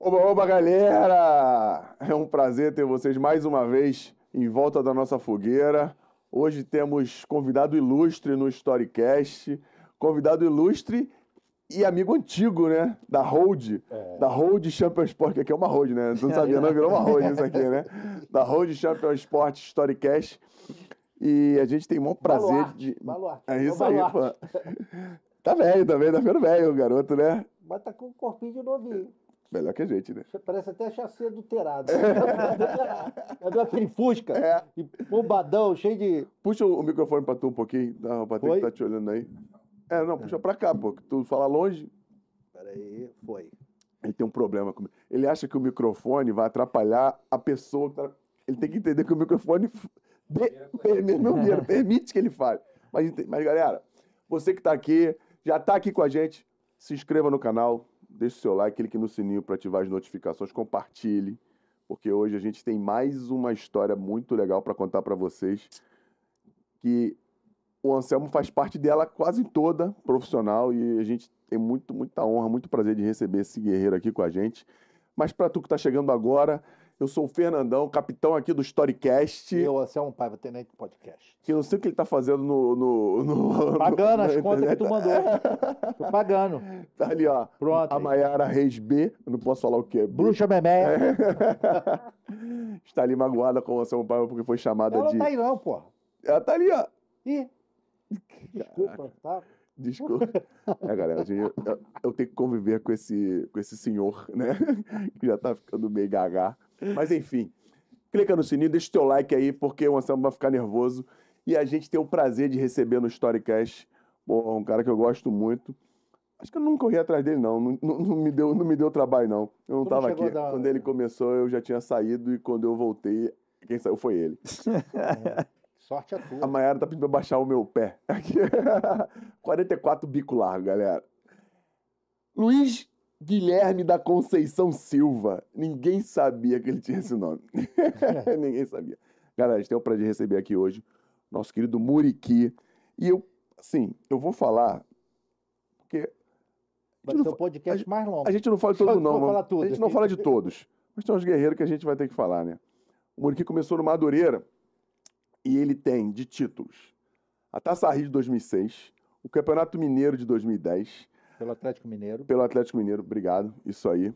Oba, oba, galera! É um prazer ter vocês mais uma vez em volta da nossa fogueira. Hoje temos convidado ilustre no Storycast, convidado ilustre e amigo antigo, né? Da Hold, da Hold Champion Sport, que aqui é uma Hold, né? Não sabia não, virou uma Hold isso aqui, né? Da Hold Champion Sport Storycast. E a gente tem maior prazer Baluarte, de... baluarte. É É isso aí, pô. Tá velho também, tá ficando velho o garoto, né? Mas tá com um corpinho de novinho. Melhor que a gente, né? Parece até chassi adulterado. É do aquele Fusca. É. E bombadão, cheio de. Puxa o o microfone pra tu um pouquinho, pra ter que Foi? tá te olhando aí. É, não, puxa pra cá, pô. que Tu fala longe, Peraí, foi. ele tem um problema comigo. Ele acha que o microfone vai atrapalhar a pessoa tá... Ele tem que entender que o microfone vira, permite que ele fale. Mas, mas, galera, você que tá aqui, já tá aqui com a gente, se inscreva no canal, deixe seu like, clique no sininho para ativar as notificações, compartilhe, porque hoje a gente tem mais uma história muito legal para contar para vocês, que o Anselmo faz parte dela quase toda, profissional, e a gente tem muito, muita honra, muito prazer de receber esse guerreiro aqui com a gente. Mas para tu que tá chegando agora, eu sou o Fernandão, capitão aqui do Storycast, E eu, Anselmo Paiva, Tenente Podcast. que eu não sei o que ele tá fazendo no... no, no Pagando as na contas que tu mandou. Tô pagando. Tá ali, ó. Pronto. A Maiara Reis B, eu não posso falar o que é. Bruxa Memé. Está ali magoada com o Anselmo Paiva porque foi chamada Ela de. não tá aí, não, porra. Ela tá ali, ó. Ih. Desculpa, tá? Desculpa. É, galera, eu, eu- eu tenho que conviver com esse, com esse senhor, né? Que já tá ficando meio gaga. Mas enfim, clica no sininho, deixa o teu like aí, porque o Anselmo vai ficar nervoso. E a gente tem o prazer de receber no Storycast pô, um cara que eu gosto muito. Acho que eu nunca corri atrás dele, não. Não, não- não me, deu, não me deu trabalho, não. Eu não Tu não tava chegou aqui. a dar- Quando ele começou, eu já tinha saído, e quando eu voltei, quem saiu foi ele. Sorte a A tua. Mayara tá pedindo pra baixar o meu pé. Aqui. 44 bico largo, galera. Luiz Guilherme da Conceição Silva. Ninguém sabia que ele tinha esse nome. Ninguém sabia. Galera, a gente tem o prazer de receber aqui hoje nosso querido Muriqui. E eu, assim, eu vou falar, porque Vai ser o podcast mais longo. a gente não fala de todo que não, falar tudo. A gente não fala de todos. Mas tem uns guerreiros que a gente vai ter que falar, né? O Muriqui começou no Madureira e ele tem de títulos a Taça Rio de 2006, o Campeonato Mineiro de 2010, Pelo Atlético Mineiro. pelo Atlético Mineiro, obrigado, isso aí.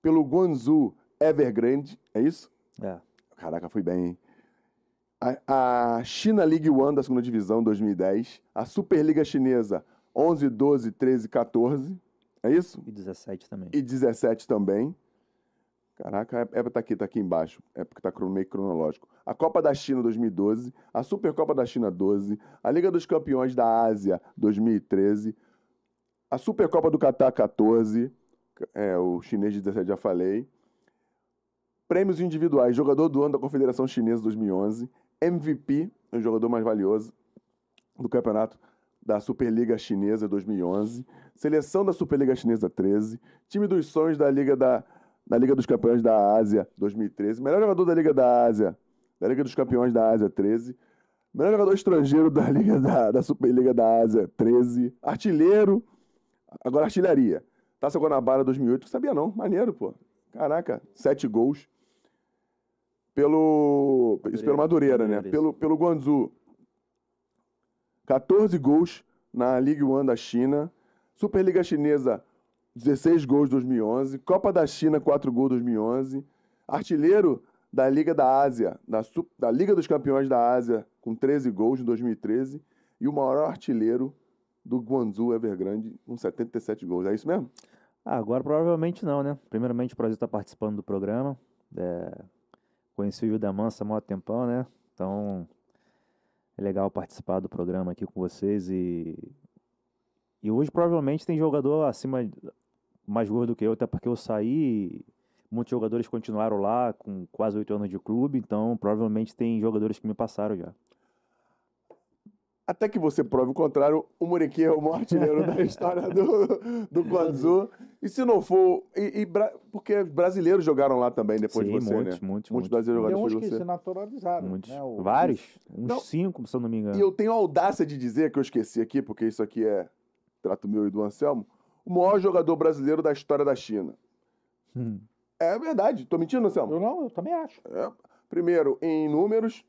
Pelo Guangzhou Evergrande, é isso? É. Caraca, fui bem, hein? A, a China League One da segunda divisão, 2010. A Superliga Chinesa, 11, 12, 13, 14. É isso? E 17 também. E 17 também. Caraca, é, é tá aqui, tá aqui embaixo. É porque tá meio cronológico. A Copa da China 2012, a Supercopa da China 12, a Liga dos Campeões da Ásia 2013, a Supercopa do Catar 14, é, o chinês de 17 já falei. Prêmios individuais, jogador do ano da Confederação Chinesa 2011, MVP, o jogador mais valioso do campeonato da Superliga Chinesa 2011, seleção da Superliga Chinesa 13, time dos sonhos da Liga da, Liga dos Campeões da Ásia 2013, melhor jogador da Liga da Ásia, da Liga dos Campeões da Ásia 13, melhor jogador estrangeiro da Liga da, da Superliga da Ásia 13, artilheiro, agora artilharia, Taça Guanabara 2008, sabia não, maneiro, pô. Caraca, sete gols. Pelo. Isso pelo Madureira, né? Madureira, isso. Pelo, pelo Guangzhou. 14 gols na Ligue 1 da China. Superliga Chinesa, 16 gols 2011. Copa da China, 4 gols 2011. Artilheiro da Liga da Ásia, da, da Liga dos Campeões da Ásia, com 13 gols em 2013. E o maior artilheiro do Guangzhou Evergrande, com 77 gols. É isso mesmo? Ah, agora provavelmente não, né? Primeiramente, o prazer estar participando do programa. É, Conheci o Gil Mansa há mó tempão, né? Então, é legal participar do programa aqui com vocês e... E hoje provavelmente tem jogador acima, mais gordo do que eu, até porque eu saí, muitos jogadores continuaram lá com quase oito anos de clube, então provavelmente tem jogadores que me passaram já. Até que você prove o contrário, o Muriqui é o maior artilheiro da história do, do Guangzhou. E se não for. E, e bra- porque brasileiros jogaram lá também depois Sim, de você, muitos, né? muitos, Muitos muitos. brasileiros Tem jogaram uns depois que de se você. naturalizaram. Muitos. Né? O- Vários? Uns Não. cinco, se eu não me engano. E eu tenho a audácia de dizer, que eu esqueci aqui, porque isso aqui é trato meu e do Anselmo, o maior jogador brasileiro da história da China. Hum. É verdade. Tô mentindo, Anselmo? Eu não, eu também acho. É. Primeiro, em números,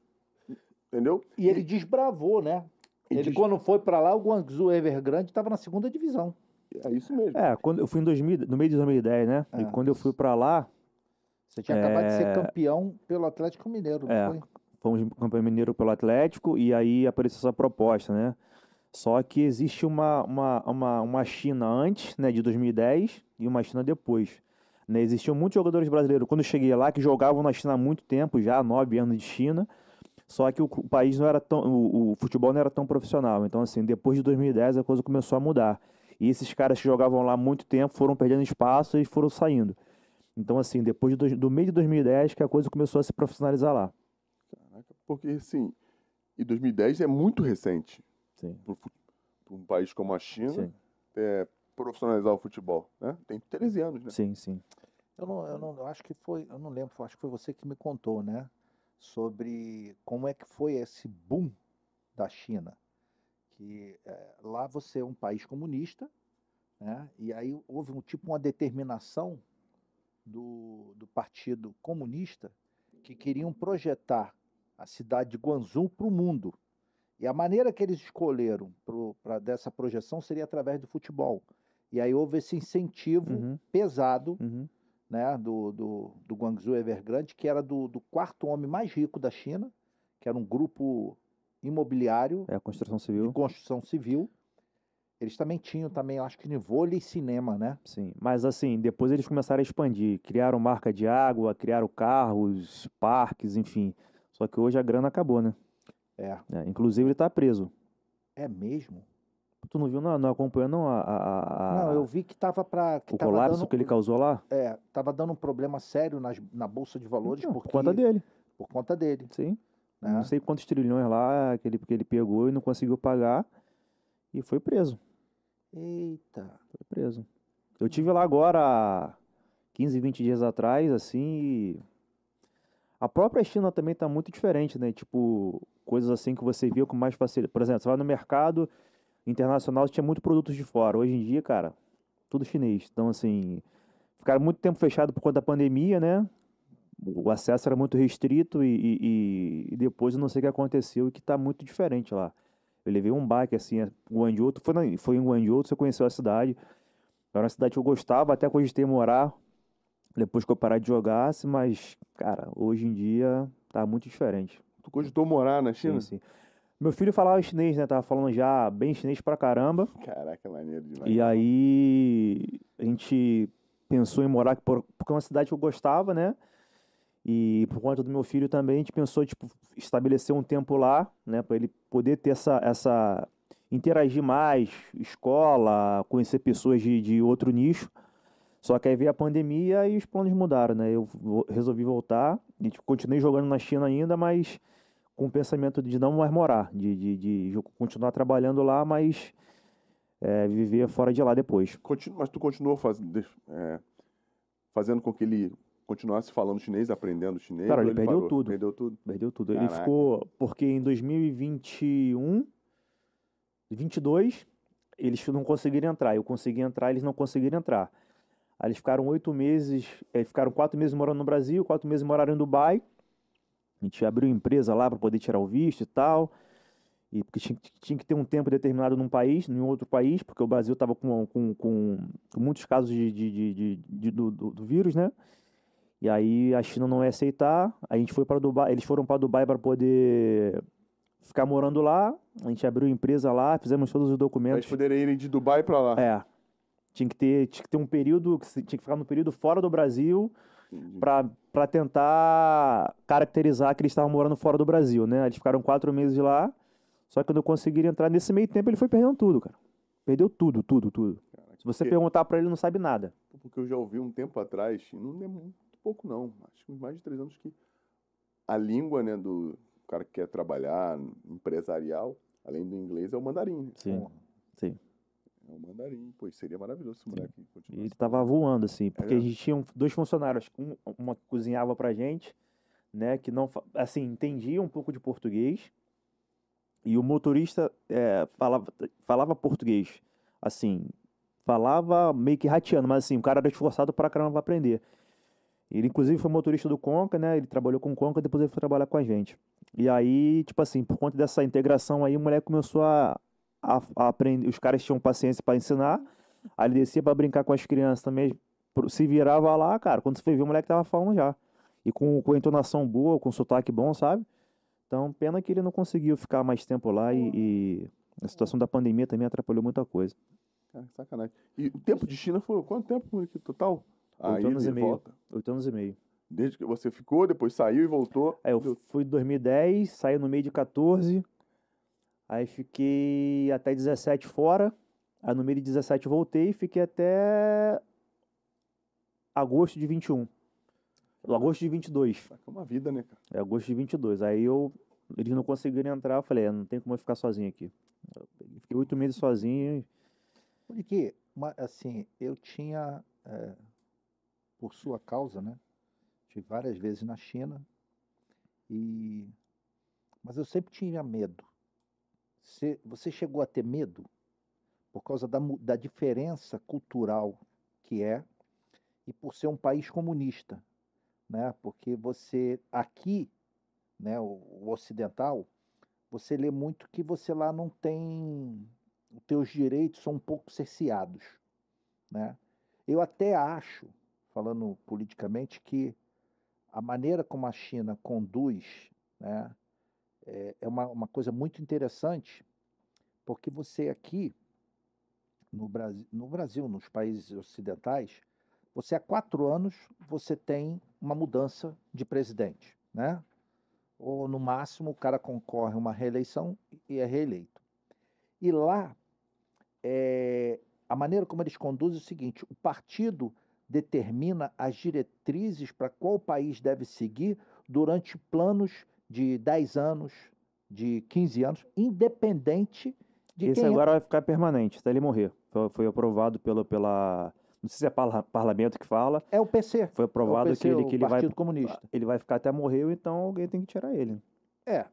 entendeu? E ele desbravou, né? E Ele, quando foi pra lá, o Guangzhou Evergrande estava na segunda divisão. É isso mesmo. É, quando eu fui em 2000, no meio de 2010, né? E É. quando eu fui pra lá, Você tinha acabado de ser É. campeão pelo Atlético Mineiro, não É. foi? fomos campeão mineiro pelo Atlético e aí apareceu essa proposta, né? Só que existe uma, uma, uma, uma China antes, né, de 2010 e uma China depois. Né? Existiam muitos jogadores brasileiros, quando eu cheguei lá, que jogavam na China há muito tempo, já há nove anos de China, só que o, o país não era tão, o, o futebol não era tão profissional. Então, assim, depois de 2010 a coisa começou a mudar. E esses caras que jogavam lá há muito tempo foram perdendo espaço e foram saindo. Então, assim, depois de dois- do meio de 2010 que a coisa começou a se profissionalizar lá. Caraca, porque, assim, e 2010 é muito recente Sim. para um país como a China Sim, é, profissionalizar o futebol, né? Tem 13 anos, né? sim, sim. Eu não, eu não eu acho que foi, eu não lembro, acho que foi você que me contou, né? Sobre como é que foi esse boom da China. Que eh, lá você é um país comunista, né? E aí houve um tipo uma determinação do, do Partido Comunista que queriam projetar a cidade de Guangzhou para o mundo. E a maneira que eles escolheram para dessa projeção seria através do futebol. E aí houve esse incentivo Uhum, pesado uhum. Né, do, do, do Guangzhou Evergrande, que era do, do quarto homem mais rico da China, que era um grupo imobiliário É construção de civil. construção civil. Eles também tinham, também, acho que, de vôlei e cinema, né? Sim, mas assim, depois eles começaram a expandir, criaram marca de água, criaram carros, parques, enfim. Só que hoje a grana acabou, né? É. É, inclusive ele tá preso. É mesmo? Tu não viu, não, não acompanhou não a, a- a- Não, eu vi que tava para que o tava colapso dando, que ele causou lá? é, tava dando um problema sério nas, na bolsa de valores Não, porque, por conta dele, por conta dele, sim. né? Não sei quantos trilhões lá que ele, que ele pegou e não conseguiu pagar e foi preso. Eita. Foi preso. Eu tive lá agora, há 15, 20 dias atrás, assim, a própria China também tá muito diferente, né? Tipo, coisas assim que você via com mais facilidade. Por exemplo, você vai no mercado internacional, tinha muito produtos de fora. Hoje em dia, cara, tudo chinês. Então, assim, ficaram muito tempo fechado por conta da pandemia, né? O acesso era muito restrito e, e- e- depois eu não sei o que aconteceu e que tá muito diferente lá. Eu levei um baque, assim, a Guangzhou, foi, na, foi em Guangzhou, você conheceu a cidade. Era uma cidade que eu gostava, até cogitei morar, depois que eu parar de jogar, mas, cara, hoje em dia tá muito diferente. Tu cogitou morar na China? Sim, sim. Meu filho falava chinês, né? Tava falando já bem chinês pra caramba. Caraca, maneiro demais. E aí a gente pensou em morar aqui por- porque é uma cidade que eu gostava, né? E por conta do meu filho também, a gente pensou tipo estabelecer um tempo lá, né, para ele poder ter essa essa interagir mais, escola, conhecer pessoas de, de outro nicho. Só que aí veio a pandemia e os planos mudaram, né? Eu resolvi voltar, a gente continuei jogando na China ainda, mas com o pensamento de não mais morar, de, de, de continuar trabalhando lá, mas é, viver fora de lá depois. Continu- Mas tu continuou faz... deix- é, fazendo com que ele continuasse falando chinês, aprendendo chinês? Cara, ou ele perdeu parou? tudo. Perdeu tudo. Perdeu tudo. Ele Caraca. ficou. Porque em 2021, 22, eles não conseguiram entrar. Eu consegui entrar, eles não conseguiram entrar. Aí eles ficaram oito meses, eh, ficaram quatro meses morando no Brasil, quatro meses moraram em Dubai. A gente abriu empresa lá para poder tirar o visto e tal. E porque tinha, tinha que ter um tempo determinado num país, em outro país, porque o Brasil estava com, com, com, muitos casos de, de, de, de- do, do, vírus, né? E aí a China não ia aceitar. A gente foi para Dubai, eles foram para Dubai para poder ficar morando lá. A gente abriu empresa lá, fizemos todos os documentos. eles poderem irem de Dubai pra lá. É. Tinha que ter, tinha que ter um período, tinha que ficar no período fora do Brasil Entendi. Para tentar caracterizar que eles estavam morando fora do Brasil, né? Eles ficaram quatro meses lá, só que quando conseguiram entrar nesse meio tempo ele foi perdendo tudo, cara. Perdeu tudo, tudo, tudo. Caraca, Se você porque- perguntar para ele, ele não sabe nada. Porque eu já ouvi um tempo atrás, não é muito pouco não, acho que mais de três anos que a língua, né, do cara que quer trabalhar empresarial, além do inglês, é o mandarim. né? Sim, sim. É o mandarim. Pô, seria maravilhoso esse moleque E continuar. ele tava voando, assim, porque a mesmo? gente tinha um- dois funcionários, um, uma que cozinhava pra gente, né, que não, assim, entendia um pouco de português, e o motorista é, falava, falava português, assim, falava meio que rateando, mas assim, o cara era esforçado pra caramba pra aprender. Ele, inclusive, foi motorista do Conca, né? Ele trabalhou com o Conca, depois ele foi trabalhar com a gente. E aí, tipo assim, por conta dessa integração aí, o moleque começou a, a, a aprender. Os caras tinham paciência para ensinar. Aí ele descia pra brincar com as crianças também. Se virava lá, cara. Quando você foi ver, o moleque tava falando já. E com, com entonação boa, com sotaque bom, sabe? Então, pena que ele não conseguiu ficar mais tempo lá e, e a situação da pandemia também atrapalhou muita coisa. Cara, que sacanagem. E o tempo de China foi quanto tempo aqui total? Oito anos e meio. volta. Oito anos e meio. Desde que você ficou, depois saiu e voltou. É, eu Deu- fui em 2010, saí no meio de 14, aí fiquei até 17 fora, aí no meio de 17 voltei e fiquei até agosto de 21. Agosto de 22. Saca uma vida, né, cara? É agosto de 22. Aí eu, eles não conseguiram entrar, eu falei, é, não tem como eu ficar sozinho aqui. Eu fiquei oito meses sozinho e Porque, uma- assim, eu tinha, eh, por sua causa, né? Estive várias vezes na China, e... mas eu sempre tinha medo. Você, você chegou a ter medo por causa da, da diferença cultural que é e por ser um país comunista, né? Porque você aqui, né, o, o ocidental, você lê muito que você lá não tem os teus direitos são um pouco cerceados, né? Eu até acho, falando politicamente, que a maneira como a China conduz, né, é, é uma, uma coisa muito interessante, porque você aqui no Brasil, no Brasil, nos países ocidentais, você há quatro anos você tem uma mudança de presidente, né? Ou no máximo o cara concorre a uma reeleição e é reeleito. E lá é, a maneira como eles conduzem é o seguinte: o partido determina as diretrizes para qual país deve seguir durante planos de 10 anos, de 15 aans, independente de esse é. agora vai ficar permanente, até ele morrer. Foi, foi aprovado pelo, pela, não sei se é parla- parlamento que fala, é o PC. foi aprovado é PC, que ele, que ele vai, Partido Comunista. ele vai ficar até morrer, então alguém tem que tirar ele. É,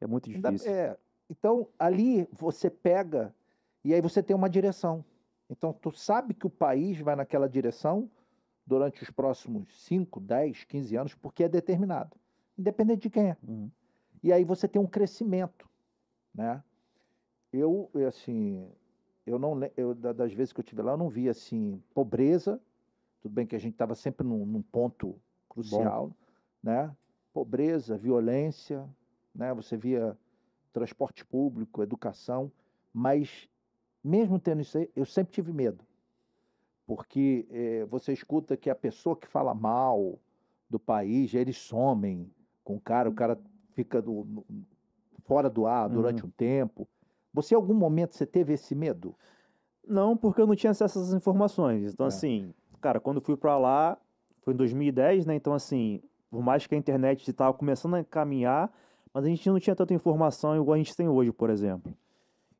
é muito difícil. é, então, ali você pega e aí você tem uma direção. Então, tu sabe que o país vai naquela direção durante os próximos 5, 10, 15 anos, porque é determinado, independente de quem é. Uhum. E aí você tem um crescimento, né? Eu, assim, eu não, eu, da- das vezes que eu tive lá, eu não vi, assim, pobreza, tudo bem que a gente estava sempre num, num ponto crucial, né? Pobreza, violência, né? Você via transporte público, educação, mas mesmo tendo isso aí, eu sempre tive medo, porque eh, você escuta que a pessoa que fala mal do país, eles somem com o cara, o cara fica do- no- fora do ar durante um tempo. Você, em algum momento, você teve esse medo? Não, porque eu não tinha acesso a essas informações. Então, É. assim, cara, quando eu fui pra lá, foi em 2010, né? Então, assim, por mais que a internet estava começando a caminhar, mas a gente não tinha tanta informação igual a gente tem hoje, por exemplo.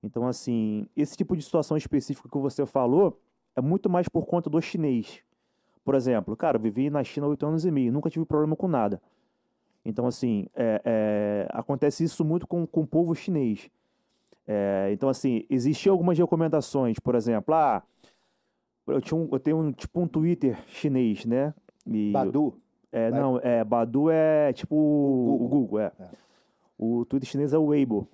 Então, assim, esse tipo de situação específica que você falou é muito mais por conta do chinês. Por exemplo, cara, eu vivi na China oito anos e meio, nunca tive problema com nada. Então, assim, é- é, acontece isso muito com, com o povo chinês. É, então, assim, existiam algumas recomendações, por exemplo, ah, eu, tinha um- eu tenho um, tipo um Twitter chinês, né? E, Badu? é, Vai- não, é, Badu é tipo o Google. Google, é. É. O Twitter chinês é o Weibo.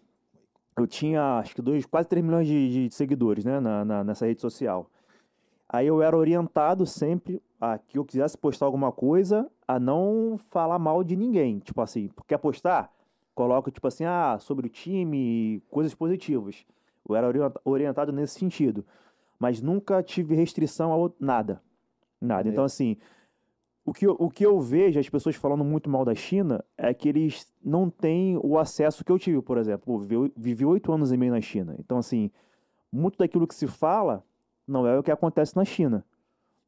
Eu tinha, acho que dois, quase 3 milhões de, de seguidores, né, na, na- nessa rede social. Aí eu era orientado sempre a que eu quisesse postar alguma coisa, a não falar mal de ninguém. Tipo assim, quer postar? Coloca, tipo assim, ah, sobre o time, coisas positivas. Eu era orienta- orientado nesse sentido. Mas nunca tive restrição a nada. Nada. Então, assim, o que, eu, o que eu vejo as pessoas falando muito mal da China é que eles não têm o acesso que eu tive, por exemplo. Vivi- vivi oito anos e meio na China. Então, assim, muito daquilo que se fala não é o que acontece na China,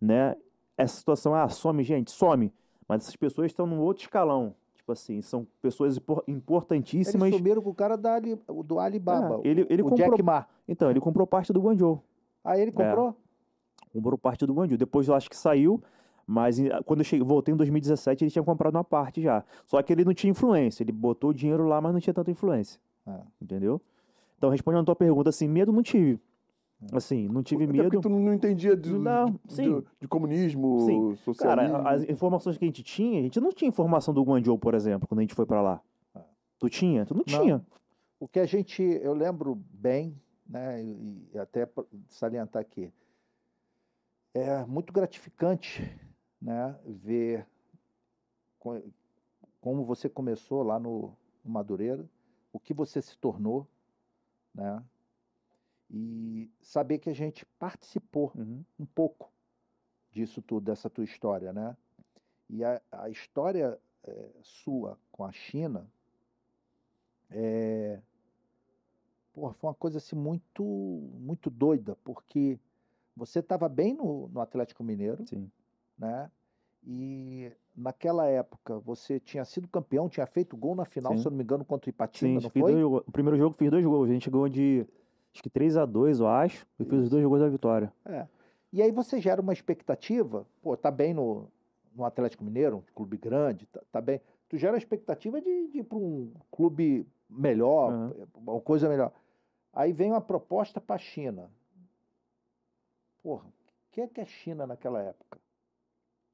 né? Essa situação, ah, some, gente, some. Mas essas pessoas estão num outro escalão. Tipo assim, são pessoas impor- Eles importantíssimas. sumiram com o cara da Ali- do Alibaba, É, ele, ele o comprou, Jack Ma. Então, ele comprou parte do Guangzhou. Aí ele comprou? comprou parte do Guangzhou. Depois eu acho que saiu, mas quando eu cheguei, voltei em 2017, ele tinha comprado uma parte já. Só que ele não tinha influência. Ele botou o dinheiro lá, mas não tinha tanta influência. É. Entendeu? Então, respondendo a tua pergunta, assim, medo não tive. Assim, não tive Até medo. porque tu não entendia de, Não, de- de- de comunismo, Sim. socialismo. Cara, as informações que a gente tinha, a gente não tinha informação do Guangzhou, por exemplo, quando a gente foi pra lá. Tu tinha? Tu não, Não. tinha. O que a gente, eu lembro bem, né, e, e até salientar aqui, é muito gratificante, né, ver co- como você começou lá no, no Madureira, o que você se tornou, né, e saber que a gente participou Uhum. um pouco disso tudo, dessa tua história, né? E a, a história eh, sua com a China é, porra, foi uma coisa assim muito, muito doida, porque você estava bem no, no Atlético Mineiro, Sim. né? E naquela época você tinha sido campeão, tinha feito gol na final, Sim. se eu não me engano, contra o Sim, Ipatinga, não fiz foi? dois o primeiro jogo fiz dois gols. A gente ganhou de acho que 3 a 2 eu acho. Eu fiz os dois gols da vitória. É. E aí você gera uma expectativa, pô, tá bem no, no Atlético Mineiro, um clube grande, tá, tá bem. Tu gera a expectativa de, de ir para um clube melhor, Aham. uma coisa melhor. Aí vem uma proposta para a China. Porra, o que é que é China naquela época?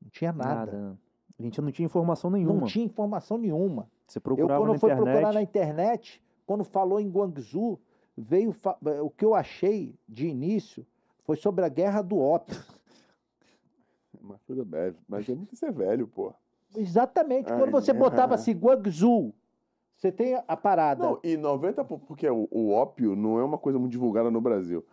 Não tinha nada. né? A gente não tinha informação nenhuma. Não tinha informação nenhuma. Você Eu, procurava quando na fui internet. procurar na internet, quando falou em Guangzhou, veio fa- o que eu achei de início foi sobre a guerra do ópio. Uma coisa velha. Mas é muito ser velho, pô. Exatamente. Ai, Quando você é. botava assim, Guangzhou, você tem a parada. Não, e 90%, po- porque o, o ópio não é uma coisa muito divulgada no Brasil.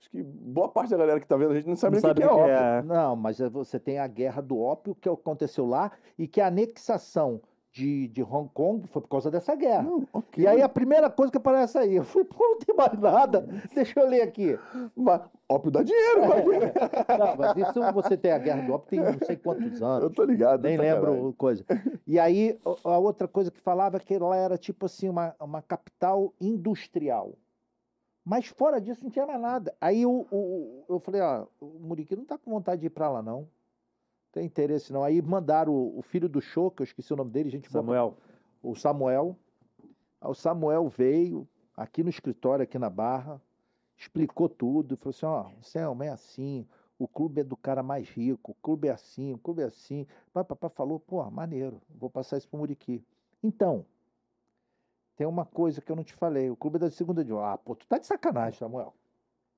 Acho que boa parte da galera que tá vendo a gente não sabe Não nem o que, que é que ópio. é. Não, mas é- você tem a guerra do ópio que aconteceu lá e que a anexação de, de Hong Kong foi por causa dessa guerra. Não, ok. E aí a primeira coisa que aparece aí, eu falei, pô, não tem mais nada. Deixa eu ler aqui. Mas ópio dá dinheiro, dinheiro. Não, mas isso você tem a guerra do ópio tem não sei quantos anos. Eu tô ligado. Nem lembro coisa. E aí, a outra coisa que falava é que ela era tipo assim, uma, uma capital industrial. Mas fora disso não tinha mais nada. Aí o, o- eu falei, ó, o Muriqui não tá com vontade de ir pra lá, não. Não tem interesse, não. Aí mandaram o, o filho do show, que eu esqueci o nome dele, gente boa Samuel. o Samuel. O Samuel veio aqui no escritório, aqui na Barra, explicou tudo, falou assim, ó, Selma, é assim, o clube é do cara mais rico, o clube é assim, o clube é assim. Papá falou, pô, maneiro, vou passar isso pro Muriqui. Então, tem uma coisa que eu não te falei, o clube é da segunda divisão. Ah, pô, tu tá de sacanagem, Samuel.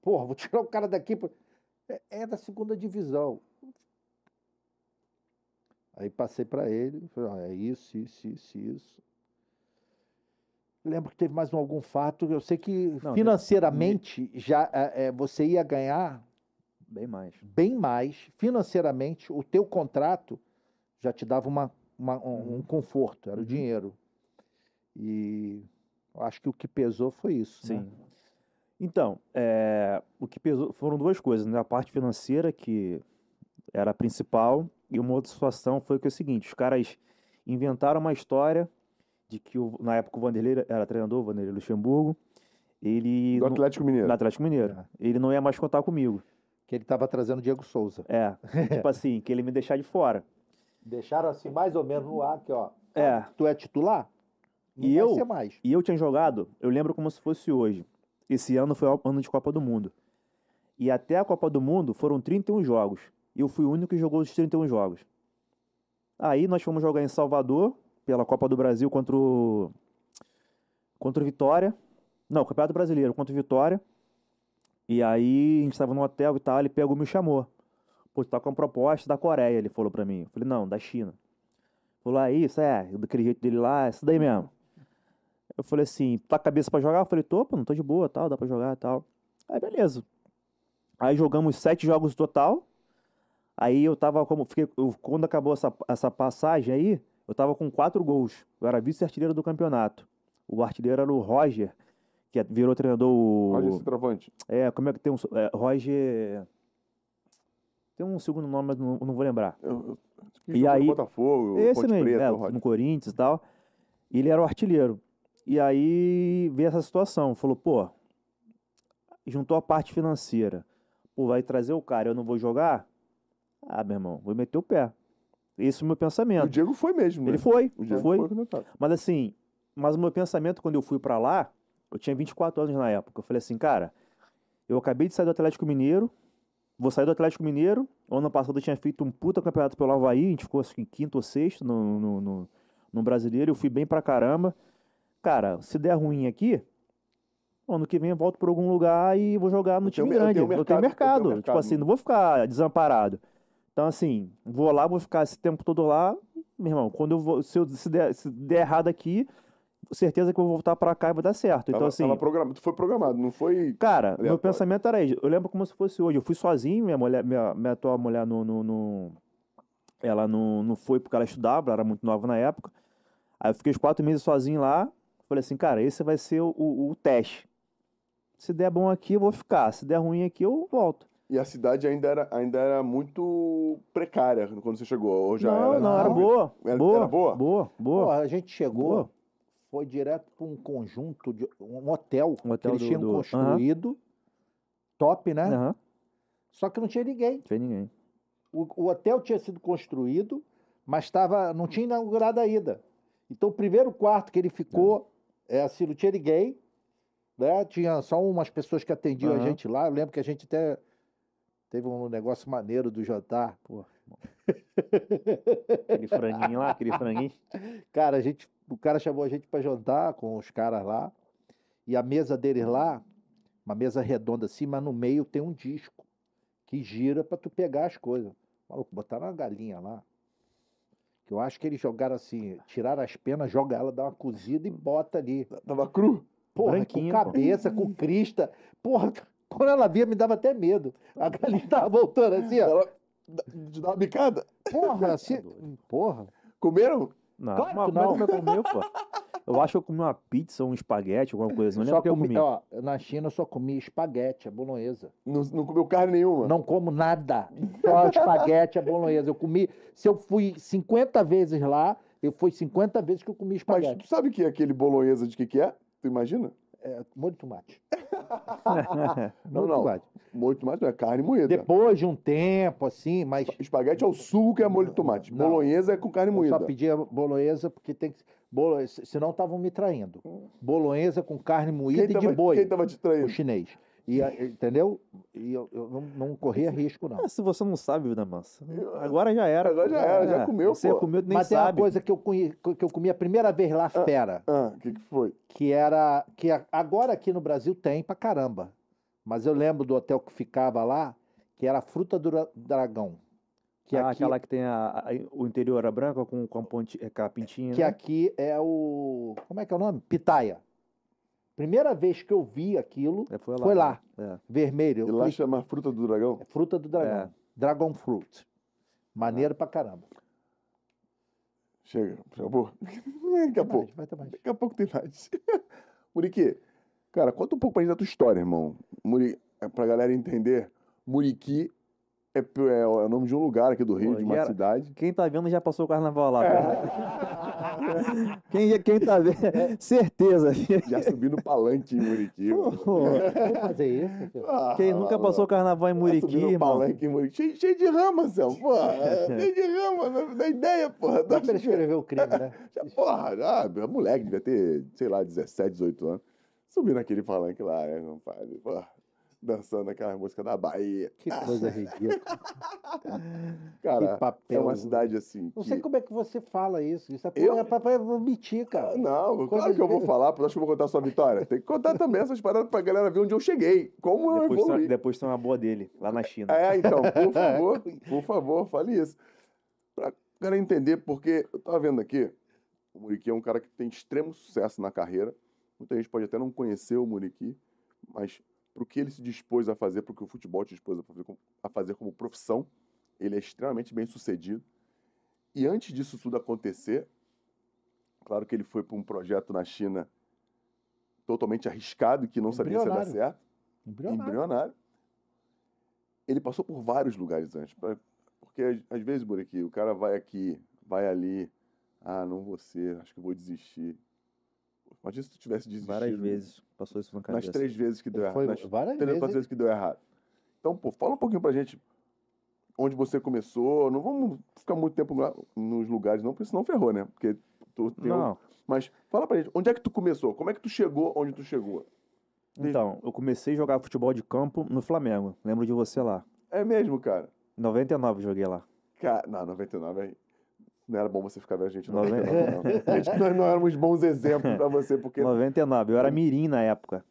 Porra, vou tirar o cara daqui. pra- É, é da segunda divisão. Aí passei para ele, falei, ó, é isso, isso, isso, isso. Lembro que teve mais um, algum fato, eu sei que Não, financeiramente já é, é, você ia ganhar Bem mais. bem mais, financeiramente, o teu contrato já te dava uma, uma- um, um conforto, era o Uhum. dinheiro. E eu acho que o que pesou foi isso. Sim. né? Então, é, o que pesou foram duas coisas, né? A parte financeira, que era a principal, e uma outra situação foi que é o seguinte, os caras inventaram uma história de que o- na época o Vanderlei era treinador, o Vanderlei Luxemburgo, ele Do não- Atlético Mineiro. do Atlético Mineiro, É. ele não ia mais contar comigo. Que ele estava trazendo o Diego Souza. É, tipo assim, que ele me deixar de fora. Deixaram assim, mais ou menos no ar, aqui, ó. É. Tu é titular? Não E vai eu- ser mais. E eu tinha jogado, eu lembro como se fosse hoje. Esse ano foi o ano de Copa do Mundo. E até a Copa do Mundo foram 31 jogos. E eu fui o único que jogou os 31 jogos. Aí nós fomos jogar em Salvador, pela Copa do Brasil contra o. Contra o Vitória. Não, Campeonato Brasileiro contra o Vitória. E aí a gente estava no hotel e tal, ele pegou e me chamou. Pô, tu tá com uma proposta da Coreia, ele falou pra mim. Eu falei, não, da China. Falou, ah, isso, é, daquele jeito dele lá, é isso daí mesmo. Eu falei assim, tá cabeça pra jogar? Eu falei, tô, pô, não tô de boa, tal, dá pra jogar, tal. Aí, beleza. Aí jogamos sete jogos total. Aí eu tava como, fiquei, eu- quando acabou essa, essa passagem aí, eu tava com quatro gols. Eu era vice-artilheiro do campeonato. O artilheiro era o Roger, que é- virou treinador o... Esse travante. É, como é que tem um... é, Roger... Tem um segundo nome, mas não, não vou lembrar. Eu, eu, E aí- Botafogo, Esse Ponte mesmo, Preta, é, Rod- no Corinthians e tal. Ele era o artilheiro. E aí veio essa situação. Falou, pô, juntou a parte financeira. Pô, vai trazer o cara, eu não vou jogar? Ah, meu irmão, vou meter o pé. Esse é o meu E o pensamento. Diego foi mesmo, né? Ele foi, O Diego foi. foi. Mas assim, mas o meu pensamento quando eu fui pra lá, eu tinha 24 anos na época. Eu falei assim, cara, Eu acabei de sair do Atlético Mineiro. Vou sair do Atlético Mineiro. Ano passado eu tinha feito um puta campeonato pelo Havaí. A gente ficou acho que em quinto ou sexto no, no, no, no brasileiro. Eu fui bem pra caramba. Cara, se der ruim aqui, ano que vem eu volto pra algum lugar e vou jogar no Eu tenho time eu grande. tenho Eu tenho mercado, eu mercado. tenho Tipo mercado. assim, não vou ficar desamparado. Então, assim, vou lá, vou ficar esse tempo todo lá. Meu irmão, quando eu vou. Se, eu, se, der, se der errado aqui, certeza que eu vou voltar pra cá e vai dar certo. Então, Tava, assim. tava programado, foi programado, não foi. Cara, meu Aleatório. pensamento era isso. Eu lembro como se fosse hoje. Eu fui sozinho, minha mulher, minha, minha atual mulher no, no- no- ela não, não foi porque ela estudava, ela era muito nova na época. Aí eu fiquei os quatro meses sozinho lá. Falei assim, cara, esse vai ser o, o- o teste. Se der bom aqui, eu vou ficar. Se der ruim aqui, eu volto. E a cidade ainda era, ainda era muito precária quando você chegou. Ou já não, era não, era boa. Era- boa, era boa? Boa, boa. Porra, a gente chegou, Boa. foi direto para um conjunto, de um hotel, Um hotel que eles do- tinham do- construído, top, né? Aham, Só que não tinha ninguém. não tinha ninguém. O, o hotel tinha sido construído, mas tava, não tinha inaugurado ainda. Então, o primeiro quarto que ele ficou, é assim, não tinha ninguém, né? Tinha só umas pessoas que atendiam a Aham. gente lá. Eu lembro que a gente até teve um negócio maneiro do jantar. Pô, aquele franguinho lá, aquele franguinho. Cara, a gente, o cara chamou a gente para jantar com os caras lá. E a mesa deles lá, uma mesa redonda assim, mas no meio tem um disco que gira para tu pegar as coisas. Maluco, botaram uma galinha lá. Que eu acho que eles jogaram assim, tiraram as penas, joga ela, dá uma cozida e bota ali. Tava cru. Porra, Branquinho, com pô. cabeça, com crista. Porra, quando ela via, me dava até medo. A galinha tava voltando assim, ó. Ela de dar uma bicada. Porra, assim. doido. Porra. Comeram? Não, Claro mas que como é não. que eu comi, pô? Eu acho que eu comi uma pizza, um espaguete, alguma coisa assim. Não Só lembro o que eu comi, comi. ó, na China eu só comi espaguete, a bolonhesa. Não, não comeu carne nenhuma. Não como nada. Só espaguete, a bolonhesa. Eu comi. Se eu fui 50 vezes lá, eu fui 50 vezes que eu comi Mas espaguete. tu sabe que é aquele bolonhesa de que que é? Tu imagina? É, molho de tomate. Não, de não. tomate. Molho de tomate não é carne moída. Depois de um tempo, assim, mas. Espaguete é o suco que é molho de tomate. Não. Bolonhesa é com carne Eu moída. só pedi a bolonhesa porque tem que. Bolo... Senão estavam me traindo. Bolonhesa com carne moída Quem e de tava, boi. quem tava te O traindo? chinês. E, entendeu? E eu, eu não, não corria risco, não. Ah, se você não sabe, vida mansa. Agora já era. Agora já era, já É, comeu, Você pô. comeu, nem Mas tem uma sabe. coisa que eu, conhe... que eu comi a primeira vez lá, fera. Ah, o que que foi? que era que agora aqui no Brasil tem pra caramba. Mas eu lembro do hotel que ficava lá, que era a fruta do dra- dragão. Que ah, aqui, aquela que tem a, a- o interior era branca com, com, a, é, com a pintinha, que né? aqui é o como é que é o nome? Pitaia. Primeira vez que eu vi aquilo, É, foi lá. foi lá. É. vermelho, E lá falei, chama fruta do dragão? é fruta do dragão. É. Dragon fruit. Maneiro pra caramba. Chega, acabou. Daqui a Vai pouco. vai ter mais. Daqui a pouco tem mais. Muriqui, cara, conta um pouco pra gente da tua história, irmão. Muri... é Pra galera entender, Muriqui é, é o é o nome de um lugar aqui do Rio, Pô, de uma era- cidade. Quem tá vendo já passou o carnaval lá. É. quem, quem tá vendo, certeza. Já subi no palanque em Muriqui. mano. Fazer isso. Ah, quem nunca passou o carnaval em Muriqui, irmão? palanque em Muriqui. Cheio, cheio de rama, Céu. Porra, é, cheio de rama, não dá ideia, porra. Dá pra escrever o crime, né? Porra, já, moleque, devia ter, sei lá, 17, 18 anos. Subi naquele palanque lá, né, compadre? Porra, dançando aquela música da Bahia. Que coisa ridícula. Cara, que papel. é uma cidade assim. Não que- sei como é que você fala isso. Isso é, Eu? é pra, omitir, cara. Ah, Não, claro que eu vou falar, porque acho que eu vou contar a sua vitória. Tem que contar também essas paradas pra galera ver onde eu cheguei. Como eu Depois, tem, evoluí. depois tem uma boa dele, lá na China. É, então, por favor, por favor, fale isso. Pra galera entender, porque eu tava vendo aqui, o Muriqui é um cara que tem extremo sucesso na carreira. Muita gente pode até não conhecer o Muriqui, mas pro que ele se dispôs a fazer, pro que o futebol te dispôs a fazer, como- profissão, ele é extremamente bem sucedido. E antes disso tudo acontecer, claro que ele foi para um projeto na China totalmente arriscado, que não sabia se ia dar certo Embrionário. embrionário. Ele passou por vários lugares antes. pra- Porque às- vezes, Bureki, o cara vai aqui, vai ali. Ah, não vou ser, acho que vou desistir. Imagina se tu tivesse desistido. Várias vezes passou isso na Nas cabeça. três vezes que deu errado. Foi Nas várias três ou quatro vezes. vezes que deu errado. Então, pô, fala um pouquinho pra gente onde você começou. Não vamos ficar muito tempo lá nos lugares, não, porque senão ferrou, né? Porque tu tem um- Não, Mas fala pra gente, onde é que tu começou? Como é que tu chegou onde tu chegou? Então, eu comecei a jogar futebol de campo no Flamengo. Lembro de você lá. É mesmo, cara? Em 99 eu joguei lá. Ca- Não, 99 aí. Não era bom você ficar vendo a gente em Noven- 99, não. Gente, nós não éramos bons exemplos pra você, porque. 99, eu era mirim na época.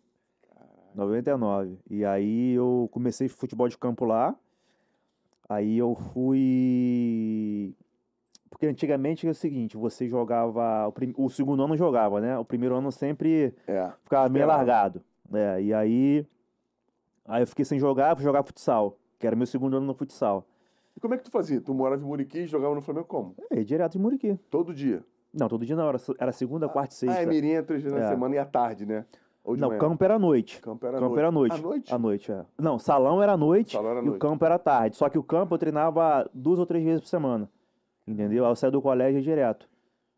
99. E aí eu comecei futebol de campo lá. Aí eu fui. Porque antigamente é o seguinte, você jogava. O, prim- o segundo ano jogava, né? O primeiro ano sempre É. ficava meio largado. É, e aí. Aí eu fiquei sem jogar, fui jogar futsal, que era meu segundo ano no futsal. E como é que tu fazia? Tu morava em Muriqui e jogava no Flamengo como? É, direto de Muriqui. Todo dia. Não, todo dia não, era, era segunda, quarta e sexta. Ah, é mirinha três vezes na É. semana e à tarde, né? De não, manhã? campo era à noite. Campo era campo noite. era à noite. À noite? À noite, é. Não, salão era à noite Salão era e o noite. campo era à tarde. Só que o campo eu treinava duas ou três vezes por semana. Entendeu? Aí eu saía do colégio direto.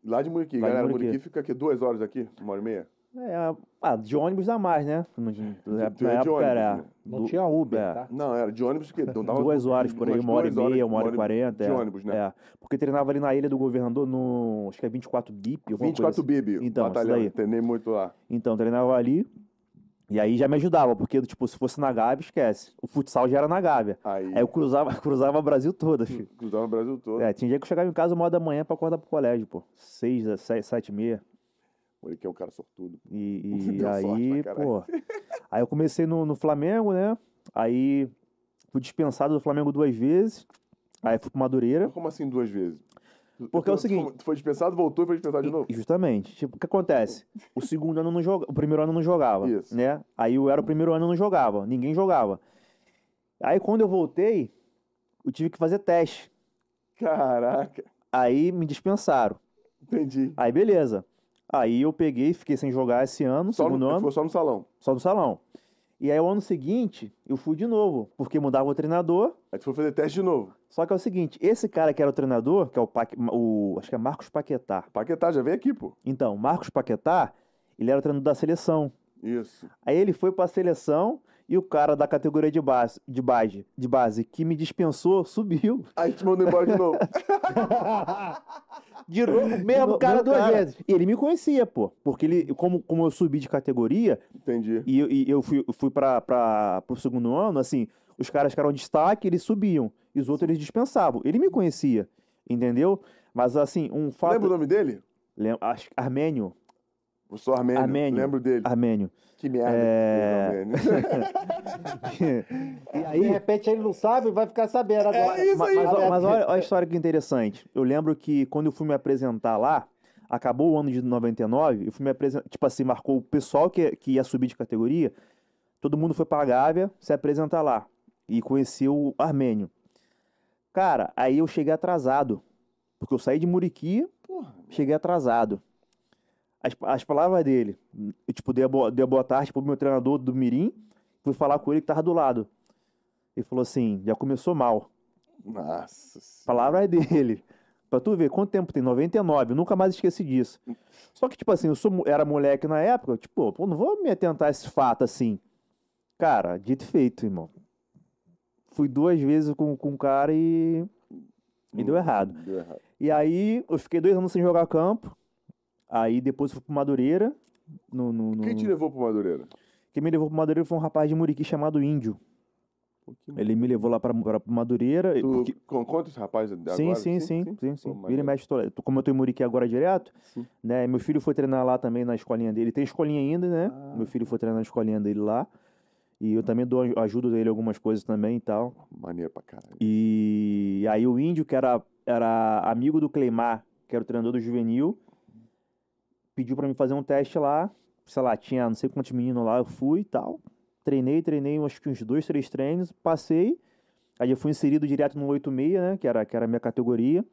Lá de Muriqui. Lá de Galera, Muriqui. Muriqui fica aqui duas horas aqui, uma hora e meia. É, ah, de ônibus dá mais, né? No- tu Na época ônibus, era. né? Não du- tinha Uber, é. tá? Não, era de ônibus que dava Duas horas por aí, uma hora e meia, uma hora e quarenta. De é. ônibus, né? É. Porque treinava ali na Ilha do Governador, no. Acho que é 24 BIP. alguma coisa 24 assim. Bibi, Então, batalhão. isso daí. Treinei muito lá. Então, treinava ali. E aí já me ajudava, porque, tipo, se fosse na Gávea, esquece. O futsal já era na Gávea. Aí, Aí eu cruzava, cruzava o Brasil todo, filho. cruzava o Brasil todo. É, tinha dia que eu chegava em casa uma hora da manhã pra acordar pro colégio, pô. Seis, sete, sete e meia. Muriqui é um cara sortudo. E, e aí, pô. Aí eu comecei no, no Flamengo, né? Aí fui dispensado do Flamengo duas vezes. Aí fui pro Madureira. Como assim duas vezes? Porque é o seguinte- foi- Tu foi dispensado, voltou e foi dispensado de novo? Justamente. Tipo, o que acontece? O segundo ano não joga, o primeiro ano não jogava, Isso. né? Aí eu era o primeiro ano não jogava, ninguém jogava. Aí quando eu voltei, eu tive que fazer teste. Caraca, Aí me dispensaram. entendi. Aí beleza. Aí eu peguei, fiquei sem jogar esse ano, Só segundo no, ano. Ficou só no salão. Só no salão. E aí, o ano seguinte, eu fui de novo, porque mudava o treinador. Aí tu foi fazer teste de novo. Só que é o seguinte, esse cara que era o treinador, que é o, Paque- o acho que é Marcos Paquetá. Paquetá, já veio aqui, pô. Então, Marcos Paquetá, ele era o treinador da seleção. Isso. Aí ele foi pra seleção e o cara da categoria de base, de base, de base que me dispensou, subiu. Aí te mandou embora de novo. De novo, mesmo Meu- cara duas cara. vezes. E ele me conhecia, pô. Porque ele, como, como eu subi de categoria, Entendi. E, eu- e eu fui, fui para o segundo ano, assim, os caras que eram destaque, eles subiam. E os outros eles dispensavam. Ele me conhecia, entendeu? Mas, assim, um fato... Lembra o nome dele? Lem- acho- Armênio. Eu sou armênio. Armênio. Lembro dele. Armênio. Que merda. É. e De aí... repente ele não sabe, vai ficar sabendo agora. É isso aí. Mas, ó- mas olha, olha a história que interessante. Eu lembro que quando eu fui me apresentar lá, acabou o ano de 99, eu fui me apresentar, tipo assim, marcou o pessoal que, que ia subir de categoria, todo mundo foi pra Gávea se apresentar lá. E conheceu o Armênio. Cara, aí eu cheguei atrasado. Porque eu saí de Muriqui, Porra. cheguei atrasado. As, as palavras dele, eu, tipo, dei a, boa, dei a boa tarde pro meu treinador do Mirim, fui falar com ele que tava do lado. Ele falou assim, já começou mal. Nossa. senhora. Palavra é dele. Pra tu ver quanto tempo tem, 99, eu nunca mais esqueci disso. Só que, tipo assim, eu sou, era moleque na época, tipo, pô, não vou me atentar a esse fato assim. Cara, dito e feito, irmão. Fui duas vezes com, com o cara e. E deu errado. Deu errado. E aí, eu fiquei dois anos sem jogar campo. Aí depois fui pro Madureira. No, no, no- Quem te levou pro Madureira? Quem me levou pro Madureira foi um rapaz de Muriqui chamado Índio. Que Ele me levou lá pra, pra Madureira. Tu porque- con- conta esse rapaz agora? Sim, sim, sim, sim, sim. Pô, Vira e mexe, tô- como eu tô em Muriqui agora direto, Sim. né? Meu filho foi treinar lá também na escolinha dele. Tem escolinha ainda, né? Ah. Meu filho foi treinar na escolinha dele lá. E eu também dou ajudo ele em algumas coisas também e tal. Maneiro pra caralho. E aí o índio, que era, era amigo do Cleimar, que era o treinador do juvenil, pediu pra mim fazer um teste lá. Sei lá, tinha não sei quantos meninos lá, eu fui e tal. Treinei, treinei acho que uns dois, três treinos, passei. Aí eu fui inserido direto no 86, né? Que era, que era a minha categoria.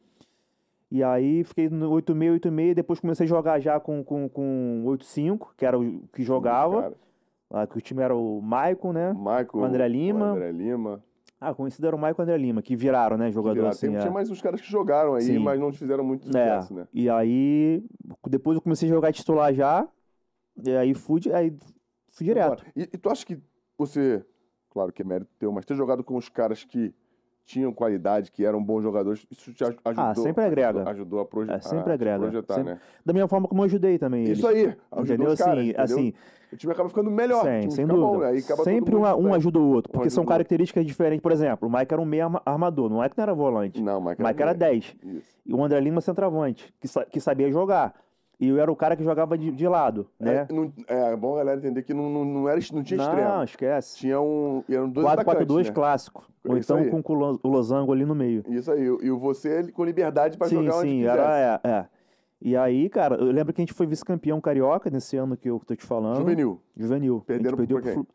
E aí fiquei no 86, 86, depois comecei a jogar já com, com, com 85, que era o que jogava. Cara, Ah, que o time era o Maicon, né? Michael. O André Lima. o André Lima. Ah, conhecido era o Maicon André Lima, que viraram, né? Jogador Viraram. assim. Tem- é. Tinha mais uns caras que jogaram aí, Sim. mas não fizeram muito É, sucesso, né? e aí, depois eu comecei a jogar titular já, e aí fui, aí fui direto. E, e tu acha que você, claro que é mérito teu, mas ter jogado com os caras que tinham qualidade, que eram bons jogadores, isso te aj- ajudou. Ah, sempre agrega. Ajudou, a, proje É, sempre a agrega. projetar, Sempre- né? Da mesma forma como eu ajudei também eles. Isso aí, ajudou Entendeu? caras, assim, entendeu? assim, O time acaba ficando melhor. o sem, bom, dúvida. né? Todo Sempre um, um ajuda o outro, porque ajuda são características diferentes. Por exemplo, o Mike era um meio arma- armador, não é que não era volante. Não, O Mike Mike era 10. Isso. E o André Lima centroavante, que, sa- que sabia jogar. E eu era o cara que jogava de, de lado, né? É, não- é, é bom a galera entender que não, não, não, era, não tinha não, extremo. esquece. Tinha um. Eram dois 4-4-2 atacantes, né? clássico. Ou Isso então aí. com o lo- o losango ali no meio. Isso aí. E você com liberdade pra sim, jogar onde sim, era, é, é. E aí, cara, eu lembro que a gente foi vice-campeão carioca nesse ano que eu tô te falando. Juvenil. Juvenil. Perderam a gente perdeu pro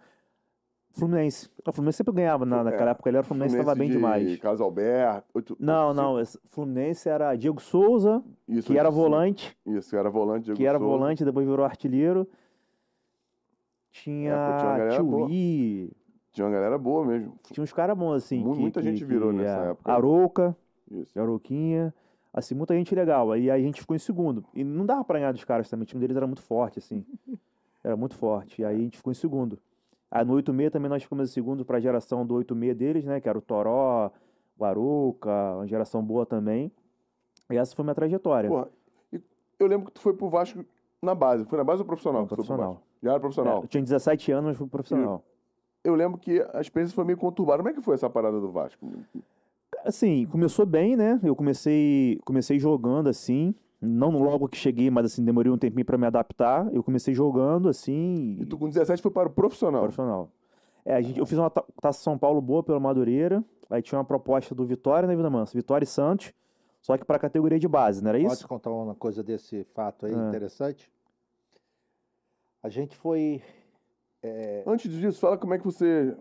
Fluminense. O Fluminense sempre ganhava na, naquela É, época, ele era o Fluminense estava bem de demais. Carlos Alberto. oito- Não, oito- não, esse Fluminense era Diego Souza, Isso, que era isso, volante, Isso, era volante. Diego que era Souza. volante, depois virou artilheiro. É, tinha uma Tinha. Tio Tinha uma galera boa mesmo. tinha uns caras bons assim. Que- muita que- gente virou que, nessa é, época. Arouca, Isso. Arouquinha, assim, muita gente legal. Aí a gente ficou em segundo. E não dava pra ganhar dos caras também, o time deles era muito forte, assim. Era muito forte. E aí a gente ficou em segundo. Aí no 8-6 também nós ficamos em segundo pra geração do 8-6 deles, né? Que era o Toró, o Arouca, uma geração boa também. E essa foi minha trajetória. Porra, eu lembro que tu foi pro Vasco na base. Foi na base ou profissional? Não, profissional. Já era É, profissional. eu tinha 17 anos, mas fui profissional. Eu lembro que a experiência foi meio conturbada. Como é que foi essa parada do Vasco? Assim, começou bem, né? Eu comecei, comecei jogando assim, não logo que cheguei, mas assim, demorei um tempinho pra me adaptar. Eu comecei jogando assim, E tu com 17 foi para o profissional. profissional. É, a gente, eu fiz uma ta- Taça São Paulo boa pela Madureira, aí tinha uma proposta do Vitória, né, Vida Mansa? Vitória e Santos, só que pra categoria de base, não era Pode isso? contar uma coisa desse fato aí Ah. interessante? A gente foi. Antes disso, fala como é que você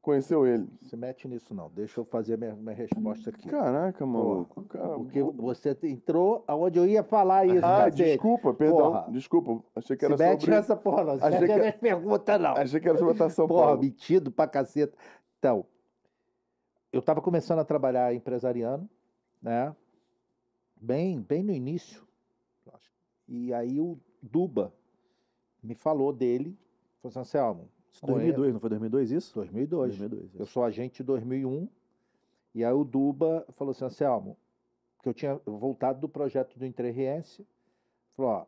conheceu ele. Se mete nisso, não. Deixa eu fazer minha, minha resposta aqui. Caraca, maluco. Cara, Porque você entrou aonde eu ia falar isso, Ah, cacete. desculpa, perdão. Porra. Desculpa. Achei que Se era mete sobre. nessa porra, não. Se Achei mete que- nessa pergunta, não. Achei que era sobre a São Porra, Paulo. metido pra caceta. Então, eu estava começando a trabalhar empresariando, né? Bem, bem no início. E aí o Duba me falou dele. Falou assim, Anselmo, 2002, não foi 2002 isso? 2002. 2002. Eu isso. sou agente de 2001. E aí o Duba falou assim, Anselmo, que eu tinha voltado do projeto do Interriense. Falou, ó,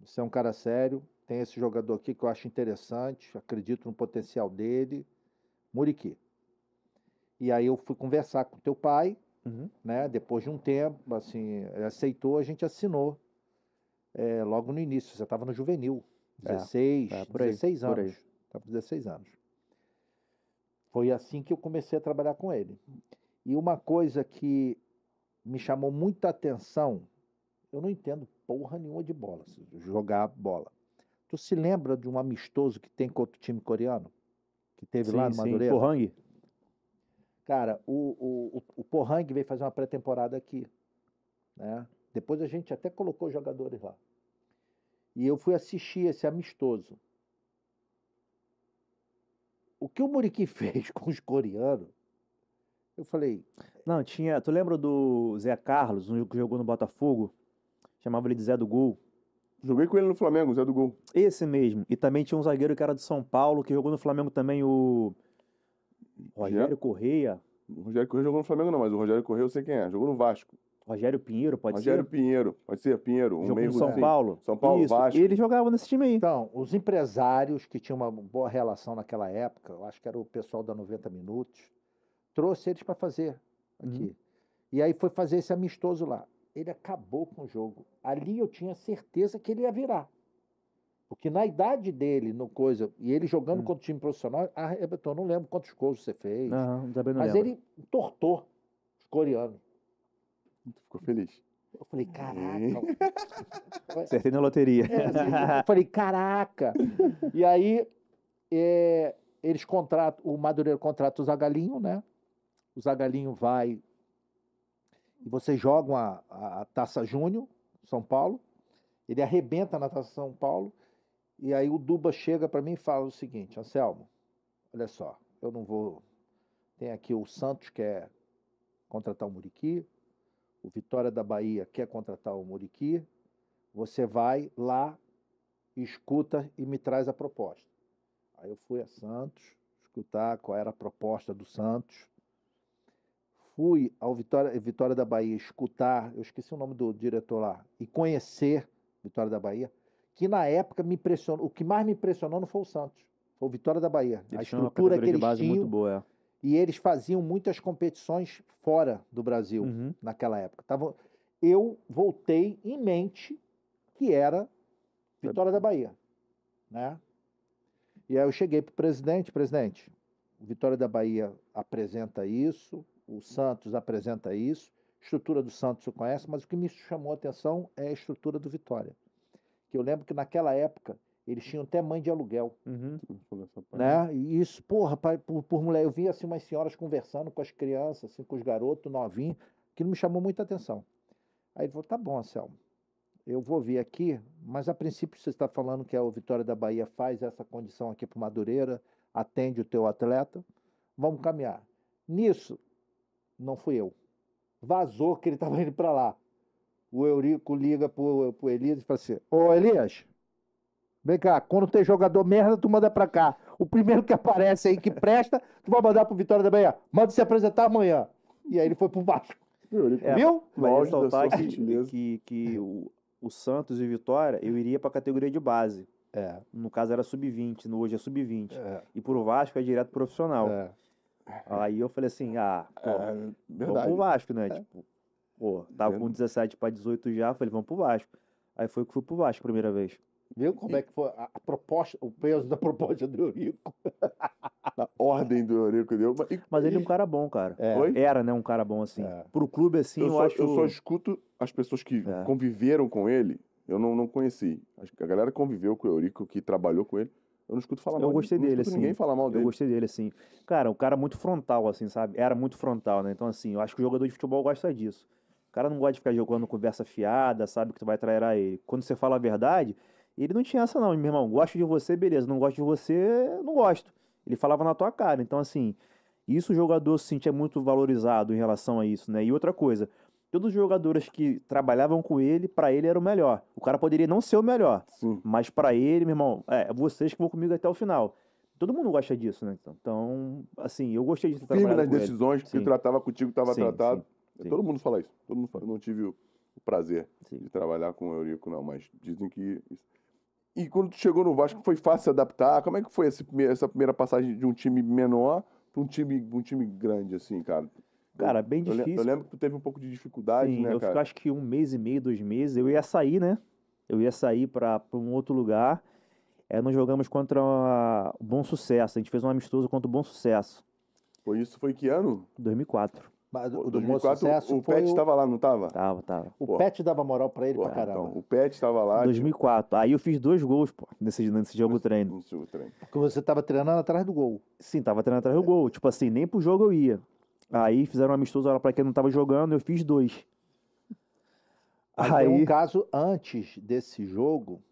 você é um cara sério, tem esse jogador aqui que eu acho interessante, acredito no potencial dele, Muriqui. E aí eu fui conversar com teu pai, Uhum. né? Depois de um tempo, assim, ele aceitou, a gente assinou. é, logo no início, você estava no juvenil, É, 16, é, por aí, 16 por aí. anos. Estava com 16 anos. Foi assim que eu comecei a trabalhar com ele. E uma coisa que me chamou muita atenção, eu não entendo porra nenhuma de bola, jogar bola. Tu se lembra de um amistoso que tem contra o time coreano? Que teve lá no Sim, sim. Madureira? Pohang? Cara, o, o, o, o Pohang veio fazer uma pré-temporada aqui. Né? Depois a gente até colocou jogadores lá. E eu fui assistir esse amistoso. O que o Muriqui fez com os coreanos, eu falei, Não, tinha. Tu lembra do Zé Carlos, um que jogou no Botafogo? Chamava ele de Zé do Gol. Joguei com ele no Flamengo, Zé do Gol. Esse mesmo. E também tinha um zagueiro que era de São Paulo, que jogou no Flamengo também, o Rogério Correia. O Rogério Correia jogou no Flamengo, não, mas o Rogério Correia eu sei quem é. Jogou no Vasco. Rogério Pinheiro, pode Rogério ser? Pinheiro. Pode ser Pinheiro. Um meio São. Paulo. São Paulo, Isso. Vasco. E ele jogava nesse time aí. então, os empresários que tinham uma boa relação naquela época, eu acho que era o pessoal da 90 Minutos, trouxe eles para fazer aqui. Uhum. E aí foi fazer esse amistoso lá. Ele acabou com o jogo. Ali eu tinha certeza que ele ia virar. Porque na idade dele, no coisa, e ele jogando Hum. contra o time profissional, arrebentou. Não lembro quantos gols você fez. Não, também não mas lembro. ele tortou os coreanos. Ficou feliz. Eu falei, caraca. Acertei na loteria. É, assim, eu falei, caraca. E aí, é, eles contratam, o Madureira contrata o Zagalinho, né? O Zagalinho vai e vocês jogam a, a, Taça Júnior, São Paulo. Ele arrebenta na Taça São Paulo. E aí o Duba chega para mim e fala o seguinte, Anselmo, olha só, eu não vou... Tem aqui o Santos quer contratar o Muriqui, o Vitória da Bahia quer contratar o Muriqui, você vai lá, escuta e me traz a proposta. Aí eu fui a Santos, escutar qual era a proposta do Santos. fui ao Vitória, Vitória da Bahia escutar, eu esqueci o nome do diretor lá, e conhecer Vitória da Bahia, que na época me impressionou, o que mais me impressionou não foi o Santos, foi o Vitória da Bahia. Eles a estrutura que eles base tinham, muito boa, é. E eles faziam muitas competições fora do Brasil Uhum. naquela época. Tava, eu voltei em mente que era Vitória da Bahia, né? E aí eu cheguei para o presidente, presidente, Vitória da Bahia apresenta isso, o Santos apresenta isso, estrutura do Santos você conhece, mas o que me chamou a atenção é a estrutura do Vitória. Que eu lembro que naquela época eles tinham até mãe de aluguel Uhum. Né? E isso, porra, por, por mulher, eu vi assim umas senhoras conversando com as crianças, assim, com os garotos novinhos, que me chamou muita atenção. Aí ele falou: tá bom, Anselmo, eu vou vir aqui, mas a princípio você está falando que a Vitória da Bahia faz essa condição aqui para Madureira, atende o teu atleta, vamos caminhar. Nisso, não fui eu. Vazou que ele estava indo para lá. O Eurico liga pro, pro Elias e fala assim: Ô Elias, Vem cá, quando tem jogador merda, tu manda pra cá. O primeiro que aparece aí que presta, tu vai mandar pro Vitória da Bahia. Manda se apresentar amanhã. E aí ele foi pro Vasco. É, Viu? Da ressaltar que, que, que o, o Santos e o Vitória, eu iria pra categoria de base. É, No caso era sub-20, no hoje é sub-20. é, E pro Vasco é direto profissional. é. Aí eu falei assim, ah, pô, É, vamos pro Vasco, né? Tipo, pô, tava com Verdade. 17 pra 18 já, falei, vamos pro Vasco. Aí foi que fui pro Vasco a primeira vez. Viu como é que foi a, a proposta, o peso da proposta do Eurico? A ordem do Eurico deu. Mas, e- Mas ele é um cara bom, cara. É. Oi? Era, né, um cara bom assim. É. Pro clube assim, eu, eu, só, acho... eu só escuto as pessoas que É. conviveram com ele. Eu não, não conheci. A galera que conviveu com o Eurico, que trabalhou com ele. Eu não escuto falar Eu mal gostei dele, assim. ninguém falar mal Eu dele. gostei dele, assim. Cara, o cara muito frontal, assim, sabe? Era muito frontal, né? Então, assim, eu acho que o jogador de futebol gosta disso. O cara não gosta de ficar jogando conversa fiada, sabe que tu vai trair a ele. Quando você fala a verdade, ele não tinha essa, não. Meu irmão, gosto de você, beleza. Não gosto de você, não gosto. Ele falava na tua cara. Então, assim, isso o jogador se sentia muito valorizado em relação a isso, né? E outra coisa, todos os jogadores que trabalhavam com ele, pra ele era o melhor. O cara poderia não ser o melhor, Sim. mas pra ele, meu irmão, é vocês que vão comigo até o final. Todo mundo gosta disso, né? Então, assim, eu gostei de ter Firme nas com ele. decisões, que Sim. tratava contigo, estava tratado. sim. Todo mundo fala isso. Todo mundo fala. Eu não tive o, o prazer Sim. de trabalhar com o Eurico, não, mas dizem que. E quando tu chegou no Vasco, foi fácil adaptar? Como é que foi primeiro- essa primeira passagem de um time menor para um time, um time grande, assim, cara? Cara, bem Eu, difícil. eu lembro que tu teve um pouco de dificuldade, Sim, né, eu cara? fico acho que um mês e meio, dois meses, eu ia sair, né? Eu ia sair pra um outro lugar. É, nós jogamos contra o Bom Sucesso. A gente fez um amistoso contra o Bom Sucesso, Foi isso, foi que ano? 2004. O do Bom 2004, Sucesso o Pet o, estava lá, não estava? Tava, tava. o Pô. Pet dava moral pra ele Pô, pra caramba. então, o Pet estava lá. tipo, 2004. Aí eu fiz dois gols, pô, nesse, nesse jogo treino. No seu treino. Porque você tava treinando atrás do gol. Sim, tava treinando atrás do gol. Tipo assim, nem pro jogo eu ia. Aí fizeram um amistoso lá pra quem não tava jogando, eu fiz dois. Mas tem um Aí, caso antes desse jogo,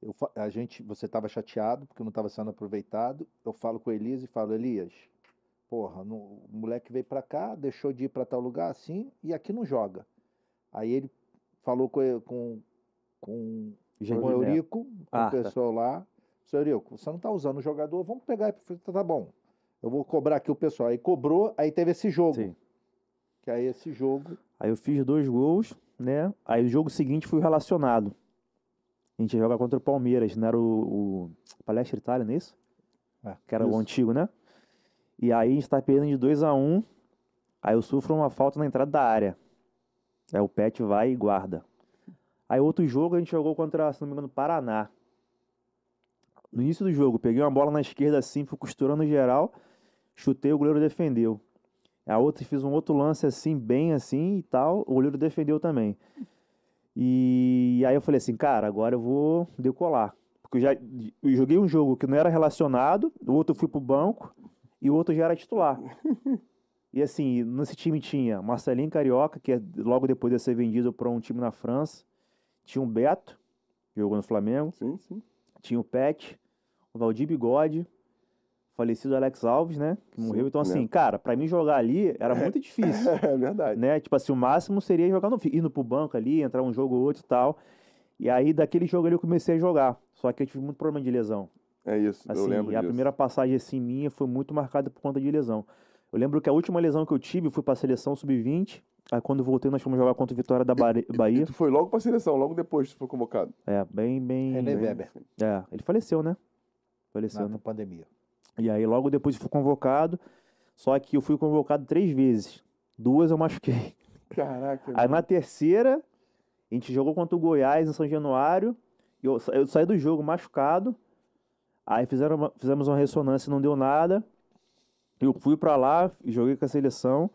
eu, a gente, você estava chateado porque não estava sendo aproveitado. Eu falo com o Elias e falo, Elias, porra, o moleque veio para cá, deixou de ir para tal lugar assim e aqui não joga. Aí ele falou com, com, com, com Janine o. Eurico, com Ah, o tá. pessoal lá. Seu Eurico, você não está usando o jogador, vamos pegar e falei, tá bom. Eu vou cobrar aqui o pessoal. Aí cobrou, aí teve esse jogo. Sim. Que aí esse jogo. Aí eu fiz dois gols, né? Aí o jogo seguinte fui relacionado. A gente ia jogar contra o Palmeiras, não era o, o Palestra Itália, não é isso? É, Que era o isso. antigo, né? E aí a gente tá perdendo de 2 a 1 um, Aí eu sofro uma falta na entrada da área. Aí o Pet vai e guarda. Aí outro jogo a gente jogou contra, se não me engano, Paraná. No início do jogo, peguei uma bola na esquerda assim, fui costurando geral, chutei, o goleiro defendeu. A outra fiz um outro lance assim, bem assim e tal, o goleiro defendeu também. E aí eu falei assim, cara, agora eu vou decolar. Porque eu já eu joguei um jogo que não era relacionado, o outro eu fui pro banco e o outro já era titular. E assim, nesse time tinha Marcelinho Carioca, que é logo depois de ser vendido para um time na França. Tinha o Beto, que jogou no Flamengo. Sim, sim. Tinha o Pet, o Valdir Bigode, falecido Alex Alves, né? Que Sim, morreu. Então, assim, cara, pra mim jogar ali era muito difícil. É verdade. né? Tipo assim, o máximo seria jogar no, indo pro banco ali, entrar um jogo ou outro e tal. E aí, daquele jogo ali, eu comecei a jogar. Só que eu tive muito problema de lesão. É isso, eu Assim, lembro a disso. primeira passagem assim minha foi muito marcada por conta de lesão. Eu lembro que a última lesão que eu tive, eu fui pra seleção sub-20. Aí quando voltei, nós fomos jogar contra o Vitória da Bahia. E Bahia. tu foi logo pra seleção, logo depois que tu foi convocado. É, bem, bem. René bem- Weber, É, ele faleceu, né? Faleceu, na né? pandemia. E aí logo depois eu fui convocado. Só que eu fui convocado três vezes. Duas eu machuquei. Caraca. Aí na terceira, a gente jogou contra o Goiás em São Januário. e Eu, eu saí do jogo machucado. Aí fizeram uma- fizemos uma ressonância, não deu nada. Eu fui pra lá, joguei com a seleção.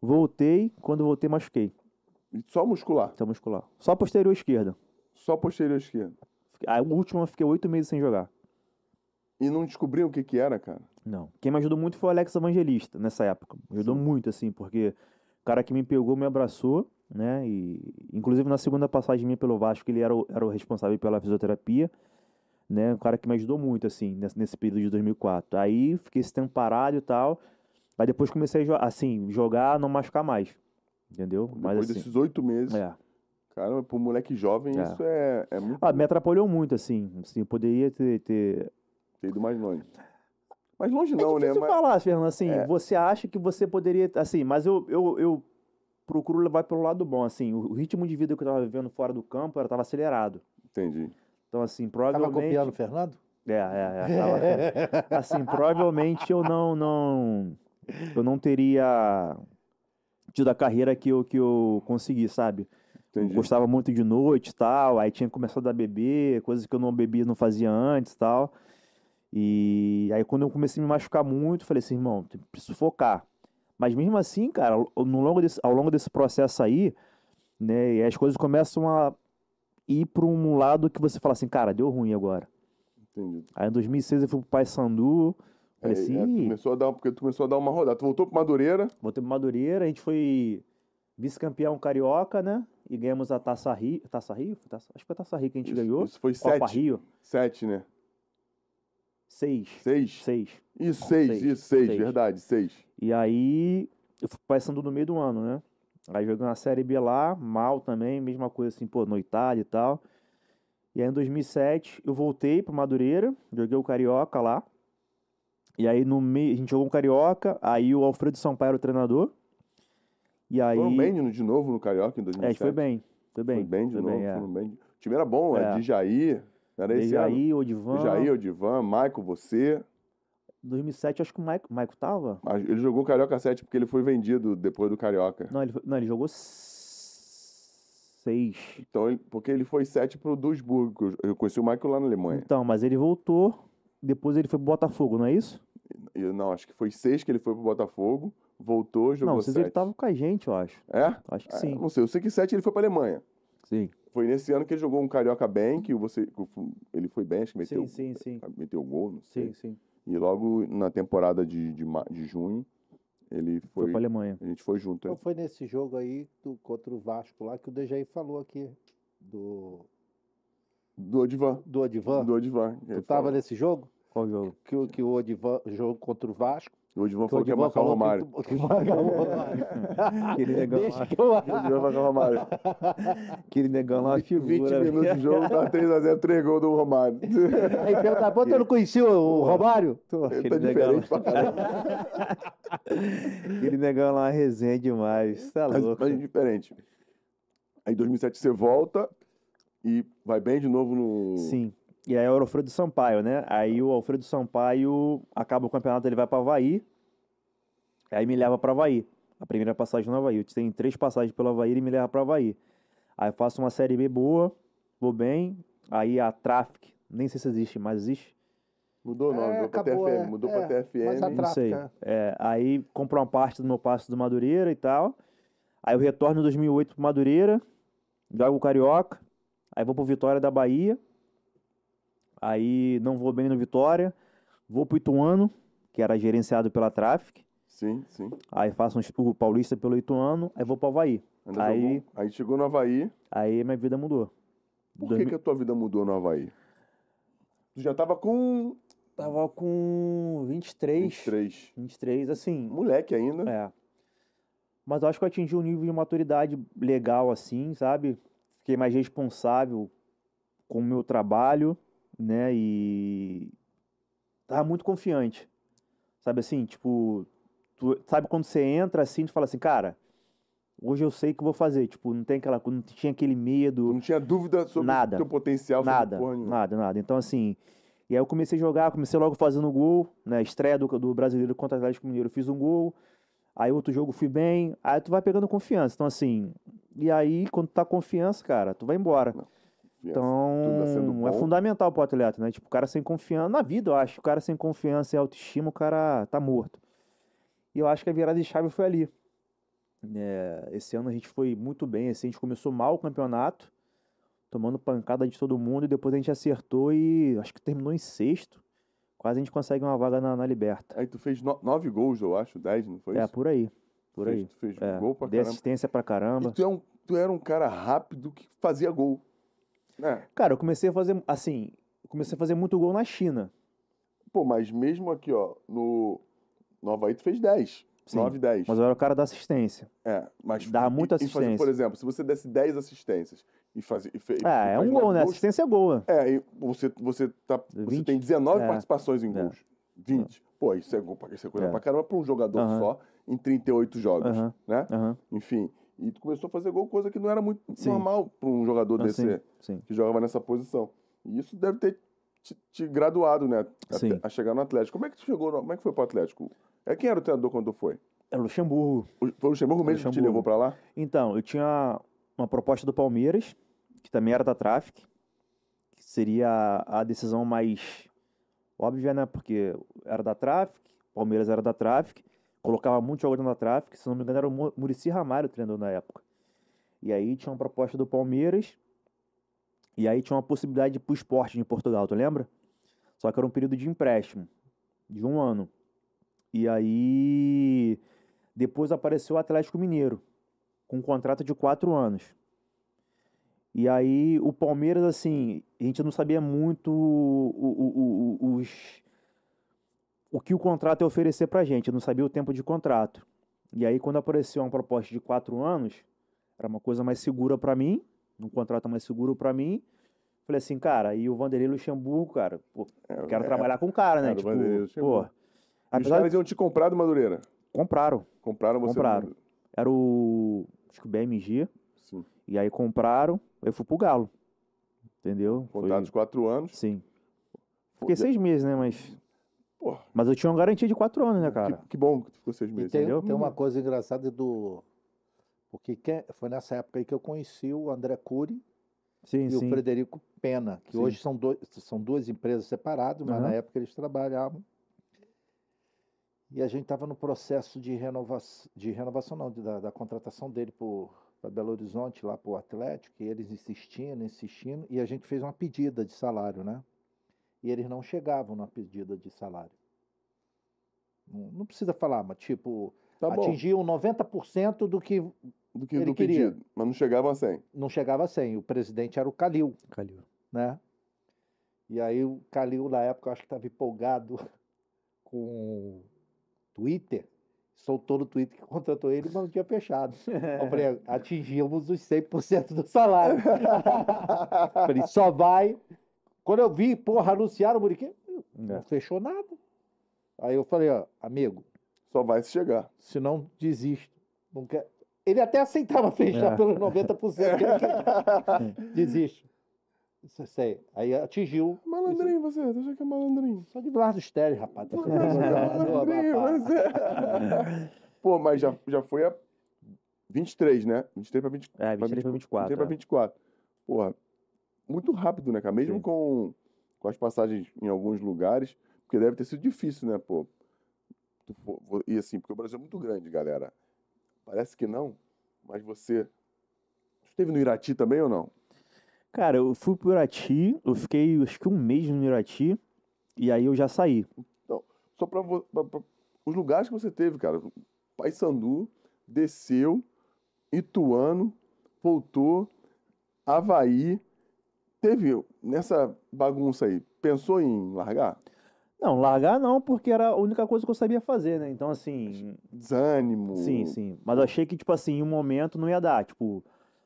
Voltei, quando voltei machuquei. Só muscular. Tá muscular. Só posterior esquerda. Só posterior esquerdo. A última fiquei oito meses sem jogar. E não descobriam o que que era, cara. Não. Quem me ajudou muito foi o Alex Evangelista nessa época. Me ajudou Sim. muito, assim, porque o cara que me pegou me abraçou, né? E inclusive na segunda passagem minha pelo Vasco, ele era o, era o responsável pela fisioterapia, né? Um cara que me ajudou muito, assim, nesse, nesse período de 2004. Aí fiquei esse tempo parado e tal. Aí depois comecei a assim, jogar, não machucar mais. Entendeu? Mas Depois assim. desses oito meses. É. Cara, pro moleque jovem, É. isso é, é muito. Ah, me atrapalhou muito, assim. assim eu poderia ter, ter, ter ido mais longe. Mais longe É não, né? difícil Mas, falar, Fernando, assim, É. você acha que você poderia, assim, mas eu, eu, eu procuro levar pelo lado bom, assim, o ritmo de vida que eu tava vivendo fora do campo, eu tava acelerado. entendi. Então, assim, Tava provavelmente... copiando o Fernando? É, é, é. tava- assim, provavelmente eu não, não, eu não teria tido a carreira que eu, que eu consegui, sabe? Entendi. Gostava muito de noite e tal, aí tinha começado a beber, coisas que eu não bebia, não fazia antes e tal. E aí quando eu comecei a me machucar muito, falei assim, irmão, eu preciso focar. Mas mesmo assim, cara, ao, no longo desse, ao longo desse processo aí, né, e as coisas começam a ir para um lado que você fala assim, cara, deu ruim agora. Entendi. Aí em 2006 eu fui pro Paysandu, falei É, assim, é, tu "Ih, começou a dar, porque tu começou a dar uma rodada. Tu voltou pro Madureira. Voltei pro Madureira, a gente foi vice-campeão carioca, né? E ganhamos a Taça Rio. Taça Rio? Taça- acho que foi a Taça Rio que a gente Isso, ganhou. isso foi Copa sete. Rio. Sete, né? Seis. Seis? Seis. Isso, seis, Seis, isso, seis, seis. verdade, seis. E aí, eu fui passando no meio do ano, né? Aí joguei uma Série B lá, mal também, mesma coisa assim, pô, no Itália e tal. E aí em 2007 eu voltei pro Madureira, joguei o Carioca lá. E aí no meio, a gente jogou um Carioca, aí o Alfredo Sampaio era o treinador. E aí. Foram bem de, novo no Carioca em 2007. É, foi bem. Foi bem. Foi bem de foi novo. bem, é. bem. O time era bom, é. É. de Jair. Era esse. Dejaí, Odivan. Jair, Odivan, Maico, você. 2007 acho que o Maico, Maico tava? Ah, Ele jogou o Carioca 7 porque ele foi vendido depois do Carioca. Não, ele, não, ele jogou s- seis. Então, ele- porque ele foi 7 pro Duisburg. que eu- Eu conheci o Michael lá na Alemanha. Então, mas ele voltou, depois ele foi pro Botafogo, não é isso? E, não, acho que foi 6 que ele foi pro Botafogo. Voltou, jogou não, vocês 7. ele tava com a gente, eu acho. É? Acho que É, sim. Não sei, eu sei que 7 ele foi pra Alemanha. Sim. Foi nesse ano que ele jogou um Carioca bem, que você, ele foi bem, acho que meteu, Sim, sim, sim. meteu gol, não sei. Sim, sim. E logo na temporada de, de, de junho, ele Foi foi. pra Alemanha. a gente foi junto. Então foi nesse jogo aí do, contra o Vasco lá que o Dejaí falou aqui do, Do Odivan. do Odivan. Do Odivan. Tu tava nesse jogo? Qual jogo? Que, o- que o Odivan jogou contra o Vasco. O Que o falou que ia marcar o Romário. que, que marcar o Romário. Aquele negão Deixa lá. que eu O Odivan vai marcar o Romário. Aquele negão lá, 20 figura. minutos de jogo, tá 3x0, 3 gols do Romário. Aí pergunta, pô, tu não conhecia o Romário? Pô, Ele Aquele tá negão, diferente pra caramba. aquele negão lá, resenha demais. Tá Mas, louco. mas diferente. Aí em 2007 você volta e vai bem de novo no. Sim. E aí é o Alfredo Sampaio, né? Aí o Alfredo Sampaio acaba o campeonato, ele vai pra Havaí. Aí me leva pra Havaí. A primeira passagem no Havaí. Eu tenho três passagens pelo Havaí, ele me leva pra Havaí. Aí eu faço uma série B boa, vou bem. Aí a Traffic, nem sei se existe, mas existe. Mudou o nome, É, mudou pra acabou, TFM. é, mudou é, pra TFM. mas a Não sei. é. É, aí compro uma parte do meu passe do Madureira e tal. Aí eu retorno em 2008 pro Madureira, jogo o Carioca. Aí vou pro Vitória da Bahia. Aí não vou bem no Vitória. Vou pro Ituano, que era gerenciado pela Traffic. Sim, sim. Aí faço um, o Paulista pelo Ituano. Aí vou pro Havaí. Ainda Aí- jogou. Aí chegou no Havaí. Aí minha vida mudou. Por que, mil- que a tua vida mudou no Havaí? Tu já tava com Tava com 23. 23. 23, assim. Moleque ainda. É. Mas eu acho que eu atingi um nível de maturidade legal, assim, sabe? Fiquei mais responsável com o meu trabalho, né? E tava muito confiante. Sabe assim, tipo, tu- sabe quando você entra assim, tu fala assim, cara, hoje eu sei o que eu vou fazer. Tipo, não tem aquela, não tinha aquele medo, Não tinha dúvida sobre Nada. o teu potencial, nada, nada, nada. Então, assim, e aí eu comecei a jogar, comecei logo fazendo gol, né? Estreia do, do Brasileiro contra o Atlético Mineiro, eu fiz um gol. Aí outro jogo fui bem, aí tu vai pegando confiança. Então, assim, e aí quando tá confiança, cara, tu vai embora. tudo Então, tá é fundamental pro atleta, né? Tipo, o cara sem confiança, na vida eu acho, o cara sem confiança e autoestima, o cara tá morto. E eu acho que a virada de chave foi ali. É, esse ano a gente foi muito bem, assim, a gente começou mal o campeonato, tomando pancada de todo mundo, e depois a gente acertou e acho que terminou em sexto. Quase a gente consegue uma vaga na, na Liberta. Aí tu fez no- nove gols, eu acho, dez, não foi É, isso? por aí. Por Fez- aí. Tu fez É, gol pra caramba. assistência pra caramba. E tu, é um, tu era um cara rápido que fazia gol. Né? Cara, eu comecei a fazer, assim, comecei a fazer muito gol na China. Pô, mas mesmo aqui, ó, no, no Havaí tu fez 10. Sim, 9, 10. Mas eu era o cara da assistência. É, mas e- muita e fazer, assistência. por exemplo, se você desse 10 assistências e fazer. E fe, É, é um gol, né? gols, Assistência é gol. É, e você, você, tá, você 20? tem 19 É. participações em É. gols. 20. Pô, isso é gol isso é coisa É. pra caramba pra um jogador Aham. só em 38 jogos, Aham. né? Aham. Enfim. E tu começou a fazer gol, coisa que não era muito Sim. normal pra um jogador Ah, desse sim, sim. que jogava nessa posição. E isso deve ter te, te graduado, né? Sim. a chegar no Atlético. Como é que tu chegou? no- Como é que foi pro Atlético? É quem era o treinador quando tu foi? É Luxemburgo. O- Foi o Luxemburgo mesmo que te Luxemburgo. levou pra lá? Então, eu tinha uma proposta do Palmeiras, que também era da Traffic, que seria a decisão mais óbvia, né? Porque era da Traffic, Palmeiras era da Traffic, colocava muito jogador na Traffic, se não me engano era o Mu- Muricy Ramalho o treinador na época. E aí tinha uma proposta do Palmeiras, e aí tinha uma possibilidade pro esporte de Portugal, tu lembra? Só que era um período de empréstimo, de um ano. E aí depois apareceu o Atlético Mineiro, com um contrato de quatro anos. E aí o Palmeiras, assim, a gente não sabia muito o, o, o- os, o que o contrato ia oferecer pra gente, não sabia o tempo de contrato. E aí quando apareceu uma proposta de quatro anos, era uma coisa mais segura pra mim, um contrato mais seguro pra mim. Falei assim, cara, e o Vanderlei Luxemburgo, cara, pô, É, quero é, trabalhar com o cara, né? Cara, o tipo, pô, E os apesar caras iam te comprar do Madureira. compraram. Compraram você. Compraram. Era o, acho que o BMG, Sim. E aí compraram, eu fui pro Galo. Entendeu? Foi- Contrato de quatro anos. Sim. Fiquei seis meses, né? Mas, Pô, mas eu tinha uma garantia de quatro anos, né, cara? que, que bom que tu ficou seis E meses. tem, entendeu? tem uma coisa engraçada do. Porque quem- foi nessa época aí que eu conheci o André Cury Sim, e sim. o Frederico Pena, que Sim. hoje são, dois, são duas empresas separadas, mas Aham. na época eles trabalhavam. E a gente estava no processo de renovação, de renovação não, de- da, da contratação dele para Belo Horizonte, lá para o Atlético, e eles insistindo, insistindo, e a gente fez uma pedida de salário, né? E eles não chegavam na pedida de salário. Não, não precisa falar, mas tipo, Tá atingiam 90% do que Do que ele do queria. pedido. Mas não chegava a 100. não chegava a 100. O presidente era o Calil, Calil. né? E aí o Calil, na época, eu acho que estava empolgado com Twitter, soltou no Twitter que contratou ele, mas não tinha fechado. Eu falei, atingimos os 100% do salário. falei, só vai. Quando eu vi, porra, anunciaram o Muriquê, não É. fechou nada. Aí eu falei, ó, amigo, Só vai se chegar. se não desisto. Não quer... Ele até aceitava fechar É. pelos 90% que ele queria. Desisto. Isso sei. Aí atingiu. Malandrinho você, acha que é malandrinho? Só de Blas do Estéreo, rapaz. Tá é malandrinho, você. Pô, mas já, já foi a 23, né? 23 pra 20, É, 23 pra 24. 23 pra é. 24. Porra, muito rápido, né, cara? Mesmo Sim. com, com as passagens em alguns lugares, porque deve ter sido difícil, né, pô? E assim, porque o Brasil é muito grande, galera. Parece que não, mas você. Tu esteve no Irati também ou não? Cara, eu fui pro Irati, eu fiquei acho que um mês no Irati, e aí eu já saí. Só pra, pra- pra- os lugares que você teve, cara. Paysandu, desceu, Ituano, voltou, Havaí. Teve nessa bagunça aí, pensou em largar? Não, largar não, porque era a única coisa que eu sabia fazer, né? Então, assim, Desânimo. sim, sim. Mas eu achei que, tipo assim, em um momento não ia dar. Tipo,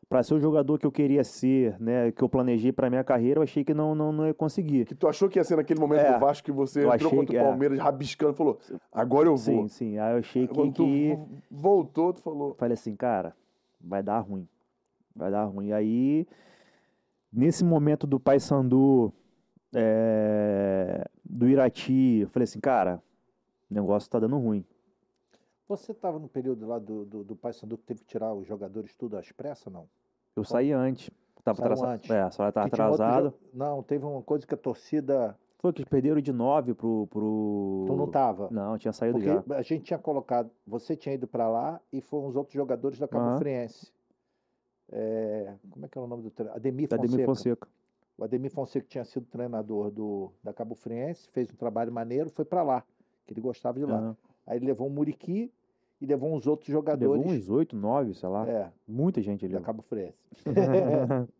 para ser o jogador que eu queria ser, né, que eu planejei para minha carreira, eu achei que não, não, não ia conseguir. Que tu achou que ia ser naquele momento É. do Vasco que você entrou contra o é. Palmeiras rabiscando, falou, agora eu vou. Sim, sim. Aí eu achei Aí que, que vo- voltou, tu falou, falei assim, cara, vai dar ruim. Vai dar ruim. E aí, nesse momento do Paysandu, é, do Irati, eu falei assim, cara, o negócio tá dando ruim. Você estava no período lá do, do, do Paysandu que teve que tirar os jogadores tudo às pressas, não? Eu saí antes. Tava Saiu atrasado. antes. É, a senhora tava jo- Não, teve uma coisa que a torcida. Foi que eles perderam de 9 pro. pro... Tu não tava. Não, tinha saído Porque já. a gente tinha colocado. Você tinha ido para lá e foram os outros jogadores da Cabo Aham. Friense. É, como é que era o nome do treinador? Ademir Da Fonseca. Demi Fonseca. O Ademir Fonseca tinha sido treinador do, da Cabo Friense, fez um trabalho maneiro, foi para lá, que ele gostava de lá. Aham. Aí ele levou o Muriqui e levou uns outros Levou jogadores uns 8, 9, sei lá. é, Muita gente da ali. Cabo Friense.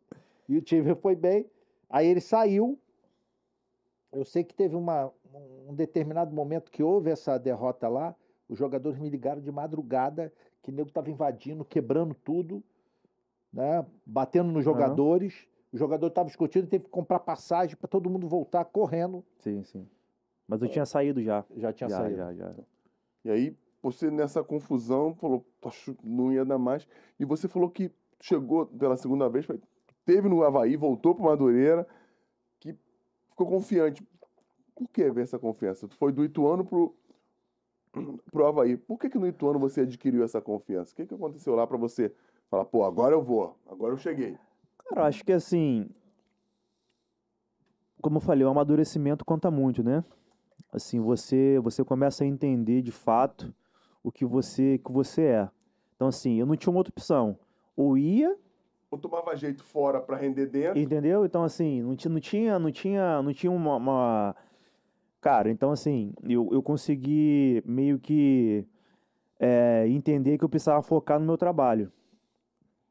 E o time foi bem. Aí ele saiu. Eu sei que teve uma, um determinado momento que houve essa derrota lá. Os jogadores me ligaram de madrugada que o nego estava invadindo, quebrando tudo, né? batendo nos jogadores. O jogador estava escondido e teve que comprar passagem para todo mundo voltar correndo. sim, sim. Mas eu tinha saído já. Já tinha já, saído. já, já. E aí, você nessa confusão, falou, "Poxa, não ia dar mais. E você falou que chegou pela segunda vez, teve no Havaí, voltou pro Madureira, que ficou confiante. Por que ver essa confiança? Tu foi do Ituano pro, pro Havaí. Por que, que no Ituano você adquiriu essa confiança? O que, que aconteceu lá pra você falar, pô, agora eu vou, agora eu cheguei? Cara, acho que assim. Como eu falei, o amadurecimento conta muito, né? Assim, você você começa a entender de fato o que você que você é. Então, assim, eu não tinha uma outra opção. Ou ia, Ou tomava jeito fora pra render dentro, entendeu? Então, assim, não tinha, não tinha, não tinha, não tinha uma, uma- Cara, então, assim, eu, eu consegui meio que é, entender que eu precisava focar no meu trabalho.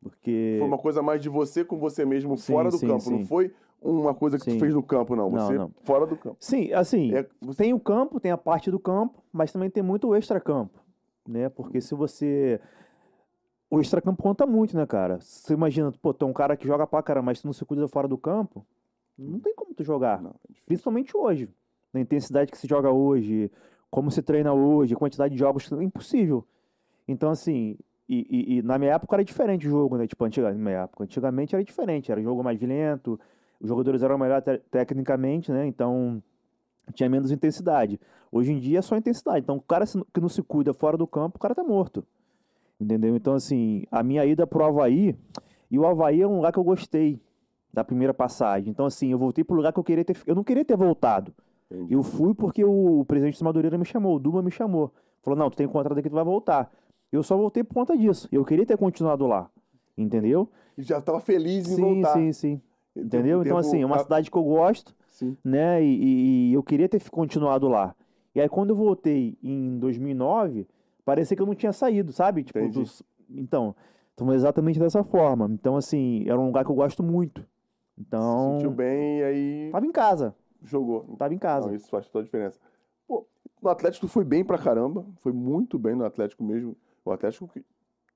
Porque. foi uma coisa mais de você com você mesmo Sim, fora do sim, campo. Não sim. foi uma coisa que tu Sim. fez no campo, não. Não, Você não. fora do campo. Sim, assim, É, você- tem o campo, tem a parte do campo, mas também tem muito o extracampo, né? Porque se você. O extracampo conta muito, né, cara? Você imagina, pô, tu é um cara que joga pra caramba, mas tu não se cuida fora do campo, não tem como tu jogar. Não, é. Principalmente hoje. Na intensidade que se joga hoje, como se treina hoje, quantidade de jogos, é impossível. Então, assim, e, e- e na minha época era diferente o jogo, né? Tipo, antiga, na minha época, antigamente era diferente, era um jogo mais lento, os jogadores eram melhor te- tecnicamente, né? Então, tinha menos intensidade. Hoje em dia é só intensidade. Então, o cara que não se cuida fora do campo, o cara tá morto. Entendeu? Então, assim, a minha ida pro Havaí, e o Havaí é um lugar que eu gostei da primeira passagem. Então, assim, eu voltei pro lugar que eu queria ter. Eu não queria ter voltado. Entendi. Eu fui porque o, o presidente do Madureira me chamou, o Duma me chamou. Falou, não, tu tem contrato aqui, tu vai voltar. Eu só voltei por conta disso. Eu queria ter continuado lá. Entendeu? E já estava feliz em Sim, voltar. sim, sim. Tempo- Entendeu? Então, assim, é uma ah, cidade que eu gosto, Sim. né? E, e- eu queria ter continuado lá. E aí, quando eu voltei em 2009, parecia que eu não tinha saído, sabe? Tipo, dos- então, então, exatamente dessa forma. Então, assim, era um lugar que eu gosto muito. Se Então, sentiu bem e aí tava em casa. jogou. Tava em casa. Não, isso faz toda a diferença. Pô, no Atlético foi bem pra caramba. Foi muito bem no Atlético mesmo. O Atlético que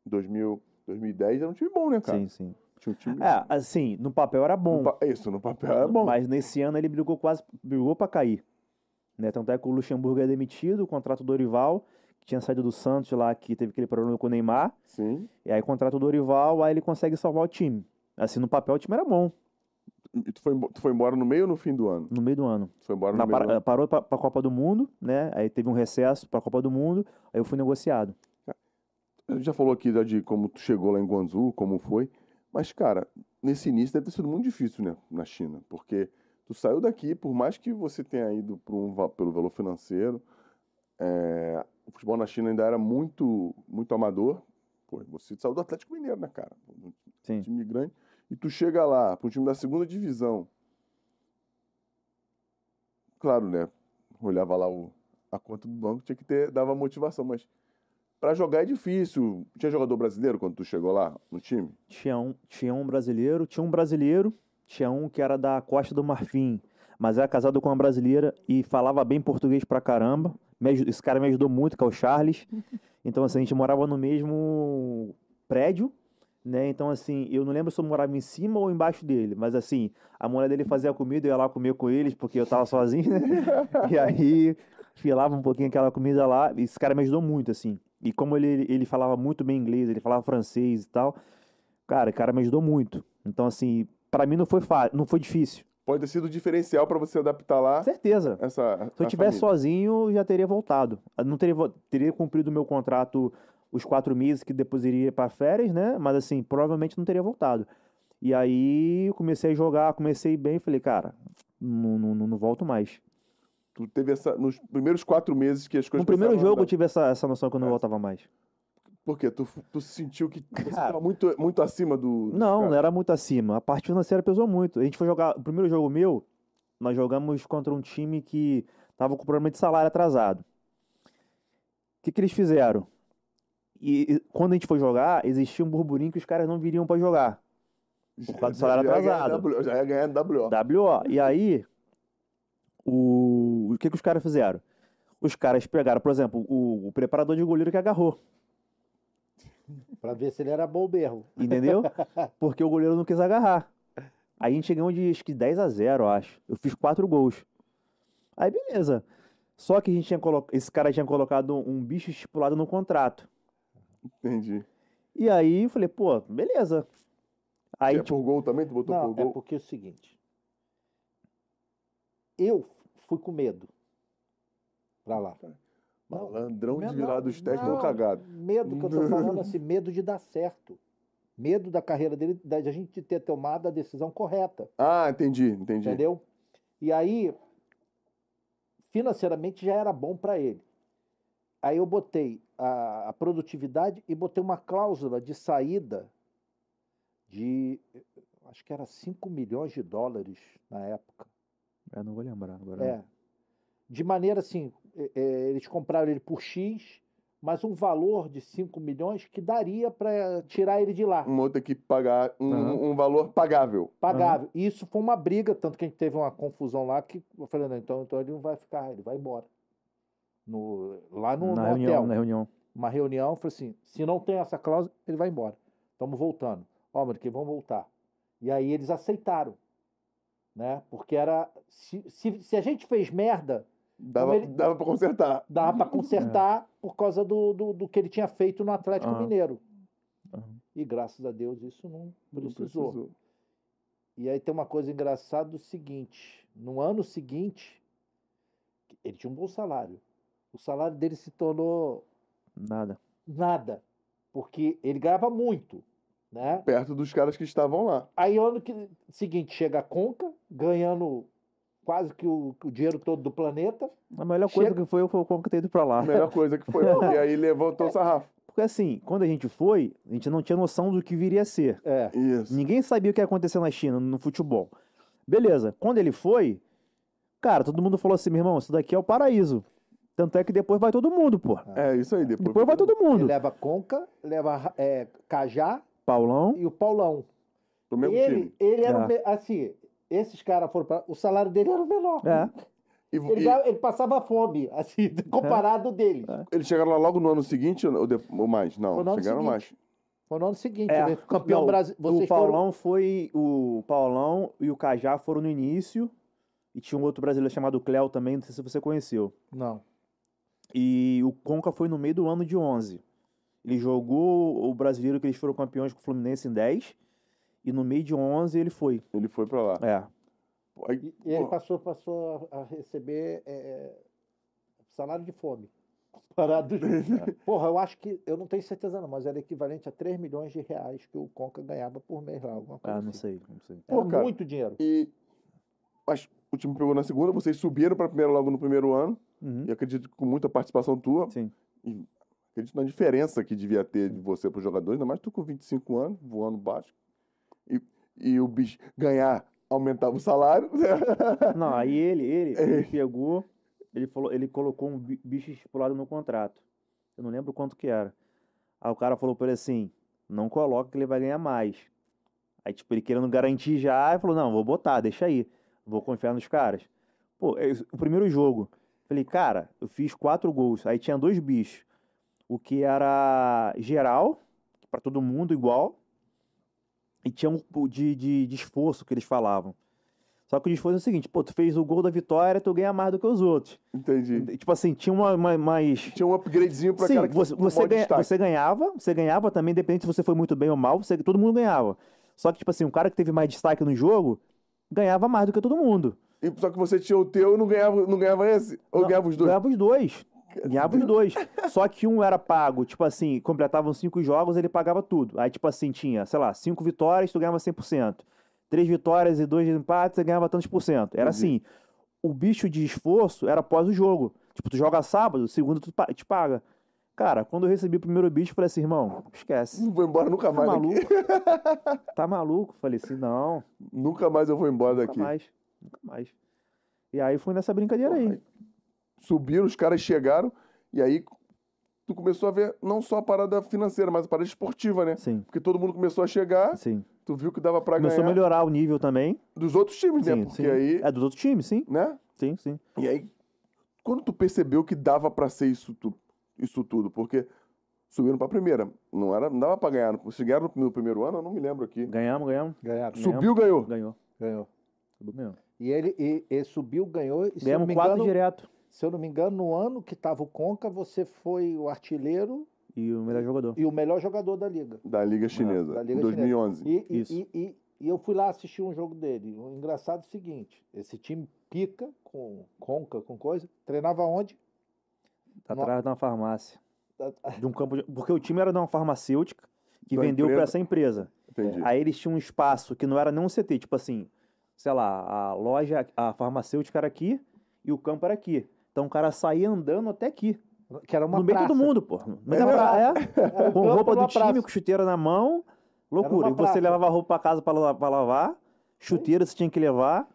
2000, 2010 era um time bom, né, cara? Sim, sim. Tinha um time. É, assim, no papel era no bom. pa- Isso, no papel era bom. Mas nesse ano ele brigou quase brigou para cair. Né? Tanto é que o Luxemburgo é demitido, o contrato do Dorival, que tinha saído do Santos lá, que teve aquele problema com o Neymar. Sim. E aí contrata o Dorival, aí ele consegue salvar o time. Assim, no papel o time era bom, E tu foi, tu foi embora no meio ou no fim do ano? no meio do ano. Tu foi embora no Na meio par- do ano. Parou para a Copa do Mundo, né? Aí teve um recesso para a Copa do Mundo, aí eu fui negociado. A gente já falou aqui já de como tu chegou lá em Guangzhou, como foi. Mas, cara, nesse início deve ter sido muito difícil, né, na China. Porque tu saiu daqui, por mais que você tenha ido um, pelo valor financeiro, é, o futebol na China ainda era muito, muito amador. Pô, você saiu do Atlético Mineiro, né, cara? Um Sim. time grande. E tu chega lá, para um time da segunda divisão. Claro, né? Olhava lá o, a conta do banco, tinha que ter, dava motivação, mas para jogar é difícil. Tinha jogador brasileiro quando tu chegou lá no time? Tinha um, tinha um brasileiro, tinha um brasileiro, tinha um que era da Costa do Marfim, mas era casado com uma brasileira e falava bem português pra caramba. Esse cara me ajudou muito, que é o Charles. Então, assim, a gente morava no mesmo prédio, né? Então, assim, eu não lembro se eu morava em cima ou embaixo dele, mas assim, a mulher dele fazia comida, eu ia lá comer com eles, porque eu tava sozinho, né? E aí, filava um pouquinho aquela comida lá, e esse cara me ajudou muito, assim. E como ele, ele falava muito bem inglês, ele falava francês e tal, cara, o cara me ajudou muito. Então, assim, pra mim não foi fácil, não foi difícil. Pode ter sido diferencial pra você adaptar lá Certeza. essa. Se eu tivesse família. sozinho, já teria voltado. Eu Não teria, teria cumprido o meu contrato os quatro meses que depois iria para férias, né? Mas assim, provavelmente não teria voltado. E aí eu comecei a jogar, comecei bem falei, cara, não, não- não volto mais. Tu teve essa. Nos primeiros quatro meses que as coisas No primeiro jogo eu andar. tive essa, essa noção que eu não É. voltava mais. Por quê? Tu, tu sentiu que você Cara. tava muito, muito acima do. Não, não era muito acima. A parte financeira pesou muito. A gente foi jogar. O primeiro jogo meu, nós jogamos contra um time que tava com problema de salário atrasado. O que, que eles fizeram? E, e quando a gente foi jogar, existia um burburinho que os caras não viriam pra jogar. Por causa do salário atrasado. W, já ia ganhar WO. WO. E aí, o, o que, que os caras fizeram? Os caras pegaram, por exemplo, o, o preparador de goleiro que agarrou. Pra ver se ele era bom mesmo. Entendeu? Porque o goleiro não quis agarrar. Aí a gente ganhou de acho que 10 a 0, eu acho. Eu fiz quatro gols. Aí beleza. Só que a gente tinha colo... esse cara tinha colocado um bicho estipulado no contrato. Entendi. E aí eu falei, pô, beleza. Aí, é tipo, por gol também? Tu botou Não, por é gol? porque é o seguinte. Eu fui com medo pra lá. Não, Malandrão de virar dos técnicos não, cagado. Medo que eu tô falando assim, medo de dar certo. Medo da carreira dele, da de a gente ter tomado a decisão correta, Ah, entendi, entendi. entendeu? E aí, financeiramente já era bom para ele. Aí eu botei a, a produtividade e botei uma cláusula de saída de, acho que era 5 milhões de dólares na época. Eu não vou lembrar agora. É. De maneira assim, é, é, eles compraram ele por X, mas um valor de 5 milhões que daria para tirar ele de lá. Uma outra equipe pagar um, Aham. um valor pagável. Pagável. E isso foi uma briga, tanto que a gente teve uma confusão lá que eu falei, não, então, então ele não vai ficar, ele vai embora. No, lá no, na no reunião, hotel. na reunião. Uma reunião, falei assim, se não tem essa cláusula, ele vai embora. Estamos voltando. Ó, mas que vamos voltar. E aí eles aceitaram. Né? Porque era. Se, se, se a gente fez merda, Dava, ele- dava pra consertar. dava para consertar por causa do, do, do que ele tinha feito no Atlético Aham. Mineiro. Aham. E graças a Deus isso não Não precisou. E aí tem uma coisa engraçada do seguinte: no ano seguinte, ele tinha um bom salário. O salário dele se tornou Nada. nada, porque ele ganhava muito, né? Perto dos caras que estavam lá. Aí ano que, seguinte chega a Conca, ganhando quase que o, o dinheiro todo do planeta. A melhor coisa Chega- que foi foi o que ter ido pra lá. A melhor coisa que foi, porque aí levantou o sarrafo. Porque assim, quando a gente foi, a gente não tinha noção do que viria a ser. É, Isso. Ninguém sabia o que ia acontecer na China, no futebol. Beleza, quando ele foi, cara, todo mundo falou assim, meu irmão, isso daqui é o paraíso. Tanto é que depois vai todo mundo, pô. É isso aí. Depois, Depois vai todo ele mundo. leva Conca, leva é, Cajá Paulão, e o Paulão. Pro mesmo ele, time. ele era o É. assim, esses caras foram para o salário dele era o menor. é, E, Ele, e ele passava fome, assim, comparado dele. É. eles chegaram lá logo no ano seguinte ou, de- ou mais? Não, chegaram seguinte. mais. Foi no ano seguinte, É, né? campeão não, brasileiro. o Paulão foi, o Paulão e o Cajá foram no início, e tinha um outro brasileiro chamado Cléo também, não sei se você conheceu. Não. E o Conca foi no meio do ano de 11. Ele jogou o brasileiro que eles foram campeões com o Fluminense em 10, e no meio de 11 ele foi. Ele foi pra lá. É, Aí, E, e ele passou, passou a receber é, salário de fome. Comparado. Porra, eu acho que, eu não tenho certeza não, mas era equivalente a 3 milhões de reais que o Conca ganhava por mês lá. Alguma coisa ah, não assim. sei, não sei. Era Pô, cara, muito dinheiro. E, mas o time pegou na segunda, vocês subiram pra primeira logo no primeiro ano, Uhum, e acredito que com muita participação tua. Sim. E acredito na diferença que devia ter de você para os jogadores, ainda mais tu com 25 anos, voando baixo. E, e o bicho ganhar, aumentava o salário. Não, aí ele, ele, É. ele pegou, ele falou, ele colocou um bi- bicho estipulado no contrato. Eu não lembro quanto que era. Aí o cara falou pra ele assim, não coloca que ele vai ganhar mais. Aí, tipo, ele querendo garantir já, ele falou, não, vou botar, deixa aí. Vou confiar nos caras. Pô, é o primeiro jogo, falei, cara, eu fiz quatro gols. Aí tinha dois bichos. O que era geral, pra todo mundo igual, E tinha um po- de, de, de esforço que eles falavam. Só que o esforço é o seguinte, pô, tu fez o gol da vitória, tu ganha mais do que os outros. Entendi. Tipo assim, tinha uma, uma- mais... Tinha um upgradezinho pra Sim, cara que você, você, ganha- você ganhava, você ganhava também, independente se você foi muito bem ou mal, você, todo mundo ganhava. Só que, tipo assim, o cara que teve mais destaque no jogo ganhava mais do que todo mundo. E só que você tinha o teu e não ganhava, não ganhava esse? Ou Não, ganhava os dois? Ganhava os dois. Ganhava os dois. Só que um era pago, tipo assim, completavam cinco jogos, ele pagava tudo. Aí, tipo assim, tinha, sei lá, cinco vitórias, tu ganhava 100%. Três vitórias e dois empates, você ganhava tantos por cento. Era Entendi. assim. O bicho de esforço era após o jogo. Tipo, tu joga sábado, segundo tu te paga. Cara, quando eu recebi o primeiro bicho, eu falei assim, irmão, esquece. Não vou embora nunca Tá mais maluco? daqui. Tá maluco? Falei assim, não, Nunca mais eu vou embora nunca daqui. mais. Nunca mais. E aí fui nessa brincadeira aí. Subiram, os caras chegaram, e aí tu começou a ver não só a parada financeira, mas a parada esportiva, né? Sim, Porque todo mundo começou a chegar, sim. tu viu que dava pra Começou a ganhar melhorar o nível também. dos outros times, né? Sim, Porque sim. aí, É dos outros times, sim. né? Sim, sim. E aí, quando tu percebeu que dava pra ser isso, tu- isso tudo? Porque subiram pra primeira, não, era, não dava pra ganhar. Vocês ganharam no primeiro ano? Eu não me lembro aqui. Ganhamos, ganhamos. Ganharam. Ganhamos. Subiu, ganhou. Ganhou. Ganhou. Subiu mesmo. E ele, e, e subiu, ganhou. E se Ganhamos quatro engano, direto. Se eu não me engano, no ano que tava o Conca, você foi o artilheiro E o melhor jogador. e o melhor jogador da liga. Da Liga Chinesa, da Liga em 2011. E, e- Isso. e- e- e eu fui lá assistir um jogo dele. O engraçado é o seguinte: esse time pica com Conca, com coisa, treinava onde? Tá No- atrás de uma farmácia. Tá- De um campo de- Porque o time era de uma farmacêutica que Da vendeu pra empresa. essa empresa. Entendi. Aí eles tinham um espaço que não era nem um CT, tipo assim, sei lá, a loja, a farmacêutica era aqui e o campo era aqui. Então o cara saía andando até aqui. Que era uma no meio praça. todo mundo, pô. No meio Era da uma praia, Era é, com roupa do time, praça. com chuteira na mão. Loucura. E você praça. levava a roupa pra casa pra, la- pra lavar, chuteira você tinha que levar.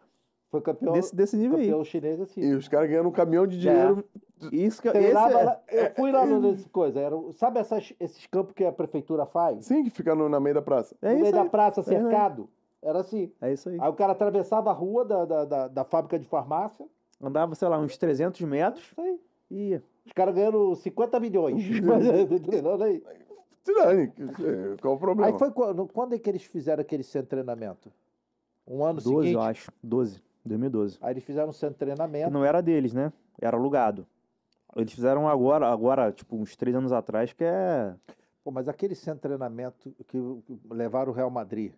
Foi campeão, Desse, desse nível aí. campeão chinês assim. E os caras ganhando um caminhão de dinheiro. Isso que esse Treinava é, lá- eu fui lá nessa coisa. Era, sabe essas- esses campos que a prefeitura faz? Sim, que fica no, na meio da praça. é no meio isso da aí. praça, É isso aí. cercado. Era assim. É isso aí. Aí o cara atravessava a rua da, da, da, da fábrica de farmácia. Andava, sei lá, uns 300 metros aí. e ia. Os caras ganhando 50 milhões. Treinando aí. Qual o problema? Aí foi quando, quando é que eles fizeram aquele centro treinamento? Um ano 12, seguinte. eu acho. 12. 2012. Aí eles fizeram um centro de Que treinamento. não era deles, né? Era alugado. Eles fizeram agora, agora, tipo, uns três anos atrás, que é. Pô, mas aquele centro treinamento que levaram o Real Madrid.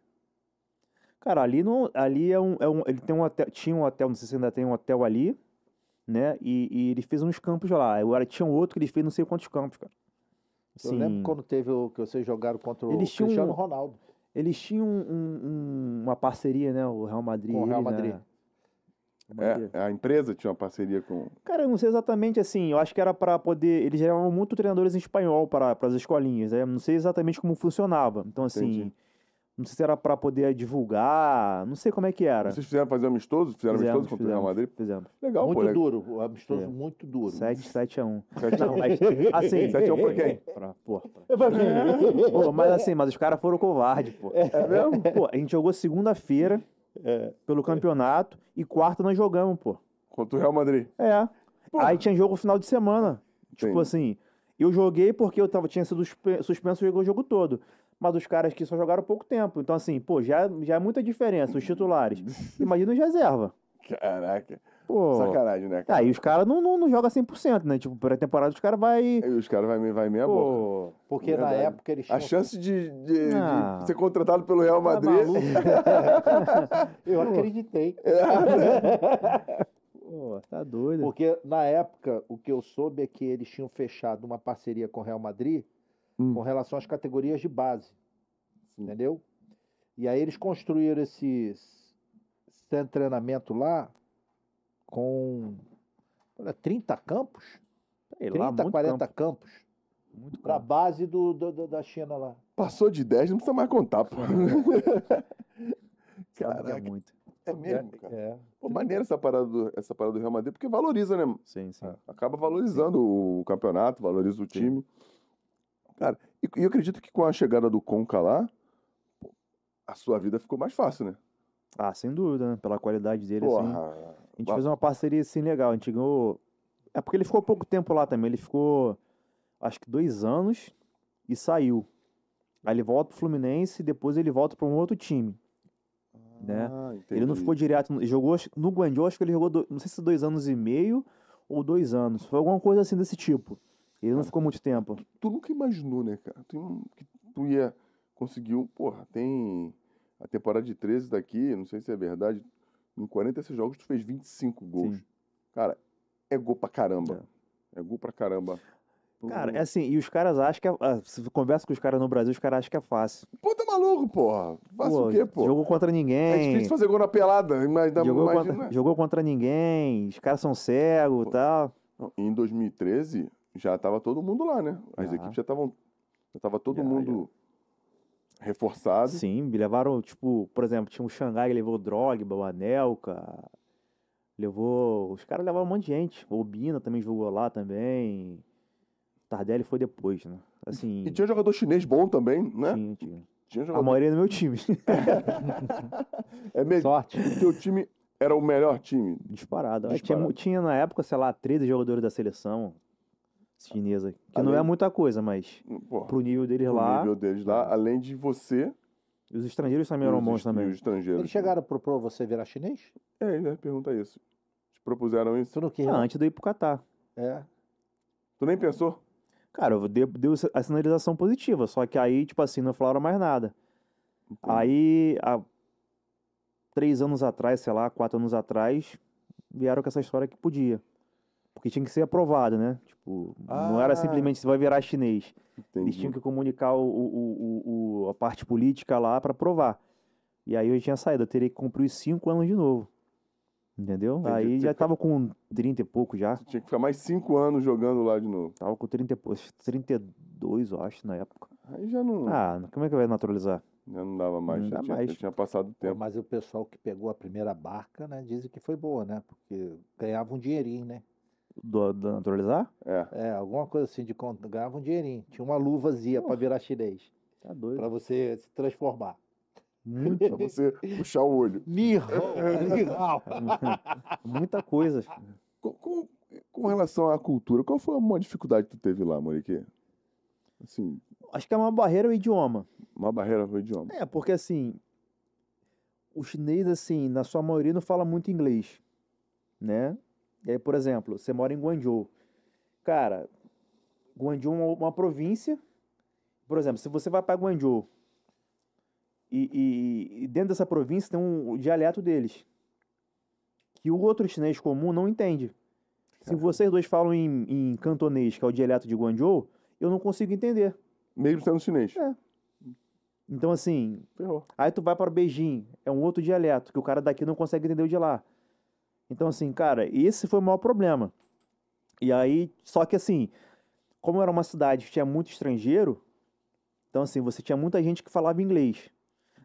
Cara, ali não. Ali é um. É um ele tem um hotel. Tinha um hotel, não sei se ainda tem um hotel ali, né? E, e ele fez uns campos lá. Agora tinha um outro que ele fez não sei quantos campos, cara. Eu lembro Assim, quando teve o que vocês jogaram contra o Cristiano um- Ronaldo. Eles tinham um- um- uma parceria, né? O Real Madrid. Com o Real ele, né? Madrid. Madrid. É, a empresa tinha uma parceria com. Cara, eu não sei exatamente assim. Eu acho que era para poder. Eles levavam muito treinadores em espanhol para as escolinhas. Né? Não sei exatamente como funcionava. Então, assim. Entendi. Não sei se era para poder divulgar. Não sei como é que era. Vocês fizeram fazer amistoso? Fizeram amistoso contra o Real Madrid? Fizemos. Legal, muito pô. legal. duro, o amistoso É. muito duro. 7, 7 a 1. Sete a Não, um. mas, assim. 7 a 1 pra quem? Pra, pô, pra- Pô, mas assim, mas os caras foram covardes, pô. É mesmo? Pô, a gente jogou segunda-feira É. pelo campeonato e quarta nós jogamos, pô. Contra o Real Madrid. É. Pô. Aí tinha jogo final de semana. Tipo Entendi. assim, eu joguei porque eu tava, tinha sido suspe- suspenso o jogo todo. Mas os caras que só jogaram pouco tempo. Então, assim, pô, já, já é muita diferença, os titulares. Imagina os reserva. Caraca. Pô. Sacanagem, né, cara? Aí os caras não, não, não jogam 100%, né? Tipo, pré-temporada os caras vai. Aí os caras vai, vai meia boca. Pô. Porque na Verdade. época eles tinham. A chance de, de- de Ah. ser contratado pelo Real Tá Madrid. Eu acreditei. Pô, tá doido. Porque na época, o que eu soube é que eles tinham fechado uma parceria com o Real Madrid Hum. com relação às categorias de base. Sim. Entendeu? E aí eles construíram esse de treinamento lá com olha, 30 campos. Sei 30, lá, muito 40 campo, campos. muito Pra campo. base do, do- do- da China lá. Passou de 10, não precisa mais contar, pô. É Caraca, muito. é mesmo, cara. É. Pô, maneiro essa parada, do, essa parada do Real Madrid, porque valoriza, né? Sim, sim. Acaba valorizando o campeonato, valoriza o time. Cara, e, e eu acredito que com a chegada do Conca lá, a sua vida ficou mais fácil, né? Ah, sem dúvida, né? Pela qualidade dele, assim. Porra. A gente fez uma parceria assim legal. A gente ganhou. É porque ele ficou pouco tempo lá também. Ele ficou, acho que dois anos e saiu. Aí ele volta pro Fluminense e depois ele volta para um outro time. Né? Ah, Ele não ficou direto, jogou no Guangzhou, acho que ele jogou, do- não sei se dois anos e meio ou dois anos. Foi alguma coisa assim desse tipo. Ele não ficou muito tempo. Tu nunca imaginou, né, cara? Tu, que tu ia conseguir. um- Porra, tem a temporada de 13 daqui, não sei se é verdade. Em 46 jogos tu fez 25 gols. Sim. Cara, é gol pra caramba. É, gol pra caramba. Cara, é assim, e os caras acham que é, ah, se conversa com os caras no Brasil, os caras acham que é fácil. Pô, tá maluco, porra. Faça o quê, pô? Jogou contra É ninguém. difícil fazer gol na pelada, mas dá- jogou, imagina. contra, jogou contra ninguém. Os caras são cegos e tal. Em 2013, já tava todo mundo lá, né? As Já. equipes já estavam. Já tava todo Já, mundo reforçado. Sim, me levaram, tipo, por exemplo, tinha o Xangai que levou o Drogba, o Anelka. Levou. Os caras levaram um monte de gente. O Obina também jogou lá também. Tardelli foi depois, né? Assim. E tinha jogador chinês bom também, né? tinha, tinha. Tinha A jogador. maioria do meu time. É mesmo. Sorte. O teu time era o melhor time. Disparado. Tinha, Disparado. mu- tinha na época, sei lá, 13 jogadores da seleção chinesa. Que não é Além- muita coisa, mas Porra, pro nível deles o lá. nível deles lá, além de você. E os estrangeiros também eram bons também. e os estrangeiros. Eles chegaram a propor você virar chinês? É, ele pergunta isso. Te propuseram isso. Tu não Ah, antes de eu ir pro Catar. É. Tu nem pensou? Cara, eu dei, dei a sinalização positiva, só que aí, tipo assim, não falaram mais nada. Aí, há três anos atrás, sei lá, quatro anos atrás, vieram com essa história que podia. Porque tinha que ser aprovado, né? Tipo, não era Ah. simplesmente você vai virar chinês. Eles Entendi. tinham que comunicar o, o- o- o- a parte política lá pra aprovar. E aí eu tinha saído, eu teria que cumprir os cinco anos de novo. Entendeu? Entendi. Aí Você já tava com 30 e pouco já. Tu tinha que ficar mais cinco anos jogando lá de novo. Tava com 30 e pouco, 32, eu acho, na época. Aí já não, Ah, como é que vai naturalizar? já não dava mais. Não já, dá tinha, mais. já tinha passado o tempo. Mas o pessoal que pegou a primeira barca, né, dizem que foi boa, né? Porque ganhava um dinheirinho, né? Do, do naturalizar? É. É, alguma coisa assim de conta, ganhava um dinheirinho. Tinha uma luvazinha pra virar chinês, Tá doido. pra você se transformar. Pra você puxar o olho. Nihao. muita coisa. Com, com, com relação à cultura, qual foi a maior dificuldade que tu teve lá, Moriquê? Assim, Acho que é uma barreira o idioma. uma barreira foi o idioma. É, porque assim, o chinês, assim, na sua maioria não fala muito inglês, né? E aí, por exemplo, você mora em Guangzhou. Cara, Guangzhou é uma, uma província. Por exemplo, se você vai para Guangzhou e, e- e dentro dessa província tem um, dialeto deles, que o outro chinês comum não entende. Se vocês dois falam em, em cantonês, que é o dialeto de Guangzhou, eu não consigo entender. Mesmo sendo chinês. É. Então, assim, Ferrou. Aí tu vai para Beijing, é um outro dialeto, que o cara daqui não consegue entender o de lá. Então, assim, cara, esse foi o maior problema. E aí, só que assim, como era uma cidade que tinha muito estrangeiro, então assim, você tinha muita gente que falava inglês,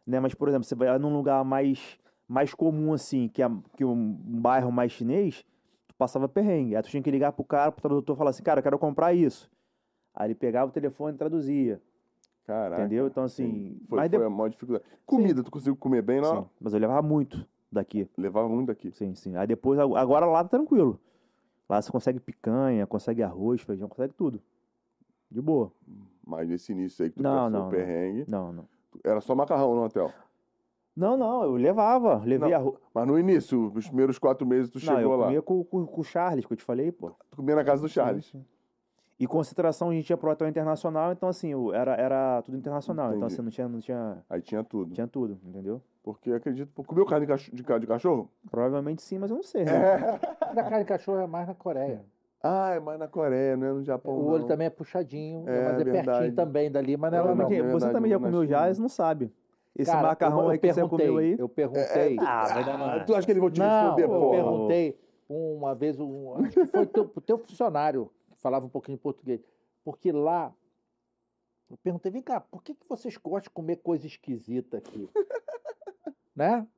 né? Mas, por exemplo, você vai num lugar mais, mais comum, assim, que, é, que um bairro mais chinês, tu passava perrengue. Aí tu tinha que ligar pro cara, pro tradutor, falar assim, cara, eu quero comprar isso. Aí ele pegava o telefone e traduzia, Caraca. entendeu? Então, assim... Sim. Foi, mas foi de- a maior dificuldade. Comida, tu conseguiu comer bem lá? Sim, mas eu levava muito daqui. Levava muito daqui. Sim, sim. Aí depois, ag- agora lá tá tranquilo. Lá você consegue picanha, consegue arroz, feijão, consegue tudo. De boa. Mas nesse início aí que tu Não, não, o perrengue, Não, não. era só macarrão no hotel. Não, não, eu levava. Levei Não, arroz. Mas no início, os primeiros quatro meses tu Não, eu chegou lá. comia com, com, com o Charles, que eu te falei, pô. Tu comia na casa do Charles. Sim, sim. E concentração, a gente ia pro hotel internacional, então assim, eu- era, era tudo internacional. Então Entendi. assim, não tinha, não tinha, Aí tinha tudo. tinha tudo, entendeu? Porque acredito. Comeu carne de cacho- de, ca- de cachorro? Provavelmente sim, mas eu não sei, né? É. Da carne de cachorro é mais na Coreia. Ah, é mais na Coreia, não é no Japão. o olho não. também é puxadinho, É, mas é verdade. pertinho também dali, mas não é lá É, não. Você verdade, também já na comeu já, eles não sabem. Esse Cara, macarrão eu, aí eu que você comeu aí. Eu perguntei. Ah, vai dar Ah, uma... tu acha que eles vão te Não, responder, eu pô? perguntei uma vez, um, acho que foi teu, teu funcionário falava um pouquinho de português. Porque lá, eu perguntei, vem cá, por que, que vocês gostam de comer coisa esquisita aqui? né?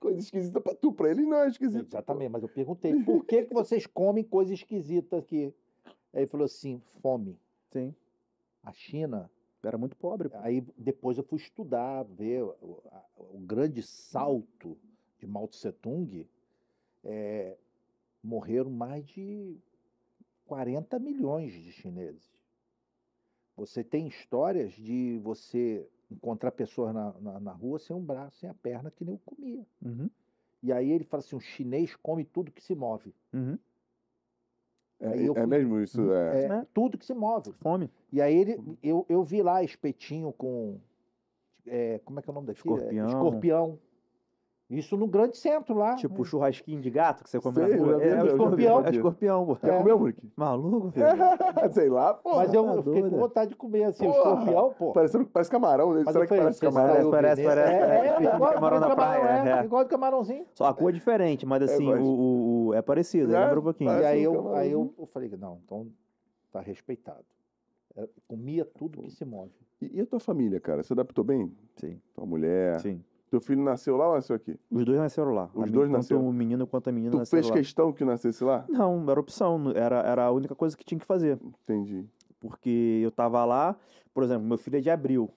Coisa esquisita pra tu, pra eles não é esquisito. Exatamente, mas eu perguntei, por que, que vocês comem coisa esquisita aqui? Aí ele falou assim, fome. Sim, A China era muito pobre. pô. Aí depois eu fui estudar, ver o, a- o grande salto de Mao Tse Tung. é, morreram mais de 40 milhões de chineses. você tem histórias de você encontrar pessoas na, na, na rua sem um braço, sem a perna, que nem eu comia. Uhum. E aí ele fala assim: o chinês come tudo que se move. Uhum. É, eu é mesmo isso? É. É, É. tudo que se move. Fome. E aí ele, eu, eu vi lá espetinho com. é, como é que é o nome daquilo? É, Escorpião. escorpião. Isso no grande centro lá. Tipo churrasquinho de gato que você come Sei, na rua. É, é vi escorpião. É escorpião, pô. Já É. comeu, Muriqui? Maluco, filho. Sei lá, pô. Mas eu, tá eu fiquei com vontade de comer assim, o Porra. escorpião, pô. Parecendo, parece camarão, né? Mas Será que falei, parece camarão? Parece, veneno. parece, É, parece. é, Fica igual, camarão na praia, é, é. igual de camarãozinho. Só a cor é diferente, mas assim, mas- o, o- o- é parecido, É, lembra um pouquinho. parece E aí um eu, aí eu, falei, não, então tá respeitado. É, comia tudo que se move. E a tua família, cara? Você adaptou bem? Sim, Tua mulher? sim. Teu filho nasceu lá ou nasceu aqui? Os dois nasceram lá. Os A dois tanto nasceram. o menino quanto a menina Tu nasceram fez lá. questão que nascesse lá? Não, era opção, era, era a única coisa que tinha que fazer. Entendi. Porque eu tava lá, por exemplo, meu filho é de abril,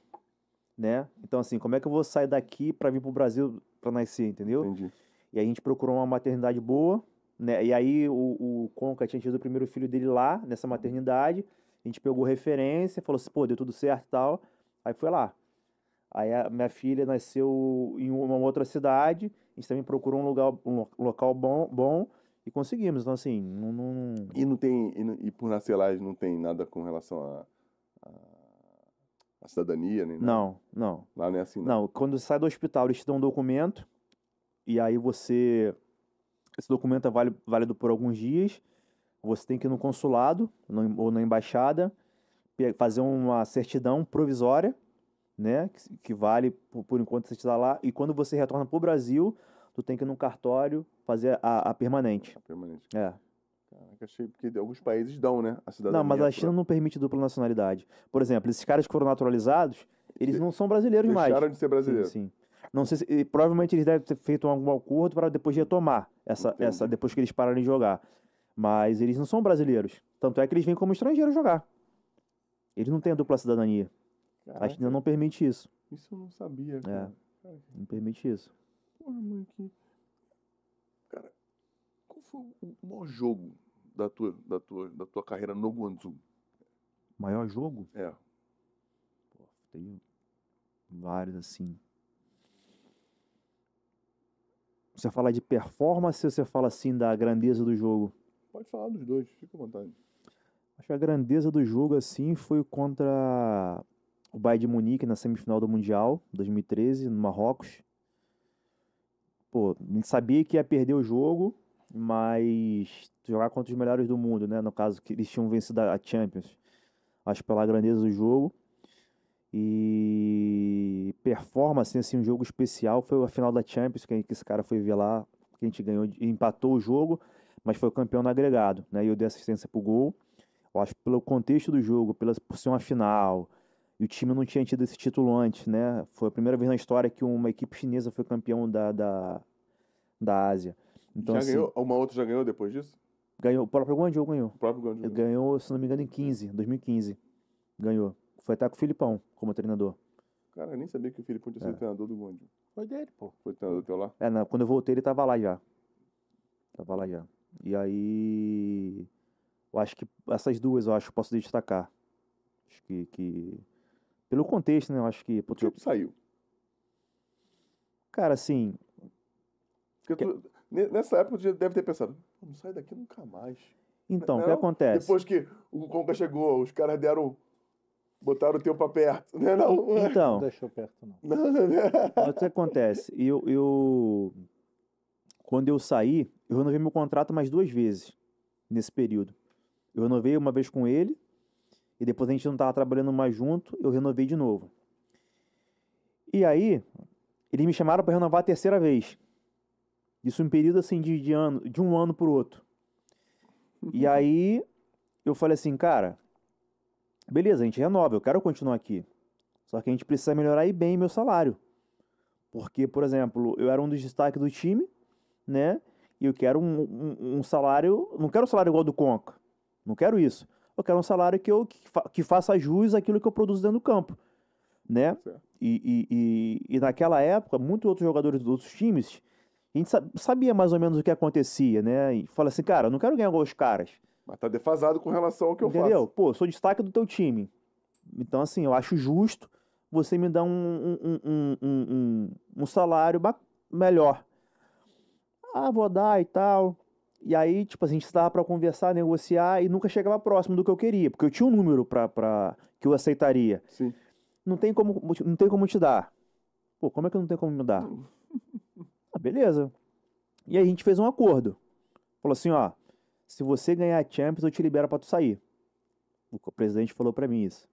né? Então assim, como é que eu vou sair daqui pra vir pro Brasil pra nascer, entendeu? Entendi. E aí a gente procurou uma maternidade boa, né? E aí o, o Conca tinha tido o primeiro filho dele lá, nessa maternidade. A gente pegou referência, falou assim, pô, deu tudo certo e tal. Aí foi lá. Aí a minha filha nasceu em uma outra cidade. A gente também procurou um lugar, um lo- local bom, bom e conseguimos. Então, assim, não. não- E não tem. E, não- e por nascer lá, não tem nada com relação a. a, a cidadania, nem nada? Não, não. Lá não é assim, não. Não, quando você sai do hospital, eles te dão um documento. E aí você. Esse documento é válido, válido por alguns dias. Você tem que ir no consulado no- ou na embaixada, fazer uma certidão provisória, né? Que, que vale por, por enquanto você está lá. E quando você retorna para o Brasil, tu tem que ir no cartório fazer a, a permanente. Permanente. É. Caraca, achei porque alguns países dão, né? A cidadania. Não, mas a pra- China não permite dupla nacionalidade. Por exemplo, esses caras que foram naturalizados, eles De- não são brasileiros mais. Deixaram de ser brasileiros. Sim, sim. Não sei se, provavelmente eles devem ter feito algum acordo para depois retomar essa, Entendi. essa depois que eles pararem de jogar. Mas eles não são brasileiros. Tanto é que eles vêm como estrangeiros jogar. Eles não têm a dupla cidadania. A Caraca, China não permite isso. Isso eu não sabia, cara. Cara, Não permite isso. Porra, mano, que. Cara, qual foi o maior jogo da tua, da tua, da tua carreira no Guangzhou? Maior jogo? É. Pô, tem vários assim. Você fala de performance ou você fala assim da grandeza do jogo? Pode falar dos dois, fica à vontade. Acho que a grandeza do jogo, assim, foi contra o Bayern de Munique na semifinal do Mundial, 2013, no Marrocos. Pô, a gente sabia que ia perder o jogo, mas jogar contra os melhores do mundo, né? No caso, que eles tinham vencido a Champions. Acho pela grandeza do jogo. E performance, assim, um jogo especial foi a final da Champions, que esse cara foi ver lá, que a gente ganhou, empatou o jogo, mas foi campeão no agregado, né? E eu dei assistência pro gol. Eu acho pelo contexto do jogo, pela, por ser uma final, e o time não tinha tido esse título antes, né? Foi a primeira vez na história que uma equipe chinesa foi campeão da, da, da Ásia. Então, já assim, ganhou? Uma outra já ganhou depois disso? ganhou, o próprio Guangzhou ganhou. O próprio Guangzhou. Ele ganhou, se não me engano, em 15, 2015. Ganhou. Foi até com o Filipão como treinador. Cara, eu nem sabia que o Filipão tinha sido É. treinador do Guangzhou. Foi dele, pô. Foi treinador teu lá? É, na- quando eu voltei, ele tava lá já. Tava lá já. E aí. Eu acho que essas duas eu acho que posso destacar. Acho que. que- Pelo contexto, né? Eu acho que. Por que tu saiu? Cara, assim. Porque tu, ne- nessa época tu deve ter pensado, "Pô, não sai daqui nunca mais. Então, o que Não, acontece? Depois que o Conca chegou, os caras deram. Botaram o teu pra perto, né? Não, Não Então, deixou perto, não. não, né? Mas o que acontece? Eu, eu. Quando eu saí, eu renovei meu contrato mais duas vezes nesse período. Eu renovei uma vez com ele, e depois a gente não estava trabalhando mais junto, eu renovei de novo. E aí, eles me chamaram para renovar a terceira vez. Isso em um período assim de, de, ano, de um ano para o outro. E aí, eu falei assim, cara, beleza, a gente renova, eu quero continuar aqui. Só que a gente precisa melhorar aí bem meu salário. Porque, por exemplo, eu era um dos destaques do time, né? E eu quero um, um- um salário. Não quero um salário igual ao do Conca. Não quero isso. Eu quero um salário que, eu, que, fa- que faça jus àquilo que eu produzo dentro do campo. Né? E, e, e, e naquela época, muitos outros jogadores dos outros times, a gente sa- sabia mais ou menos o que acontecia, né? E fala assim, cara, eu não quero ganhar os caras. Mas tá defasado com relação ao que eu entendeu? faço. Pô, eu sou destaque do teu time. Então, assim, eu acho justo você me dar um, um, um, um, um, um salário melhor. Ah, vou dar e tal. E aí, tipo, a gente estava para conversar, negociar e nunca chegava próximo do que eu queria, porque eu tinha um número pra, pra, que eu aceitaria. Sim. Não tem como, não tem como te dar. Pô, como é que não tem como me dar? Ah, beleza. E aí a gente fez um acordo. Falou assim, ó, se você ganhar a Champions, eu te libero pra tu sair. O presidente falou pra mim isso.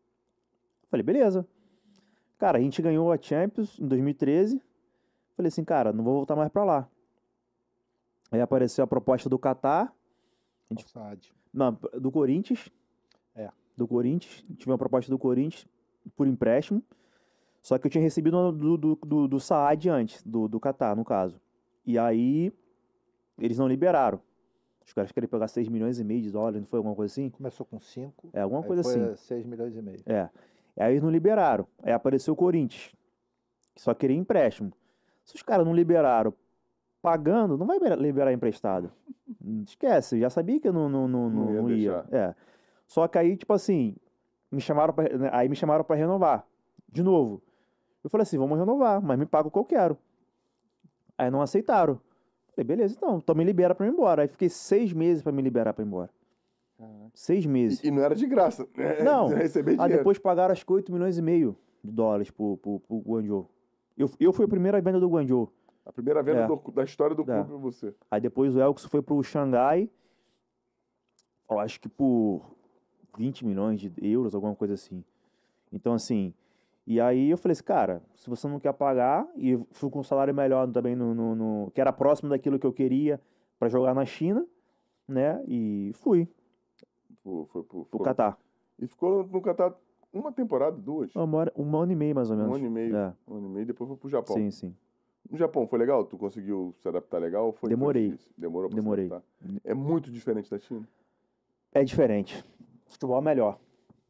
Falei, beleza. Cara, a gente ganhou a Champions em 2013. Falei assim, cara, não vou voltar mais pra lá. Aí apareceu a proposta do Qatar, gente- não, do Corinthians. É. Do Corinthians. Tive uma proposta do Corinthians por empréstimo. Só que eu tinha recebido do, do, do, do Saad antes, do, do Qatar, no caso. E aí, eles não liberaram. Os caras queriam pegar 6 milhões e meio de dólares, não foi alguma coisa assim? Começou com 5. É, alguma coisa assim. 6 milhões e meio. É. E aí eles não liberaram. Aí apareceu o Corinthians, que só queria empréstimo. Se os caras não liberaram pagando, não vai libera- liberar emprestado. Esquece, já sabia que eu não, não, não, Não não, ia ia. É. Só que aí, tipo assim, me chamaram pra, né, aí me chamaram para renovar. De novo. Eu falei assim, vamos renovar, mas me paga o que eu quero. Aí não aceitaram. Falei, beleza, então, então me libera pra ir embora. Aí fiquei seis meses pra me liberar pra ir embora. Seis meses. E, e não era de graça. né? Não. Receber Ah, depois pagaram acho que 8 milhões e meio de dólares pro, pro, pro Guangzhou. Eu, eu fui a primeira venda do Guangzhou. A primeira venda É. do- da história do É. clube pra você. Aí depois o Elkson foi pro Xangai. Eu acho que por 20 milhões de euros, alguma coisa assim. Então, assim. E aí eu falei assim, cara, se você não quer pagar, e fui com um salário melhor também no, no, no- que era próximo daquilo que eu queria pra jogar na China, né? E fui Foi, foi, pro- Catar. E ficou no Catar uma temporada, duas. Uma, hora- um ano e meio, mais ou Um menos. ano e meio. É, Um ano e meio, depois foi pro Japão. sim, sim. No Japão foi legal? Tu conseguiu se adaptar legal? Foi, Demorei. difícil? Demorou pra Demorei. se adaptar. É muito diferente da China. É diferente. Futebol é melhor.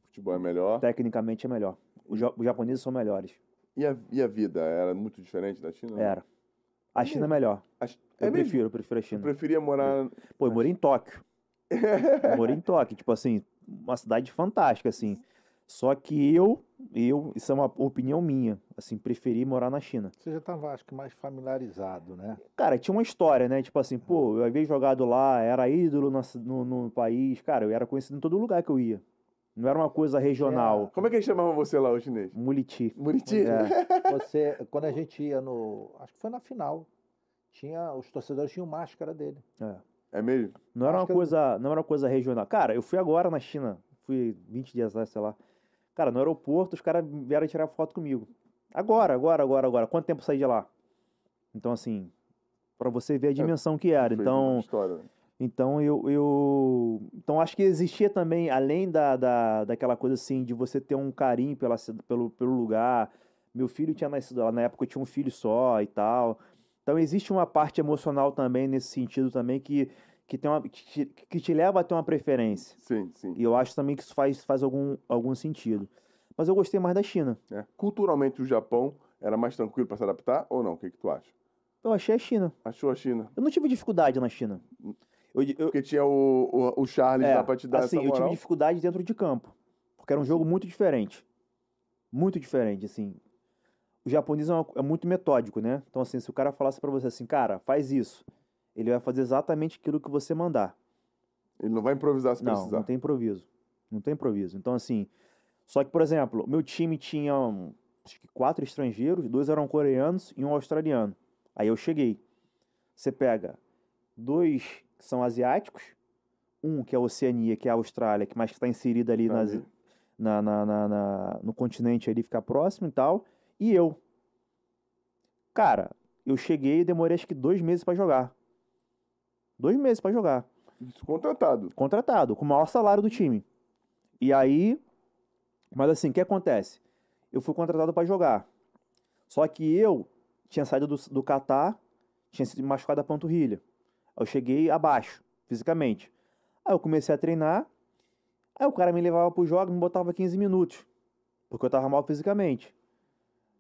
Futebol é melhor. Tecnicamente é melhor. Os, os japoneses são melhores. E a, e a vida era muito diferente da China? Era. A China é melhor. Eu É mesmo? prefiro, eu prefiro a Eu China. preferia morar. Pô, eu morei em Tóquio. Eu morei em Tóquio, tipo assim, uma cidade fantástica, assim. Só que eu, eu, isso é uma opinião minha, assim, preferi morar na China. Você já estava, acho que, mais familiarizado, né? Cara, tinha uma história, né? Tipo assim, pô, eu havia jogado lá, era ídolo ci- no, no país, cara, eu era conhecido em todo lugar que eu ia. Não era uma coisa regional. Como é que eles chamavam você lá, o chinês? Muliti. Muriti? É. Você, quando a gente ia no. Acho que foi na final. Tinha, os torcedores tinham máscara dele. É. É mesmo? Não era uma Máscara- coisa, não era uma coisa regional. Cara, eu fui agora na China, fui 20 dias atrás, sei lá. Cara, no aeroporto os caras vieram tirar foto comigo. Agora, agora, agora, agora. Quanto tempo eu saí de lá? Então, assim, pra você ver a dimensão que era. Então, História. né? então eu, eu, então acho que existia também, além da, da, daquela coisa assim de você ter um carinho pela, pelo, pelo lugar. Meu filho tinha nascido lá na época, eu tinha um filho só e tal. Então existe uma parte emocional também nesse sentido também que que tem uma, que, te, que te leva a ter uma preferência. Sim, sim. E eu acho também que isso faz, faz algum, algum sentido. Mas eu gostei mais da China. É. Culturalmente, o Japão era mais tranquilo para se adaptar ou não? O que, que tu acha? Eu achei a China. Achou a China? Eu não tive dificuldade na China. Eu, eu, Porque tinha o, o, o Charles É, lá pra te dar assim, essa eu tive moral. dificuldade dentro de campo. Porque era um jogo muito diferente. Muito diferente, assim. O japonês é, uma- é muito metódico, né? Então, assim, se o cara falasse pra você assim, cara, faz isso, ele vai fazer exatamente aquilo que você mandar. Ele não vai improvisar se Não, precisar. não tem improviso. Não tem improviso. Então, assim, só que, por exemplo, meu time tinha acho que quatro estrangeiros, dois eram coreanos e um australiano. Aí eu cheguei. Você pega dois que são asiáticos, um que é a Oceania, que é a Austrália, que mais está inserida ali nas, na, na, na- na- no continente ali, ficar próximo e tal, e eu. Cara, eu cheguei e demorei acho que dois meses pra jogar. Dois meses pra jogar contratado. contratado, com o maior salário do time. E aí, mas assim, o que acontece? Eu fui contratado para jogar. Só que eu tinha saído do, do Catar, tinha sido machucado a panturrilha. Eu cheguei abaixo, fisicamente. Aí eu comecei a treinar, aí o cara me levava pro jogo e me botava 15 minutos, porque eu tava mal fisicamente.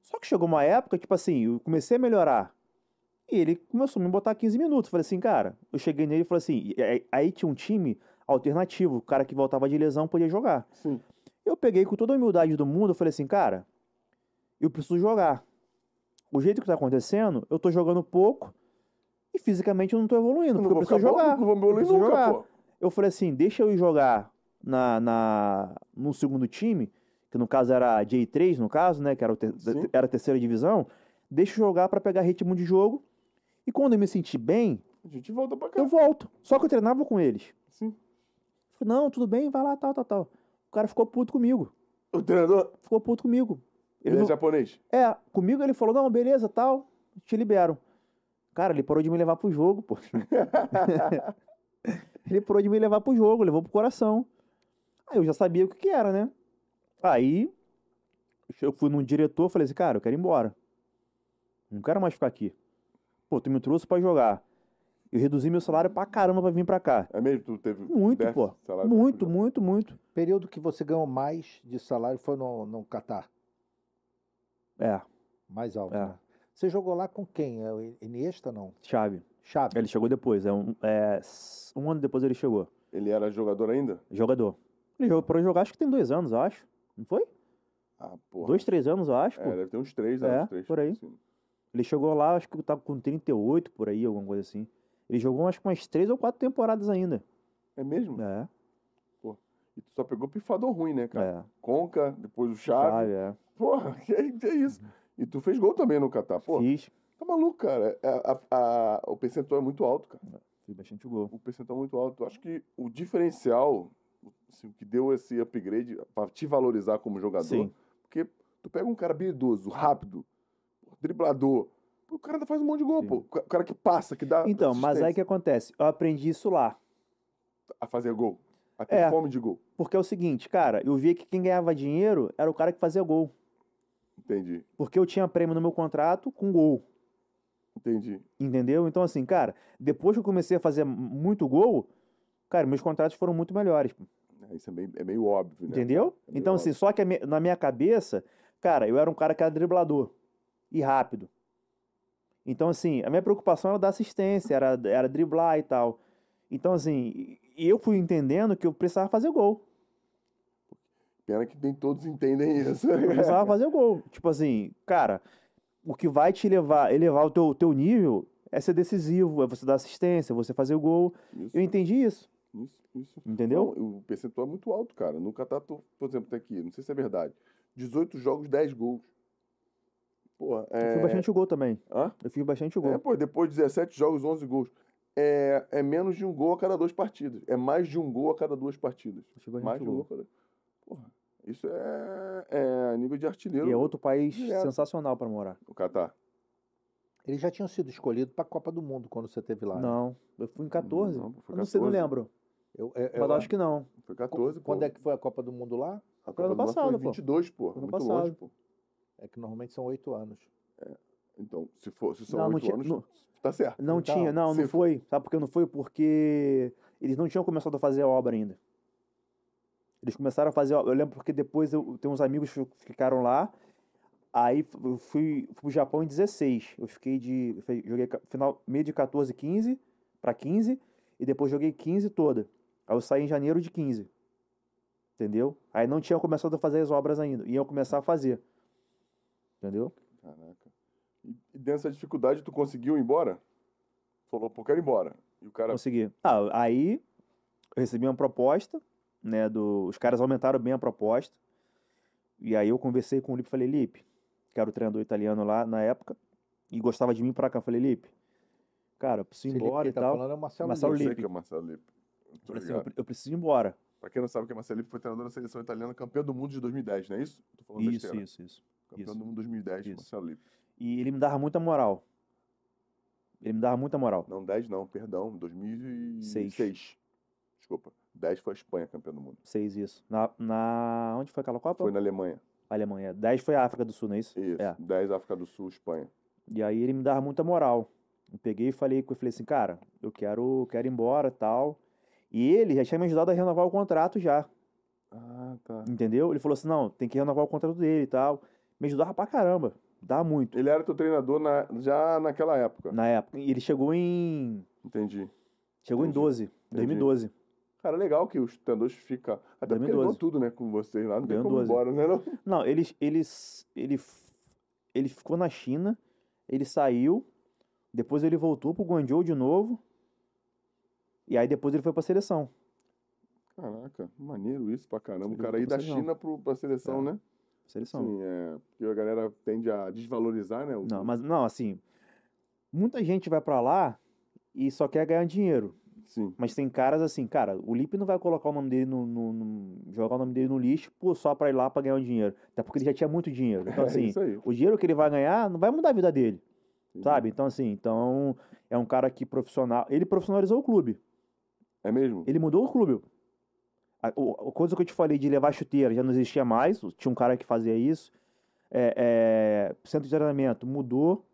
Só que chegou uma época, tipo assim, eu comecei a melhorar. E ele começou a me botar 15 minutos. Falei assim, cara, eu cheguei nele e falei assim, aí- aí tinha um time alternativo, o cara que voltava de lesão podia jogar. Sim. Eu peguei com toda a humildade do mundo, eu falei assim, cara, eu preciso jogar. O jeito que tá acontecendo, eu tô jogando pouco e fisicamente eu não tô evoluindo, Não porque eu vou preciso jogar. Não vou Eu evoluir preciso nunca, jogar. pô. Eu falei assim, deixa eu ir jogar na, na, no segundo time, que no caso era a J3, no caso, né, que era, ter- era a terceira divisão, deixa eu jogar pra pegar ritmo de jogo, e quando eu me sentir bem, A gente volta pra cá. eu volto. Só que eu treinava com eles. Sim. Falei, não, tudo bem, vai lá, tal, tal, tal. O cara ficou puto comigo. O treinador, Ficou puto comigo. ele, Ele é não- japonês. É, comigo ele falou, não, beleza, tal, te libero. Cara, ele parou de me levar pro jogo, pô. ele parou de me levar pro jogo, levou pro coração. Aí eu já sabia o que que era, né? Aí eu fui num diretor, falei assim, cara, eu quero ir embora. Não quero mais ficar aqui. Pô, tu me trouxe pra jogar. Eu reduzi meu salário pra caramba pra vir pra cá. É mesmo? Tu teve Muito, pô. Muito, muito, muito. Período que você ganhou mais de salário foi no, no Catar. É, Mais alto, É. né? Você jogou lá com quem? É o Iniesta, não? chave. Chave. Ele chegou depois, é um, é, um ano depois ele chegou. Ele era jogador ainda? Jogador. Ele jogou para jogar, acho que tem dois anos, eu acho. Não foi? Ah, porra. Dois, três anos, eu acho. É, pô. deve ter uns três É, anos. três, por aí. sim. Ele chegou lá, acho que tava com 38 por aí, alguma coisa assim. Ele jogou acho que umas três ou quatro temporadas ainda. É mesmo? É, E tu só pegou pifador ruim, né, cara? é. Conca, depois o Chave. Chave, é. Porra, que, que é isso? E tu fez gol também no Catar. Pô, Fiz. tá maluco, cara. É, A- a- o percentual é muito alto, cara. Fiz bastante gol. O percentual é muito alto. Eu acho que o diferencial, assim, o que deu esse upgrade pra te valorizar como jogador, Sim. porque tu pega um cara habilidoso, rápido, driblador, o cara ainda faz um monte de gol, Sim. pô. O cara que passa, que dá Então, mas aí o que acontece? Eu aprendi isso lá. a fazer gol. A ter É. fome de gol. Porque é o seguinte, cara, eu via que quem ganhava dinheiro era o cara que fazia gol. Entendi, Porque eu tinha prêmio no meu contrato com gol. entendi. Entendeu? Então, assim, cara, depois que eu comecei a fazer muito gol, cara, meus contratos foram muito melhores. É, Isso é meio, é meio óbvio, né? Entendeu? É meio Então, assim, só que a mi- na minha cabeça, cara, eu era um cara que era driblador e rápido. Então, assim, a minha preocupação era dar assistência, era, era driblar e tal. Então, assim, eu fui entendendo que eu precisava fazer gol. Pena que nem todos entendem isso. Eu precisava fazer gol. Tipo assim, cara, o que vai te levar, elevar o teu, teu nível é ser decisivo, é você dar assistência, você fazer o gol. Isso, Eu entendi isso, isso, isso. entendeu? Não, o percentual é muito alto, cara. No Catar, por exemplo, tá aqui, não sei se é verdade. 18 jogos, 10 gols. Porra, Eu é... fiz bastante gol também. Hã? Eu fiz bastante gol. É, pô, depois de 17 jogos, 11 gols. É, é menos de um gol a cada duas partidas. É mais de um gol a cada duas partidas. Eu Mais de um gol gol. a cada... Porra, isso é, é nível de artilheiro. E é outro país Direto. sensacional pra morar. O Catar. Eles já tinham sido escolhidos para a Copa do Mundo quando você teve lá. né? Não, eu fui em 14. Não, foi eu não sei, não 14. lembro. Eu, eu, Mas eu eu acho que não. Foi 14, pô. Quando é que foi a Copa do Mundo lá? A Foi ano Copa do Mundo passado, foi pô. 22, pô. Ano Muito longe, passado. pô. É que normalmente são oito anos. Então, se, for, se são Não, não 8 tinha- anos, não- tá certo. Não Então, tinha, não, não foi. Sabe por que não foi? Porque eles não tinham começado a fazer a obra ainda. Eles começaram a fazer. a- Eu lembro porque depois eu tenho uns amigos que ficaram lá. Aí eu fui, fui pro Japão em 16. Eu fiquei de. Joguei final, meio de 14, 15 para 15. E depois joguei 15 toda. Aí eu saí em janeiro de 15. Entendeu? Aí não tinham começado a fazer as obras ainda. Iam começar a fazer. Entendeu? Caraca. E, dessa dificuldade, tu conseguiu ir embora? Falou, pô, quero ir embora. E o cara, Consegui. Ah, aí eu recebi uma proposta, né? Do, os caras aumentaram bem a proposta. E aí eu conversei com o Lipe e falei, Lipe, que era o treinador italiano lá na época, e gostava de mim pra cá. Eu falei, Lipe, cara, eu preciso ir embora e tá tal. falando é o Marcelo, Marcelo eu Lippe. sei que é o Marcelo. Eu falei assim, eu, pre- eu preciso ir embora. Pra quem não sabe que o Marcelo Lippe foi treinador da seleção italiana, campeão do mundo de 2010, não é isso? Tô falando Isso, besteira. isso, isso. Campeão isso. do mundo 2010, Isso. Marcelo Lippe. E ele me dava muita moral. Ele me dava muita moral. Não, 10 não, perdão, 2006. Desculpa. 10 foi a Espanha campeão do mundo. Seis isso. Na, na... Onde foi aquela Copa? Foi na Alemanha. Alemanha. Dez foi a África do Sul, não é isso? Isso. É. 10 África do Sul, Espanha. E aí ele me dava muita moral. Eu peguei e falei com ele, falei assim, cara, eu quero, quero ir embora tal. E ele já tinha me ajudado a renovar o contrato já, Ah, tá. entendeu? Ele falou assim, não, tem que renovar o contrato dele e tal. Me ajudava pra caramba, dá muito, Ele era teu treinador na- já naquela época. na época. E ele chegou em, Entendi. chegou em Entendi. 12, 2012. Cara, legal que os treinadores ficam. Até porque ele 2012. tudo, né? Com vocês lá. Não tem como ir 12. embora, né? Não? Não, eles, eles, ele, ele ficou na China, ele saiu, depois ele voltou pro Guangzhou de novo, e aí depois ele foi pra seleção. Caraca, maneiro isso pra caramba. O cara ir da. China pro, pra seleção, É. né? Seleção. Sim, é. Porque a galera tende a desvalorizar, né? o- Não, mas não, assim, muita gente vai pra lá e só quer ganhar dinheiro. Sim. Mas tem caras assim, cara, o Lipe não vai colocar o nome dele no, no- no- jogar o nome dele no lixo pô, só pra ir lá pra ganhar o dinheiro. Até porque ele já tinha muito dinheiro. Então, é assim, aí. o dinheiro que ele vai ganhar não vai mudar a vida dele. Entendi. Sabe? Então, assim, então é um cara que profissional. Ele profissionalizou o clube. É mesmo? Ele mudou o clube. A, o- a coisa que eu te falei de levar chuteira já não existia mais. Tinha um cara que fazia isso. É, é, centro de treinamento mudou.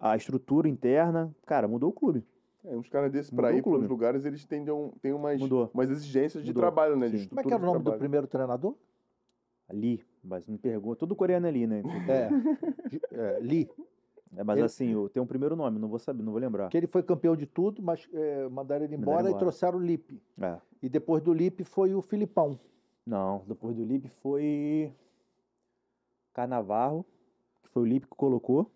A, estrutura interna. Cara, mudou o clube. É, uns caras desses pra ir para os lugares, eles tendem um- têm umas, Mudou. umas exigências de Mudou. trabalho, né? De. Como é que era o nome do primeiro treinador? Ali. Mas me pergunta. Tudo coreano ali, né? É, é, Lee. É, mas Ele- assim, eu tenho um primeiro nome, não vou saber, não vou lembrar. Que ele foi campeão de tudo, mas é, mandaram ele Mandaram embora, e embora. trouxeram o Lipe. É. E depois do Lipe foi o Filipão. Não, depois do Lipe foi. Carnavarro, que foi o Lipe que colocou.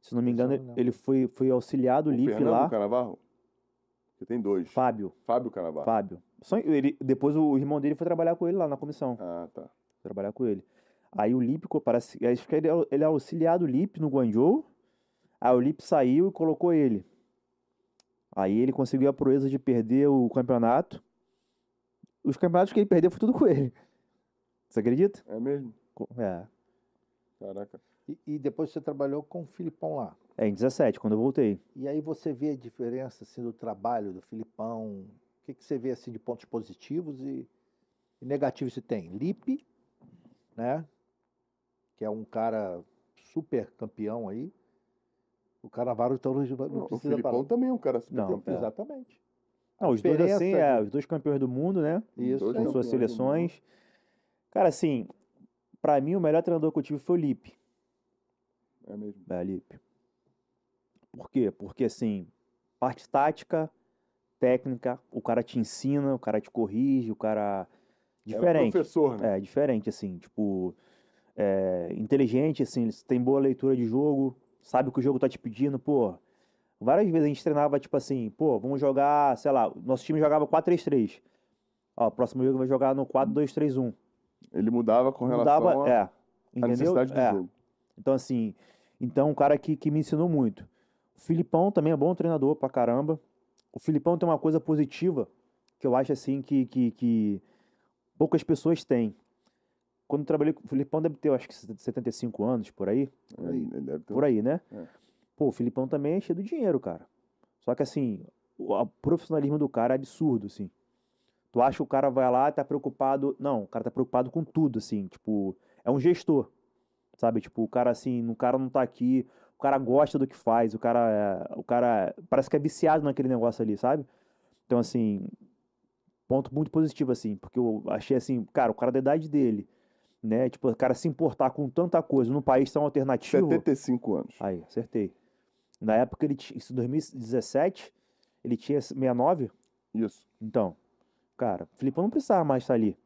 Se não me engano, não ele foi, foi auxiliar do O Lipe Fernando lá. Canavarro? Porque tem dois. Fábio. Fábio Canavarro. Fábio. Só ele, depois o irmão dele foi trabalhar com ele lá na comissão. Ah, tá. Trabalhar com ele. Aí o Lipe, co- parece. Aí ele, é- ele é auxiliar do Lipe no Guangzhou. Aí o Lipe saiu e colocou ele. Aí ele conseguiu a proeza de perder o campeonato. Os campeonatos que ele perdeu foi tudo com ele. Você acredita? É mesmo? É. Caraca. E, e depois você trabalhou com o Filipão lá. É, em 17, quando eu voltei. E aí você vê a diferença assim, do trabalho do Filipão. O que, que você vê assim, de pontos positivos e, e negativos se tem? Lipe, né? Que é um cara super campeão aí. O Carnaval então não, não Não, o precisa Filipão falar. também é um cara super Não, campeão. Exatamente. Não, os dois assim, de- é, os dois campeões do mundo, né? Isso. Com suas seleções. Cara, assim, pra mim o melhor treinador que eu tive foi o Lipe. É mesmo. É, Lipe. Por quê? Porque, assim, parte tática, técnica, o cara te ensina, o cara te corrige, o cara. É Diferente. professor, né? É, diferente, assim, tipo, é, inteligente, assim, tem boa leitura de jogo, sabe o que o jogo tá te pedindo, pô. Várias vezes a gente treinava, tipo assim, pô, vamos jogar, sei lá, nosso time jogava 4-3-3. Ó, o próximo jogo vai jogar no 4-2-3-1. Ele mudava com relação Mudava, à é, entendeu? necessidade do É. jogo. Então, assim, então um cara que, que me ensinou muito. O Filipão também é bom treinador pra caramba. O Filipão tem uma coisa positiva que eu acho assim que, que, que poucas pessoas têm. Quando trabalhei com o Filipão, deve ter, eu acho que 75 anos por aí. Deve ter Por aí, né? É. Pô, o Filipão também é cheio de dinheiro, cara. Só que assim, o profissionalismo do cara é absurdo, assim. Tu acha que o cara vai lá e tá preocupado. Não, o cara tá preocupado com tudo, assim. Tipo, é um gestor. Sabe? Tipo, o cara assim, o cara não tá aqui, o cara gosta do que faz, o cara, o cara parece que é viciado naquele negócio ali, sabe? Então, assim, ponto muito positivo, assim, porque eu achei assim, cara, o cara da idade dele, né? Tipo, o cara se importar com tanta coisa num país tão alternativo. 75 anos. Aí, acertei. Na época ele tinha, isso em 2017, ele tinha 69, Isso. então, cara, o Filipão não precisava mais estar ali,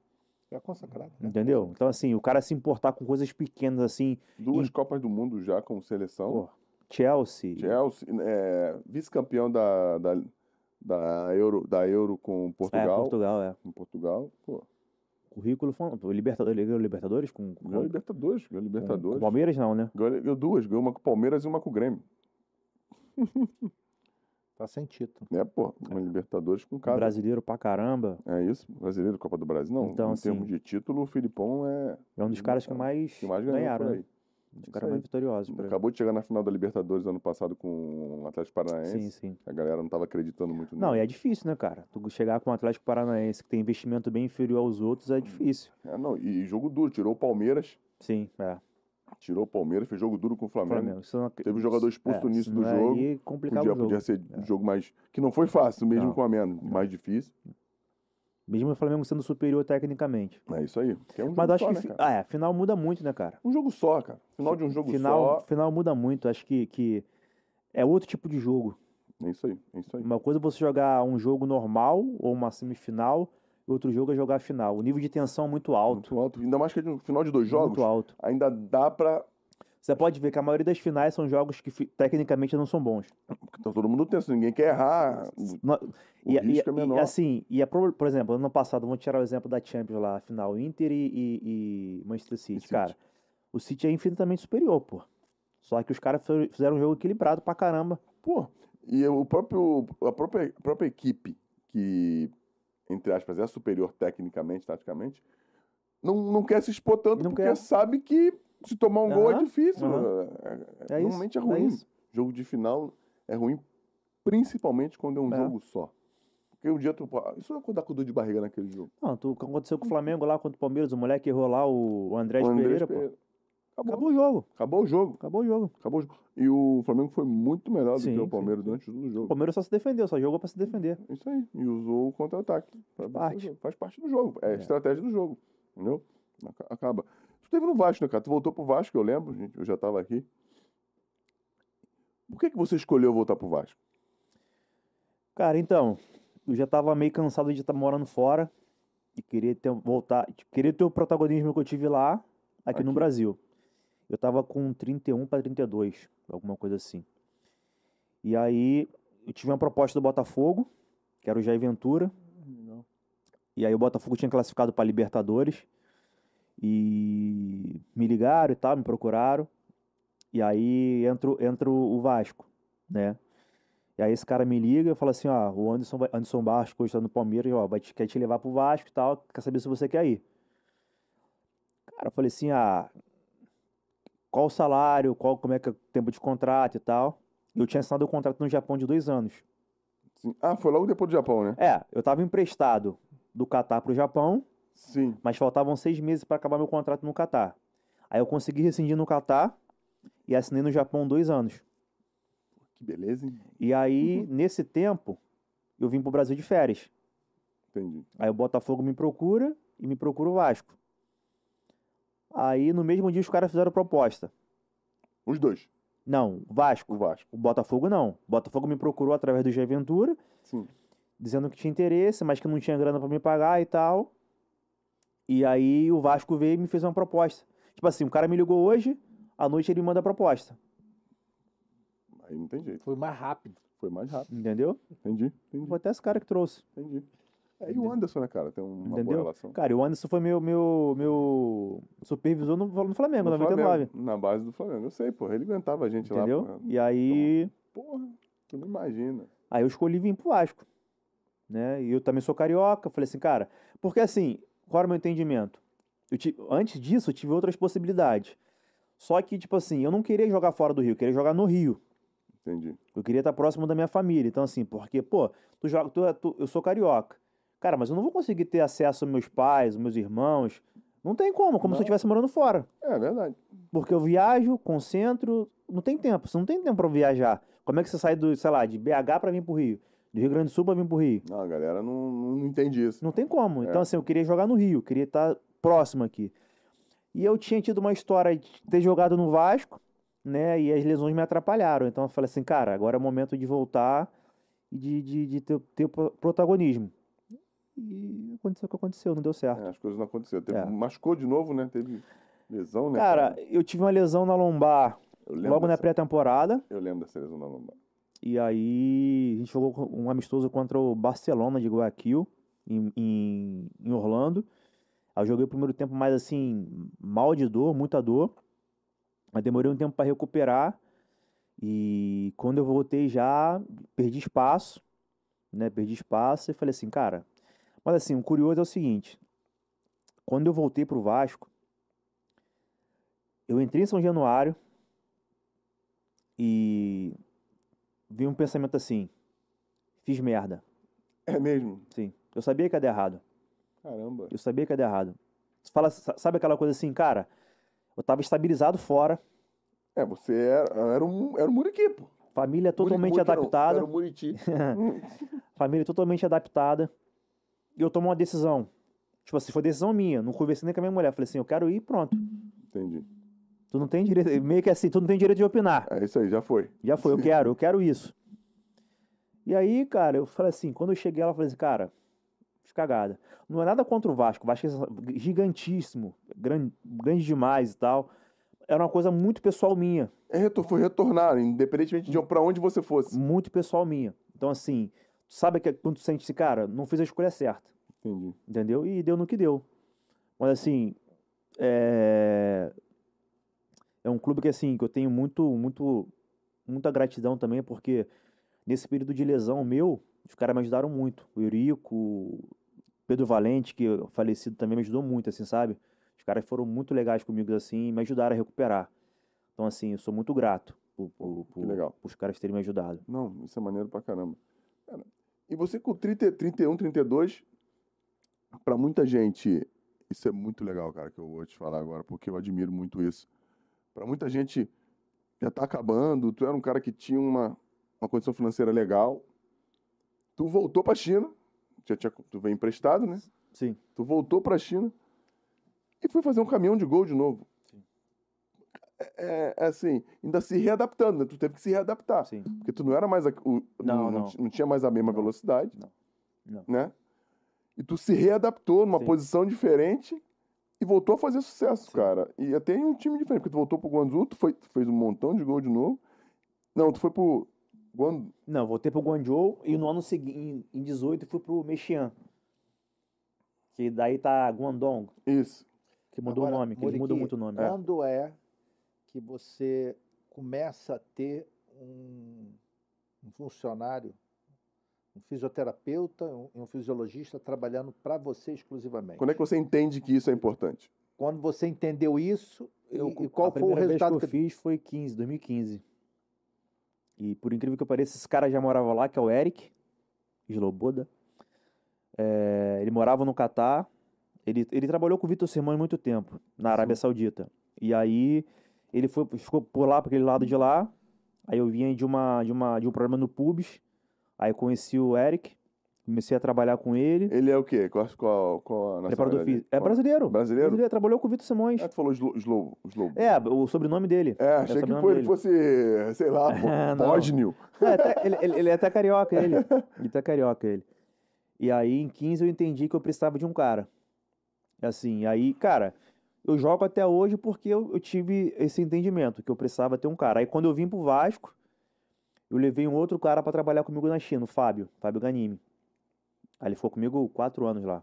É consagrado. né? entendeu? Então, assim, o cara se importar com coisas pequenas, assim, Duas E- Copas do Mundo já com seleção. pô, Chelsea, Chelsea, é, vice-campeão da, da, da, Euro, da Euro com é, Portugal. Portugal, é. Com Portugal. Pô, Currículo, foi- pô, Libertadores, ele ganhou Libertadores com, com, ganhou Libertadores. Ganhou Libertadores. com Palmeiras, não, né? Ganhou, ganhou duas. Ganhou uma com o Palmeiras e uma com o Grêmio. Tá sem título. Né, pô? Uma Libertadores com cada. Brasileiro pra caramba, É isso? Brasileiro, Copa do Brasil. Não, Então, em assim, termos de título, o Filipão é é um dos caras que mais, que mais ganharam, por né? Isso caras aí. mais vitoriosos. Acabou de chegar na final da Libertadores ano passado com o Atlético Paranaense. Sim, sim. A galera não tava acreditando muito Não, e é difícil, né, cara? Tu chegar com um Atlético Paranaense que tem investimento bem inferior aos outros é difícil. É, não, e, jogo duro. Tirou o Palmeiras. Sim, é. Tirou o Palmeiras, fez jogo duro com o Flamengo. Flamengo. Não- Teve um jogador expulso é, no início do é jogo. Podia, o jogo. podia ser um jogo mais. Que não foi fácil, mesmo Não. com a menos. Mais difícil. Mesmo o Flamengo sendo superior tecnicamente. É isso aí. É um Mas acho só, que. né? Ah, é, final muda muito, né, cara? Um jogo só, cara. Final de um jogo final, só. final muda muito. Acho que, que é outro tipo de jogo. É isso aí, é isso aí. Uma coisa é você jogar um jogo normal ou uma semifinal, outro jogo é jogar a final. O nível de tensão é muito alto. Muito alto. Ainda mais que no final de dois jogos, Muito alto. ainda dá pra. Você pode ver que a maioria das finais são jogos que tecnicamente não são bons. Tá todo mundo tenso, ninguém quer errar. No- O E, e- risco é e, menor. assim, e a, por exemplo, ano passado, vamos tirar o exemplo da Champions lá, a final Inter e, e- e Manchester City. City. Cara, o City é infinitamente superior, pô. Só que os caras fi- fizeram um jogo equilibrado pra caramba. Pô, e o próprio, a própria, a própria equipe, que, entre aspas, é superior tecnicamente, taticamente, não, não quer se expor tanto Não porque quer. sabe que se tomar um gol é difícil. É- é- É normalmente é é ruim. Jogo de final é ruim, principalmente quando é um É. jogo só. Porque um dia tu. Isso não dá com dor de barriga naquele jogo. Não, tu, o que aconteceu com o Flamengo lá contra o Palmeiras, o moleque errou lá, o, o Andrés O Andrés Pereira, pô. Pereira. Acabou. Acabou o jogo. Acabou o jogo. Acabou o jogo. Acabou o jogo. E o Flamengo foi muito melhor do Sim, que o Palmeiras sim. durante todo o O jogo. Palmeiras só se defendeu, só jogou pra se defender. Isso aí. E usou o contra-ataque. o parte. Faz parte do jogo. É a É. estratégia do jogo. Entendeu? Aca- Acaba. Tu teve no Vasco, né, cara? Tu voltou pro Vasco, eu lembro, gente. Eu já tava aqui. Por que, que você escolheu voltar pro Vasco? Cara, então, eu já tava meio cansado de estar morando fora e queria ter, voltar, queria ter o protagonismo que eu tive lá, aqui, no Aqui. Brasil. Eu tava com 31 para 32, alguma coisa assim. E aí, eu tive uma proposta do Botafogo, que era o Jair Ventura, e aí o Botafogo tinha classificado para Libertadores. E me ligaram e tal, me procuraram. E aí entra, entra o Vasco, né? E aí esse cara me liga e fala assim, ó, o Anderson, vai- Anderson Barros, que hoje tá no Palmeiras, ó, vai te, quer te levar pro Vasco e tal, quer saber se você quer ir. Cara, eu falei assim, ah, qual o salário, qual, como é que é o tempo de contrato e tal. Eu tinha assinado o contrato no Japão de dois anos. Sim. Ah, foi logo depois do Japão, né? É, eu tava emprestado do Catar pro Japão, Sim. mas faltavam seis meses para acabar meu contrato no Catar. Aí eu consegui rescindir no Catar e assinei no Japão dois anos. Que beleza, hein? E aí, nesse tempo, eu vim pro Brasil de férias. Entendi. Aí o Botafogo me procura e me procura o Vasco. Aí no mesmo dia os caras fizeram proposta. Os dois. Não, o Vasco. O Vasco. O Botafogo não. O Botafogo me procurou através do Jair Ventura, Sim. dizendo que tinha interesse, mas que não tinha grana pra me pagar e tal. E aí o Vasco veio e me fez uma proposta. Tipo assim, o cara me ligou hoje, à noite ele me manda a proposta. Aí não tem jeito. Foi mais rápido. Foi mais rápido. Entendeu? Entendi. Entendi. Foi até esse cara que trouxe. Entendi. É, e o Anderson, né, cara? Tem uma boa Entendeu? relação. Cara, e o Anderson foi meu, meu, meu supervisor no, no Flamengo, No 99. Flamengo, na base do Flamengo. Eu sei, porra. Ele aguentava a gente Entendeu? lá. E aí. Porra, tu não imagina. Aí eu escolhi vir pro Vasco. Né? E eu também sou carioca. Falei assim, cara, porque assim, qual era o meu entendimento? Eu ti- Antes disso, eu tive outras possibilidades. Só que, tipo assim, eu não queria jogar fora do Rio, eu queria jogar no Rio. Entendi. Eu queria estar próximo da minha família. Então, assim, porque, pô, tu joga, tu, é- tu- eu sou carioca. Cara, mas eu não vou conseguir ter acesso aos meus pais, aos meus irmãos. Não tem como, como se eu Não. estivesse morando fora. É verdade. Porque eu viajo, concentro, não tem tempo. Você não tem tempo pra viajar. Como é que você sai do, sei lá, de BH pra vir pro Rio? Do Rio Grande do Sul pra vir pro Rio? Não, a galera não, não entende isso. Não tem como. É. Então, assim, eu queria jogar no Rio, queria estar próximo aqui. E eu tinha tido uma história de ter jogado no Vasco, né? E as lesões me atrapalharam. Então eu falei assim, cara, agora é o momento de voltar e de, de, de ter, ter pro- protagonismo. E aconteceu o que aconteceu, não deu certo. É, as coisas não aconteceram. Teve- É. Machucou de novo, né? Teve lesão, né? Cara, eu tive uma lesão na lombar logo na dessa- pré-temporada. Eu lembro dessa lesão na lombar. E aí a gente jogou um amistoso contra o Barcelona de Guayaquil, em, em, em Orlando. Aí eu joguei o primeiro tempo mais assim, mal de dor, muita dor. Mas demorei um tempo para recuperar. E quando eu voltei já, perdi espaço, né? Perdi espaço e falei assim, cara. Mas assim, o curioso é o seguinte: quando eu voltei pro Vasco, eu entrei em São Januário e vi um pensamento assim: fiz merda. É mesmo? Sim, eu sabia que ia dar errado. Caramba. Eu sabia que ia dar errado. Você fala, sa- sabe aquela coisa assim, cara? Eu tava estabilizado fora, É, você era, era um, era um muriqui, pô. família totalmente Muri- adaptada, Era um muriti. família totalmente adaptada. E eu tomo uma decisão. Tipo assim, foi decisão minha. Não conversei nem com a minha mulher. Falei assim, eu quero ir e pronto. Entendi. Tu não tem direito, meio que assim, tu não tem direito de opinar. É isso aí, já foi. Já foi, eu quero, eu quero isso. E aí, cara, eu falei assim, quando eu cheguei lá, eu falei assim, cara, fiz cagada. Não é nada contra o Vasco, o Vasco é gigantíssimo, grande, grande demais e tal. Era uma coisa muito pessoal minha, É, retor- foi retornar, independentemente de pra onde você fosse. muito pessoal minha. Então, assim, sabe que quando tu sente esse cara, não fiz a escolha certa. Entendi. entendeu? E deu no que deu. Mas assim, é, é um clube que assim, que eu tenho muito, muito, muita gratidão também, porque nesse período de lesão meu, os caras me ajudaram muito. O Eurico, o Pedro Valente, que é falecido também me ajudou muito, assim, sabe? Os caras foram muito legais comigo, assim, e me ajudaram a recuperar. Então, assim, eu sou muito grato por, por, por, legal. os caras terem me ajudado. Não, isso é maneiro pra caramba. Cara, e você com 30, 31, 32, pra muita gente, isso é muito legal, cara, que eu vou te falar agora, porque eu admiro muito isso. Pra muita gente, já tá acabando, tu era um cara que tinha uma, uma condição financeira legal, tu voltou pra China, já tinha, tu veio emprestado, né? Sim. Tu voltou pra China e foi fazer um caminhão de gol de novo. Sim. É, é assim, ainda se readaptando, né? Tu teve que se readaptar. Sim. Porque tu não era mais. a- o, Não, não, não. não tinha mais a mesma Não. velocidade. Não. Não. Né? E tu se readaptou numa Sim. posição diferente e voltou a fazer sucesso, Sim. cara. E até em um time diferente, porque tu voltou pro Guangzhou, tu, foi, tu fez um montão de gol de novo. Não, tu foi pro. Guan... Não, voltei pro Guangzhou e no ano seguinte, em 18, fui pro Mexian. Que daí tá Guangdong, Isso. que mudou Agora, o nome, que mudam Muriqui, muito o nome. Quando é que você começa a ter um, um funcionário, um fisioterapeuta um- e um fisiologista trabalhando para você exclusivamente? Quando é que você entende que isso é importante? Quando você entendeu isso, Eu- e, qual a foi o primeira vez resultado que eu fiz foi 15, 2015. E por incrível que pareça, esse cara já morava lá, que é o Eric Sloboda. É, ele morava no Catar. Ele, ele trabalhou com o Vitor Sermão muito tempo, na Arábia Saudita. E aí ele foi, ficou por lá, para aquele lado de lá. Aí eu vinha de, uma, de, uma, de um programa no Pubs. Aí conheci o Eric, comecei a trabalhar com ele. Ele é o quê? Qual, qual, qual a Preparador nacionalidade? físico. É brasileiro. Brasileiro? Trabalhou com o Vitor Simões. Ah, tu falou slow. É, o sobrenome dele. É, achei que sobrenome pô, ele fosse, sei lá, É. Bósnio. É, até- ele, ele- ele é até carioca, ele. Ele é carioca, ele. E aí, em 15, eu entendi que eu precisava de um cara. Assim, aí, cara, eu jogo até hoje porque eu, eu tive esse entendimento, que eu precisava ter um cara. Aí, quando eu vim pro Vasco, eu levei um outro cara pra trabalhar comigo na China, o Fábio, Fábio Ganimi. Aí ele ficou comigo quatro anos lá.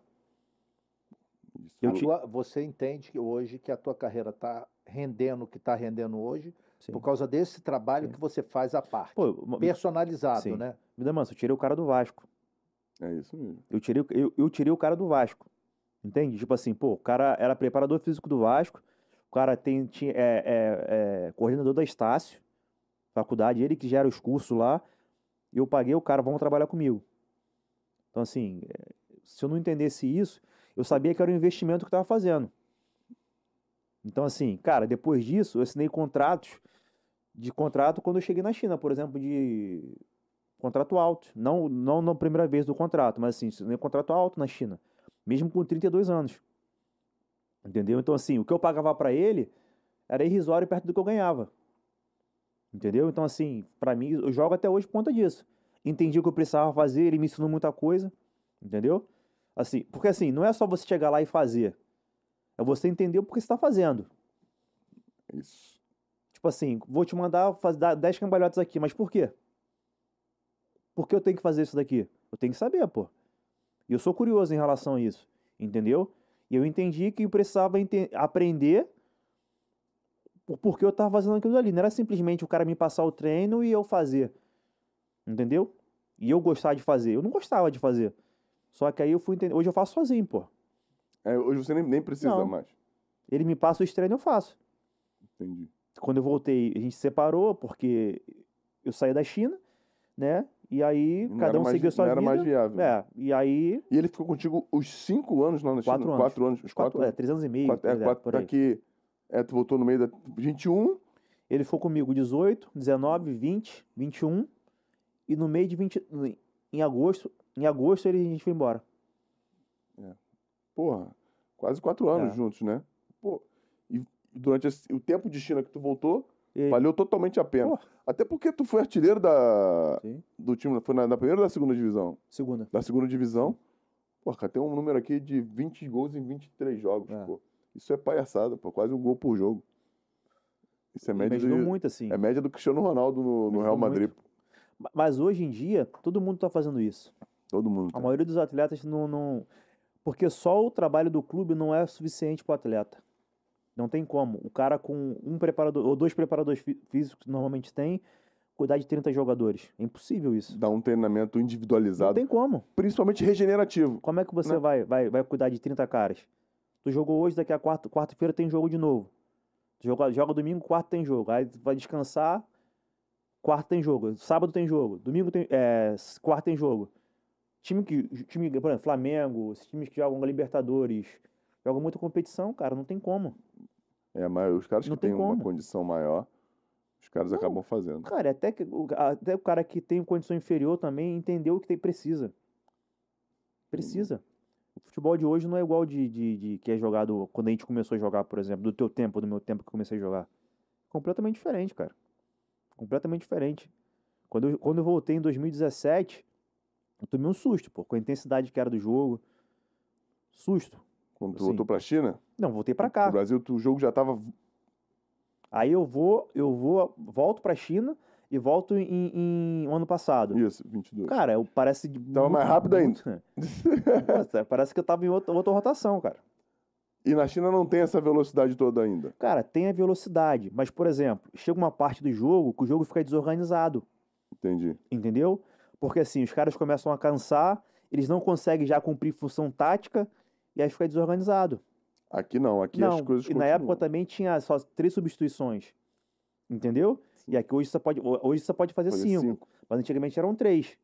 Te- tua- você entende que hoje que a tua carreira está rendendo o que está rendendo hoje Sim. por causa desse trabalho Sim. que você faz à parte, Pô, personalizado, Sim. né? me dá manso, eu tirei o cara do Vasco. É isso mesmo. Eu tirei, o- eu, eu tirei o cara do Vasco. Entende? Tipo assim, pô, o cara era preparador físico do Vasco, o cara tem, tinha, é, é, é, coordenador da Estácio, faculdade, ele que gera os cursos lá, eu paguei o cara, vamos trabalhar comigo. Então, assim, é, se eu não entendesse isso, eu sabia que era um investimento que eu estava fazendo. Então, assim, cara, depois disso, eu assinei contratos de contrato quando eu cheguei na China, por exemplo, de contrato alto. Não, não na primeira vez do contrato, mas assim, assinei contrato alto na China, mesmo com 32 anos. Entendeu? Então, assim, o que eu pagava para ele era irrisório perto do que eu ganhava. Entendeu? Então, assim, para mim, eu jogo até hoje por conta disso. Entendi o que eu precisava fazer, ele me ensinou muita coisa. Entendeu? Assim, porque assim, não é só você chegar lá e fazer. É você entender o que você está fazendo. Isso. Tipo assim, vou te mandar fazer, dar 10 cambalhotas aqui, mas por quê? Por que eu tenho que fazer isso daqui? Eu tenho que saber, pô. E eu sou curioso em relação a isso, entendeu? E eu entendi que eu precisava aprender o porquê eu tava fazendo aquilo ali. Não era simplesmente o cara me passar o treino e eu fazer, entendeu? E eu gostar de fazer. Eu não gostava de fazer. Só que aí eu fui entender. Hoje eu faço sozinho, pô. É, hoje você nem, nem precisa Não. mais. Ele me passa os treinos, eu faço. Entendi. quando eu voltei, a gente se separou porque eu saí da China, né? E aí Não cada era um mais- seguiu sua não era vida. mais viável. É, e aí E ele ficou contigo os cinco anos lá na China? Quatro anos. Quatro anos. Os quatro, quatro, é, três anos e meio, quatro, é, é, quatro por daqui. É, tu voltou no meio da 21. Ele ficou comigo 18, 19, 20, 21 e no meio de 20 em agosto, em agosto ele a gente foi embora. Porra, quase quatro anos É. juntos, né? Pô, e durante esse- o tempo de China que tu voltou, E- Valeu totalmente a pena. Pô. Até porque tu foi artilheiro da, Sim. do time. Foi na, na primeira ou da segunda divisão? Segunda. Da segunda divisão. Pô, cara, tem um número aqui de 20 gols em 23 jogos, É. pô. Isso é palhaçada, pô. Quase um gol por jogo. Isso é média, de- muito, assim. é média do Cristiano Ronaldo no, no Real Madrid. Ma- Mas hoje em dia, todo mundo tá fazendo isso. Todo mundo. A tem. maioria dos atletas não, não. Porque só o trabalho do clube não é suficiente para o atleta. Não tem como. O cara com um preparador, ou dois preparadores fí- físicos que normalmente tem, cuidar de 30 jogadores. É impossível isso. Dá um treinamento Não individualizado, tem como. principalmente regenerativo. Como é que você Né? vai, vai, vai cuidar de 30 caras? Tu jogou hoje, daqui a quarta- quarta-feira tem jogo de novo. Tu joga, joga domingo, quarta tem jogo. Aí tu vai descansar, quarta tem jogo. Sábado tem jogo. Domingo tem. É, quarta tem jogo. Time que. Time, por exemplo, Flamengo, esses times que jogam Libertadores, jogam muita competição, cara, não tem como. É, mas os caras Não que têm uma condição maior, os caras Não. acabam fazendo. Cara, até, que, o- até o cara que tem condição inferior também entendeu o que tem, precisa. Precisa. O futebol de hoje não é igual de, de, de que é jogado quando a gente começou a jogar, por exemplo, do teu tempo, do meu tempo que eu comecei a jogar. Completamente diferente, cara. Completamente diferente. Quando eu, quando eu voltei em 2017, eu tomei um susto, pô, com a intensidade que era do jogo. Susto. Quando tu Sim. voltou pra China, Não, voltei pra no cá. Brasil, tu- o jogo já tava. Aí eu vou, eu vou, volto pra China e volto em, em um ano passado. Isso, 22. Cara, eu parece. Tava mais rápido ainda. Nossa, parece que eu tava em outra, outra rotação, cara. E na China não tem essa velocidade toda ainda. Cara, tem a velocidade, mas, por exemplo, chega uma parte do jogo que o jogo fica desorganizado, Entendi. entendeu? Porque assim, os caras começam a cansar, eles não conseguem já cumprir função tática e aí fica desorganizado. Aqui não, aqui não, as coisas e na continuam. época também tinha só três substituições, entendeu? E aqui hoje você pode, hoje você pode fazer, Fazer cinco, cinco. mas antigamente eram três.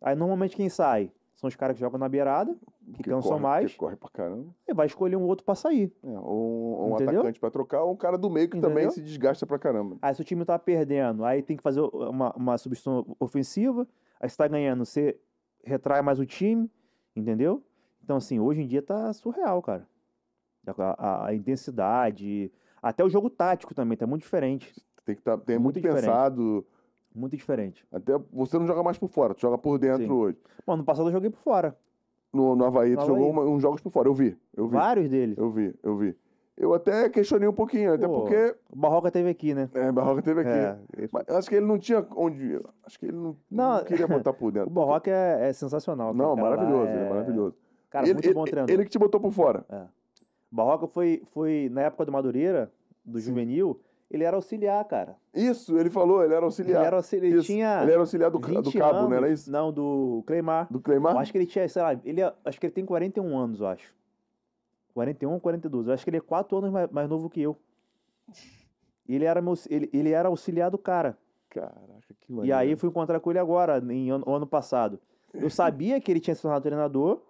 Aí normalmente quem sai são os caras que jogam na beirada, que Que cansam corre, mais, Que corre pra caramba. e vai escolher um outro pra sair. É, ou um atacante pra trocar, ou um cara do meio que também Entendeu? se desgasta pra caramba. Aí se o time tá perdendo, aí tem que fazer uma, uma substituição ofensiva, aí você tá ganhando, você retrai mais o time, entendeu? Então, assim, hoje em dia tá surreal, cara. A, a- a intensidade, até o jogo tático também tá muito diferente. Tem que estar tem muito, Muito pensado. Muito diferente. Até você não joga mais por fora, tu joga por dentro Sim. hoje. Bom, no passado eu joguei por fora. No, no Havaí, tu No jogou Havaí. uma- uns jogos por fora. Eu vi, eu vi. Vários deles. Eu vi, eu vi. Eu até questionei um pouquinho, até Pô, porque O Barroca teve aqui, né? é, Barroca teve aqui. É, Mas acho que ele não tinha onde. Acho que ele não, Não, não queria botar por o dentro. Barroca é, é sensacional. Não, maravilhoso, é maravilhoso. Cara, ele, muito ele- bom treinador. ele que te botou por fora. O Barroca foi, foi, na época do Madureira, do Sim. juvenil, ele era auxiliar, cara. Isso, ele falou, ele era auxiliar. Ele era auxiliar. Ele tinha Ele era auxiliar do, do 20 cabo, anos, não era isso? Não, do Cleimar. Do Cleimar? Eu acho que ele tinha, sei lá, ele, é- acho que ele tem 41 anos, eu acho. 41 ou 42. Eu acho que ele é 4 anos mais, mais novo que eu. E ele era, meu, ele, ele era auxiliar do cara. Caraca, que E maneiro. aí eu fui encontrar com ele agora, em ano, ano passado. Eu sabia que ele tinha se tornado treinador,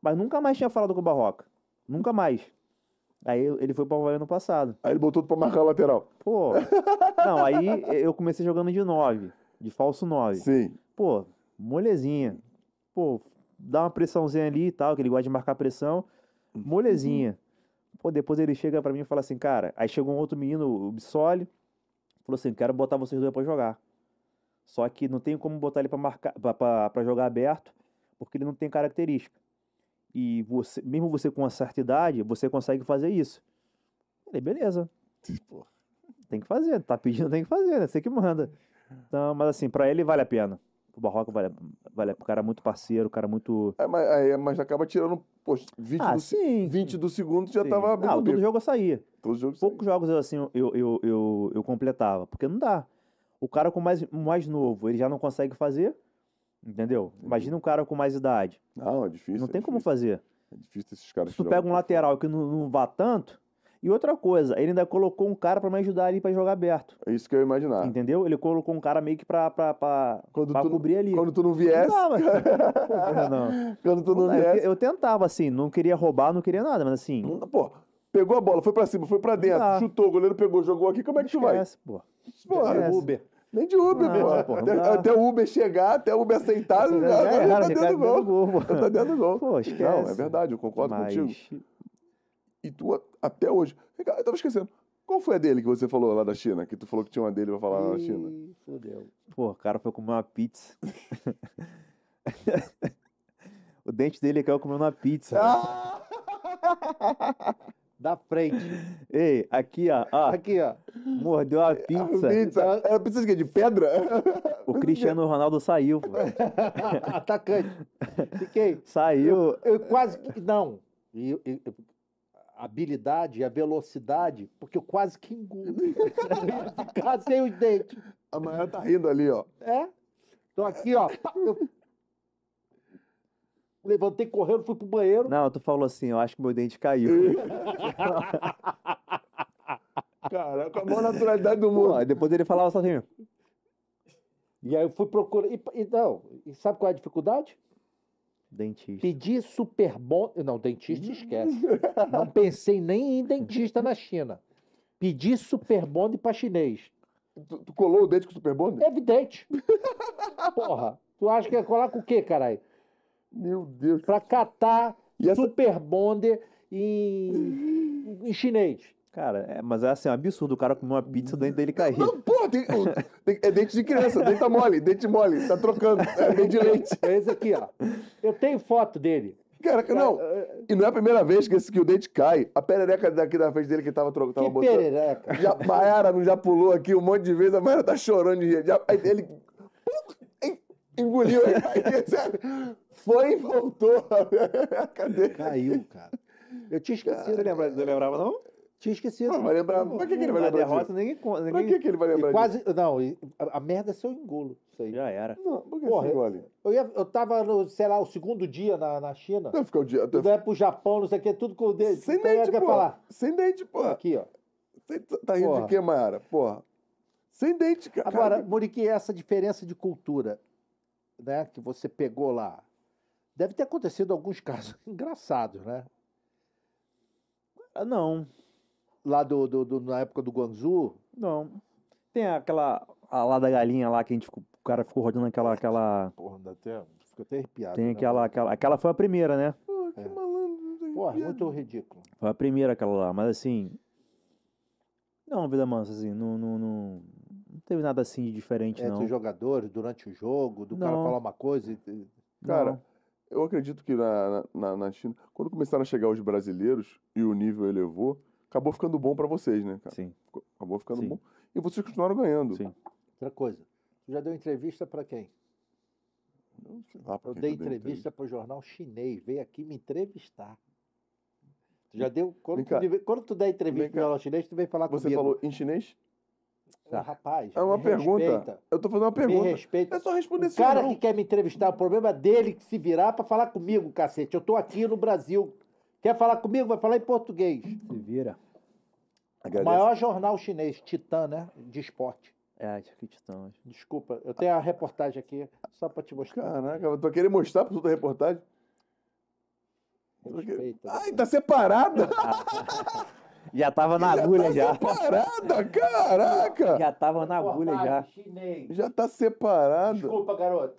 mas nunca mais tinha falado com o Barroca. Nunca mais. Aí ele foi para o Havaí ano passado. Aí ele botou pra marcar a lateral. Pô. Não, aí eu comecei jogando de 9, de falso 9. Sim. Pô, molezinha. Pô, dá uma pressãozinha ali e tal, que ele gosta de marcar pressão. Molezinha. Pô, depois ele chega pra mim e fala assim, cara. Aí chegou um outro menino, o Bissoli, falou assim: quero botar vocês dois pra jogar. Só que não tem como botar ele pra, marcar, pra, pra, pra jogar aberto, porque ele não tem característica. E você, mesmo você com uma certa idade, você consegue fazer isso. Falei, beleza. Pô, Tem que fazer, tá pedindo, tem que fazer, né? Você que manda. Então, mas assim, pra ele vale a pena. O Barroca vale, vale o cara é muito parceiro, o cara é muito. É, mas, aí, mas acaba tirando, poxa, 20, Ah, do, sim. 20 do segundo já sim. tava abrindo Não, todo jogo eu saía. Todos os jogos Poucos jogos eu, assim, eu, eu, eu, eu completava. Porque não dá. O cara com mais, mais novo, ele já não consegue fazer. Entendeu? Imagina um cara com mais idade. Não, é difícil. não é tem como difícil. fazer. É difícil esses caras Se tu pega um lateral que não, não vá tanto. E outra coisa, ele ainda colocou um cara pra me ajudar ali pra jogar aberto. É isso que eu ia imaginar. Entendeu? Ele colocou um cara meio que pra, pra, pra, Quando pra tu, cobrir ali. quando tu não Não viesse, dava. Pô, não. quando tu não Eu, viesse, eu tentava, assim, não queria roubar, não queria nada, mas assim. não- pô, pegou a bola, foi pra cima, foi pra dentro, dá. chutou, o goleiro pegou, jogou aqui, como é que tu vai? pô. Esquece. Uber. Nem de Uber, pô, até, até o Uber chegar, até o Uber aceitar, já, Já tá dentro do gol. gol, tá dentro do gol. Pô, esquece. Não, é verdade, eu concordo Mas, contigo. E tu, até hoje. Eu tava esquecendo. Qual foi a dele que você falou lá da China? Que tu falou que tinha uma dele pra falar lá na China? Fudeu. Pô, o cara foi comer uma pizza. o dente dele caiu comendo uma pizza. Ah! Da frente. Ei, aqui, ó, ó, Aqui, ó. mordeu a pizza. Pizza. Era pizza de quê? De pedra? O Cristiano Ronaldo saiu, pô. Atacante. Fiquei. Saiu. Eu quase que. Não. E, a habilidade, a velocidade, porque eu quase que engulo. Eu sem os dentes. A tá rindo ali, ó. É? Tô aqui, ó. eu- Levantei correndo, fui pro banheiro. Não, tu falou assim, eu acho que meu dente caiu. Cara, com a maior naturalidade do Pô, mundo. aí depois ele falava assim, E aí eu fui procurar. E, e não, e sabe qual é a dificuldade? dentista. Pedir super bom. Não, dentista esquece. Não pensei nem em dentista na China. Pedi super bonde pra chinês. Tu, tu colou o dente com o Super Bond? É evidente. Porra. Tu acha que ia colar com o quê, caralho? Meu Deus. Pra catar E essa- super bonde em, em chinês. Cara, é, mas é assim, um absurdo o cara comer uma pizza, o dente dele cair. Não, porra, tem, tem- é dente de criança, dente tá mole, dente mole, tá trocando, é dente de leite. É esse aqui, ó. Eu tenho foto dele. Caraca, não. E não é a primeira vez que, esse, que o dente cai. A perereca daqui da frente dele que tava, tava Que botando. perereca. Já, Maiara não já pulou aqui um monte de vezes, a Maiara tá chorando de rir. Já, aí ele engoliu, foi e voltou. Cadê? Caiu, cara. Eu tinha esquecido. Você lembra, não lembrava, não? Tinha esquecido. Não, vai lembrar. Pra que, que ele vai lembrar derrota, disso? ninguém conta. Pra Ninguém... que, que ele vai E lembrar quase. Não, e a, a merda é se eu engulo. Isso aí. Já era. disso? Não, por que Porra, você engole? Eu, ia, eu tava, no, sei lá, o segundo dia na, na China. Não, ficar o dia. Tu vai pro Japão, não sei o que, tudo com o dedo. Sem Então dente, pô. falar. Sem dente, pô. Aqui, ó. Você tá- tá rindo Porra. de quê, Mayara? Porra. Sem dente, cara. Agora, Muriqui, essa diferença de cultura, né, que você pegou lá, deve ter acontecido alguns casos engraçados, né? Não, Lá do, do, do- na época do Guangzhou, não. Tem aquela. A lá da galinha lá que a gente ficou, o cara ficou rodando aquela. aquela porra, ainda até, fico até arrepiado. tem né, aquela, aquela. Aquela foi a primeira, né? Pô, que É. malandro. Porra, muito ridículo. Foi a primeira aquela lá, mas assim. Não, vida mansa, assim, não, não, não teve nada assim de diferente, Entre não. os jogadores, durante o jogo, do cara Não. falar uma coisa e... Cara, Não. Eu acredito que na, na, na China, quando começaram a chegar os brasileiros e o nível elevou, acabou ficando bom pra vocês, né, cara? Sim, Ficou- Acabou ficando Sim. bom. E vocês continuaram ganhando. sim. Outra coisa, tu já deu entrevista pra quem? Não sei lá pra Eu quem dei que entrevista para o jornal chinês, veio aqui me entrevistar. Tu já deu? Quando, Vem tu, cá. quando tu der entrevista no cá. jornal chinês, tu vem falar Você comigo. falou em chinês? Ah, rapaz, É uma me pergunta. respeita, Eu tô fazendo uma Me pergunta. respeita. É só responder O sim cara ou não. que quer me entrevistar, o problema é dele que se virar para falar comigo, cacete. Eu tô aqui no Brasil. Quer falar comigo? Vai falar em português. Se vira. O Agradeço. maior jornal chinês, Titã, né? De esporte. É, acho que estão. Desculpa, eu tenho a reportagem aqui, só para te mostrar. Caraca, eu tô querendo mostrar pra toda a reportagem. Respeita. Ai, tá separada! Já tava na agulha já. Separada, caraca! Já tava na agulha já. Chinês. Já tá separada. Desculpa, garoto.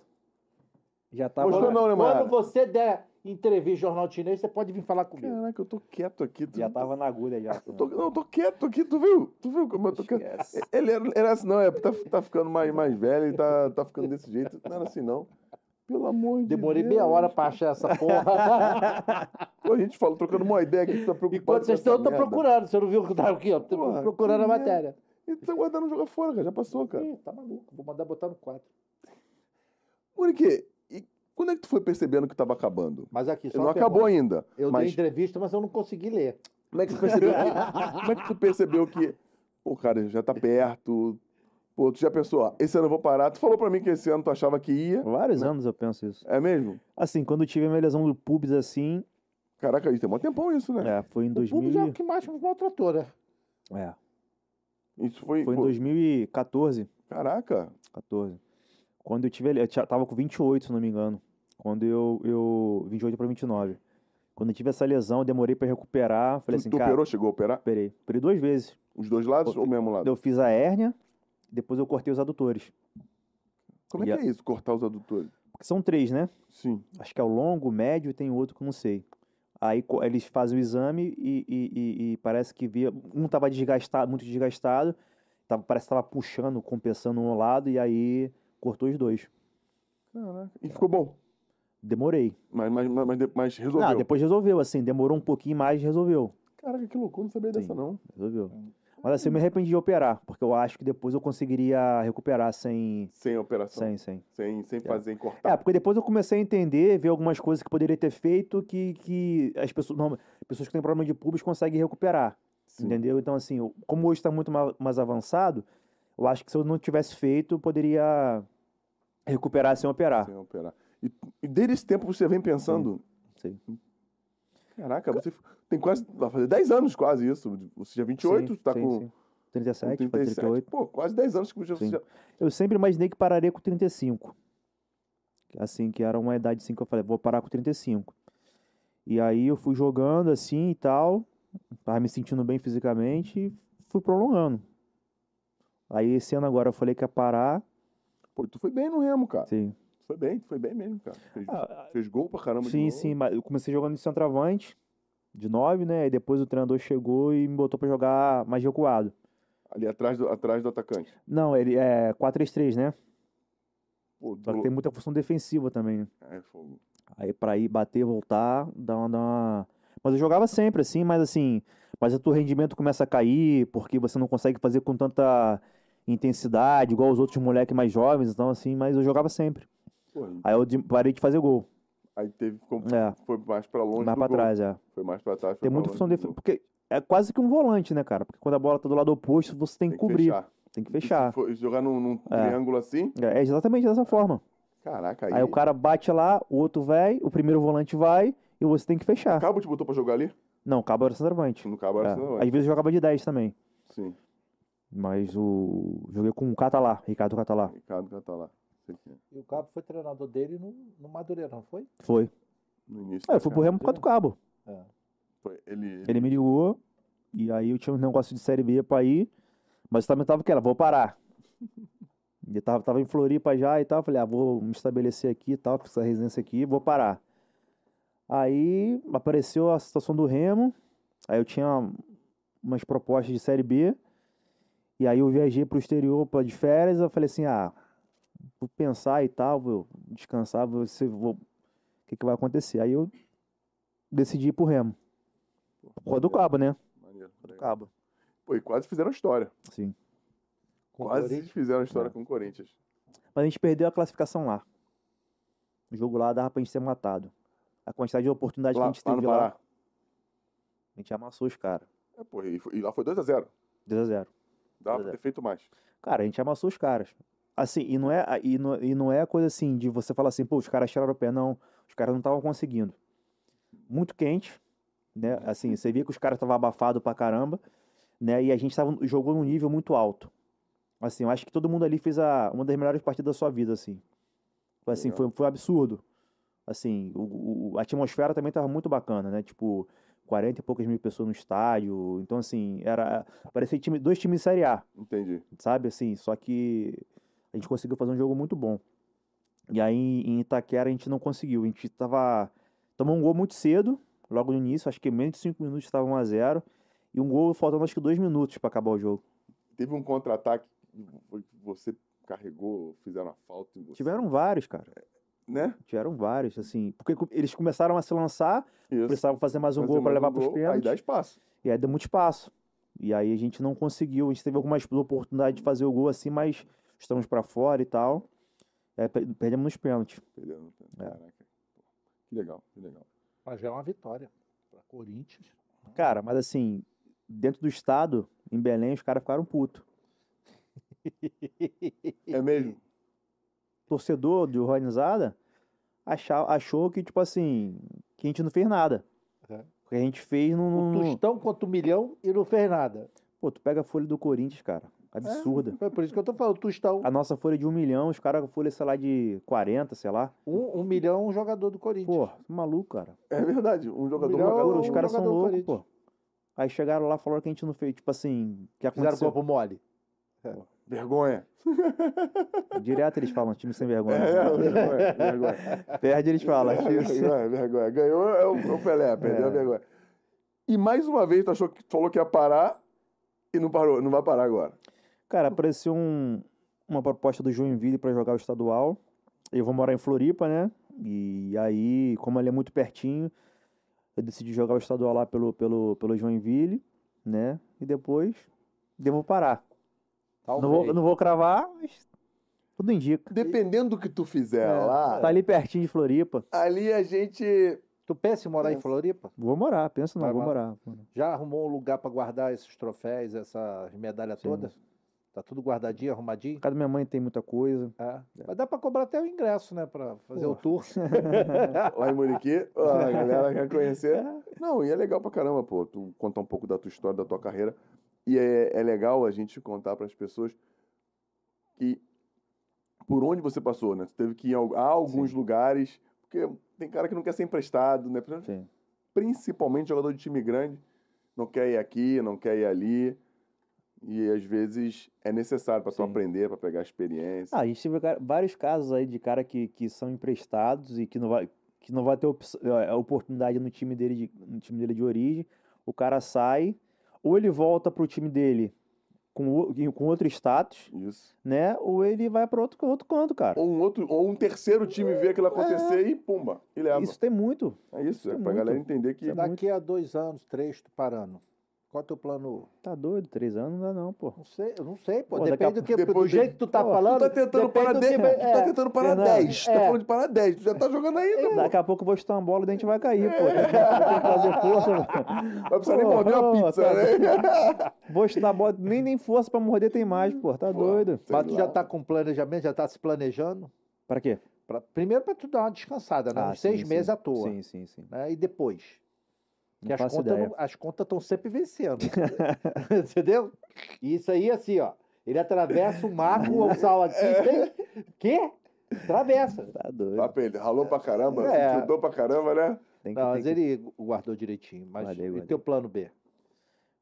Já tava. Gostou não, né? Quando você der entrevista em jornal chinês, você pode vir falar comigo. Caraca, eu tô quieto aqui. Tu... Já tava na agulha já. Eu tô... Não, eu tô quieto aqui, tu viu? Tu viu como eu tô quieto? Ele era, era assim, não, é, tá, tá ficando mais, mais velho e tá, tá ficando desse jeito. Não era assim, não. Pelo amor de Demorei Deus. meia hora pra achar essa porra. Pô, a gente falou, trocando uma ideia aqui, tá preocupado Enquanto vocês estão, eu tô merda. procurando. Você não viu que eu tava aqui, ó? Tô Porra, procurando que a merda. matéria. E tu tá guardando jogar fora, cara. Já passou, cara. Ih, tá maluco. Vou mandar botar no quadro. Monique, e quando é que tu foi percebendo que tava acabando? Mas aqui, só não uma acabou pergunta. ainda. Eu mas dei entrevista, mas eu não consegui ler. como é que tu percebeu que... como é que tu percebeu que... Pô, cara, já tá perto. Pô, tu já pensou, ó, esse ano eu vou parar. Tu falou pra mim que esse ano tu achava que ia. Vários anos eu penso isso. É mesmo? Assim, quando eu tive a minha lesão do pubis assim, Caraca, isso tem um tempão isso, né? é, foi em O público 2000. é o que mais me maltratou, né? É, Isso foi... foi em pô, 2014. Caraca. 14. Quando eu tive. ele- Eu tava com 28, se não me engano. Quando eu. eu 28 para 29. Quando eu tive essa lesão, eu demorei pra recuperar. Falei Tu, assim, tu cara. operou, chegou a operar? Operei. Operei duas vezes. Os dois lados Pô, ou o mesmo lado? Eu fiz a hérnia, depois eu cortei os adutores. Como é que E a- é isso, cortar os adutores? Porque são três, né? Sim. Acho que é o longo, o médio e tem outro que eu não sei. Aí eles fazem o exame e, e- e- e parece que via. Um tava desgastado, muito desgastado, tava, parece que tava puxando, compensando um lado, e aí cortou os dois. Caraca. E ficou bom. Demorei. Mas, mas, mas, mas, resolveu. Ah, depois resolveu, assim, demorou um pouquinho mais, resolveu. Caraca, que loucura, não sabia dessa Sim. não. Resolveu. Mas assim, eu me arrependi de operar, porque eu acho que depois eu conseguiria recuperar sem. Sem operação. Sem, sem. Sem, sem É. fazer, cortar. É, porque depois eu comecei a entender, ver algumas coisas que poderia ter feito que, que as pessoas, não, pessoas que têm problema de pubis conseguem recuperar. Sim. Entendeu? Então, assim, eu- como hoje está muito ma- mais avançado, eu acho que se eu não tivesse feito, eu poderia recuperar sem operar. Sem operar. E, e desde esse tempo você vem pensando. Sim. Caraca, você tem quase. Vai fazer 10 anos quase isso. Você já é 28, Sim, tá sim, com, sim. com 37, 37. 38. Pô, quase 10 anos que você Sim. já. Eu sempre imaginei que pararia com 35. Assim, que era uma idade assim que eu falei, vou parar com 35. E aí eu fui jogando assim e tal, tava me sentindo bem fisicamente e fui prolongando. Aí esse ano agora eu falei que ia parar, Pô, tu foi bem no Remo, cara. sim. Foi bem, foi bem mesmo, cara. Fez, Ah, fez gol pra caramba Sim, sim, mas eu comecei jogando de centroavante, de 9, né? E depois o treinador chegou e me botou pra jogar mais recuado. Ali atrás do, atrás do atacante. Não, ele é 4-3-3, né? Pô, Só que do- tem muita função defensiva também, né? É, fogo. Aí pra ir bater, voltar, dá uma, dá uma... Mas eu jogava sempre assim, mas assim, mas o teu rendimento começa a cair, porque você não consegue fazer com tanta intensidade, igual os outros moleques mais jovens, então assim, mas eu jogava sempre. Pô, aí- eu de- parei de fazer gol. aí teve. Ficou, É, Foi mais pra longe. mais pra gol. trás, é. Foi mais pra trás. foi Tem muita função defensiva, porque é quase que um volante, né, cara? Porque quando a bola tá do lado oposto, você tem que cobrir, fechar. tem que fechar. for jogar num, num É. triângulo assim, É exatamente dessa forma. caraca, aí. Aí o cara bate lá, o outro vai, o primeiro volante vai e você tem que fechar. Cabo te botou pra jogar ali? Não, o cabo era centroavante. No cabo era É, não, Às vezes eu jogava de 10 também. Sim, Mas o. Joguei com o Catalá, Ricardo Catalá. Ricardo Catalá. É. E o Cabo foi treinador dele no, no Madureira, não foi? Foi. No início. Eu da fui pro. Remo por causa do cabo. É. Foi- Ele, ele, Ele me ligou, e aí eu tinha um negócio de série B pra ir, mas eu também tava que era, vou parar. E tava, tava em Floripa já e tal, falei, ah, vou me estabelecer aqui e tal, fiz essa residência aqui, vou parar. Aí apareceu a situação do Remo, aí eu tinha umas propostas de série B, e aí eu viajei pro exterior pra de férias, eu falei assim, ah, vou pensar e tal, vou descansar, vou, se vou, o que que vai acontecer? Aí eu decidi ir pro Remo. Por causa do cabo, né? Maneiro, Do cabo. Pô, e quase fizeram história. Sim. Com quase fizeram história É. com o Corinthians. Mas a gente perdeu a classificação lá. O jogo lá dava pra gente ser matado. A quantidade de oportunidade que Lá, a gente lá teve lá, Pará. a gente amassou os caras. É, pô, e, foi- e lá foi 2x0. 2x0. Dava 2 a pra 0. ter feito mais. Cara, a gente amassou os caras. Assim, e não é, e não, e não é coisa assim de você falar assim, pô, os caras tiraram o pé. Não, os caras não estavam conseguindo. Muito quente, né? Assim, você via que os caras estavam abafados pra caramba, né? E a gente tava, jogou num nível muito alto. Assim, eu acho que todo mundo ali fez a, uma das melhores partidas da sua vida, assim. Foi Assim, foi, foi um absurdo. Assim, o, o- a atmosfera também tava muito bacana, né? Tipo, 40 e poucas mil pessoas no estádio. Então, assim, era. Parecia time, dois times de Série A Entendi. sabe? Assim, só que gente conseguiu fazer um jogo muito bom. E aí em Itaquera a gente não conseguiu. A gente tava. Tomou um gol muito cedo, logo no início, acho que menos de 5 minutos estava 1x0. E um gol faltando acho que 2 minutos para acabar o jogo. Teve um contra-ataque que você carregou, fizeram a falta em você. Tiveram vários, cara. Né? Tiveram vários, assim. Porque eles começaram a se lançar, Isso. precisavam fazer mais um Fazer gol para levar um para os gol, Aí pênaltis. dá espaço. E aí deu muito espaço. E aí a gente não conseguiu. A gente teve algumas oportunidades de fazer o gol assim, mas estamos para fora e tal. É, per- perdemos nos pênaltis. Perdeu. É. Caraca. Pô, Que legal, que legal. Mas já é uma vitória para Corinthians. Cara, mas assim, dentro do estado, em Belém, os caras ficaram putos. É mesmo? Torcedor de organizada achar, achou que, tipo assim, que a gente não fez nada. É. O que a gente fez não. O não- Tostão contra o Milhão e não fez nada. Pô, tu pega a folha do Corinthians, cara. Absurda. Foi por isso que eu tô falando. Tostão, A nossa folha é de um milhão, os caras com folha, sei lá, de 40, sei lá. um, um milhão um jogador do Corinthians. Pô, maluco, cara. É verdade. Um jogador Milhão, jogador- os um caras são loucos, pô. Aí chegaram lá e falaram que a gente não fez. Tipo assim, que Fizeram aconteceu. corpo mole. Vergonha. Direto eles falam, time sem vergonha. É, vergonha, vergonha. Perde, eles falam. time vergonha, vergonha. Ganhou é o, é o Pelé, perdeu a É. vergonha. E mais uma vez, tu achou que tu falou que ia parar e não parou, não vai parar agora. Cara, apareceu um- uma proposta do Joinville para jogar o estadual. Eu vou morar em Floripa, né? E aí, como ele é muito pertinho, eu decidi jogar o estadual lá pelo, pelo, pelo Joinville, né? E depois devo parar. Não vou, Talvez. não vou cravar, mas tudo indica. Dependendo do que tu fizer É, lá, Tá ali pertinho de Floripa. ali a gente. Tu pensa em morar em Floripa? Vou morar, penso não, Vai vou morar. morar. Já arrumou um lugar para guardar esses troféus, essas medalhas Sim. todas? Tá tudo guardadinho, arrumadinho? A casa da minha mãe tem muita coisa. É. Mas dá para cobrar até o ingresso, né? Para fazer o tour. Lá em Muriqui, a galera quer conhecer. Não, e é legal pra caramba, pô, tu contar um pouco da tua história, da tua carreira. E é, é legal a gente contar pras pessoas que por onde você passou, né? Tu teve que ir a alguns lugares, porque tem cara que não quer ser emprestado, né? Sim. Principalmente jogador de time grande, não quer ir aqui, não quer ir ali. E às vezes é necessário pra tu aprender, pra pegar experiência. Ah, a gente teve vários casos aí de cara que, que são emprestados e que não vai, que não vai ter op- a oportunidade no time dele de, no time dele de origem. O cara sai, ou ele volta pro time dele com, o- com outro status, Isso. né? Ou ele vai para outro, outro canto, cara. Ou um outro, ou um terceiro time vê aquilo acontecer e pumba, e leva. Isso tem muito. É isso, é Tem pra muito. galera entender que. Isso é Daqui a dois anos, três, tu parando. Qual é o teu plano? Tá doido, três anos não dá não, pô. Não sei, eu não sei, pô. Pô, depende do que, do depois de- jeito que tu tá Pô, tu Tu falando. tá tentando parar do 10, que tá é, tentando parar Fernando, 10. Tu tá é. falando de parar 10, tu já tá jogando ainda, pô. Daqui a pouco eu vou chutar uma bola e o dente vai cair, pô. Tem que, tem que fazer força. Vai precisar nem morder uma pizza, tá- né? Vou chutar a bola, nem, nem força pra morder tem mais, pô. Tá Pô, doido. Mas tu lá. já tá com planejamento, já tá se planejando? Pra quê? Pra- primeiro para tu dar uma descansada, né? Ah, Uns seis sim, meses sim. à toa. Sim, sim, sim. Né? E depois? Não Que as contas, não- as contas estão sempre vencendo. Entendeu? E isso aí, assim, ó. Ele atravessa o marco ou o sal aqui. Tem... Quê? Atravessa. Tá doido. Papo, ele ralou pra caramba, É. ajudou pra caramba, né? Que, Não, mas que- ele guardou direitinho. Mas Guardei, e guardei. teu plano B?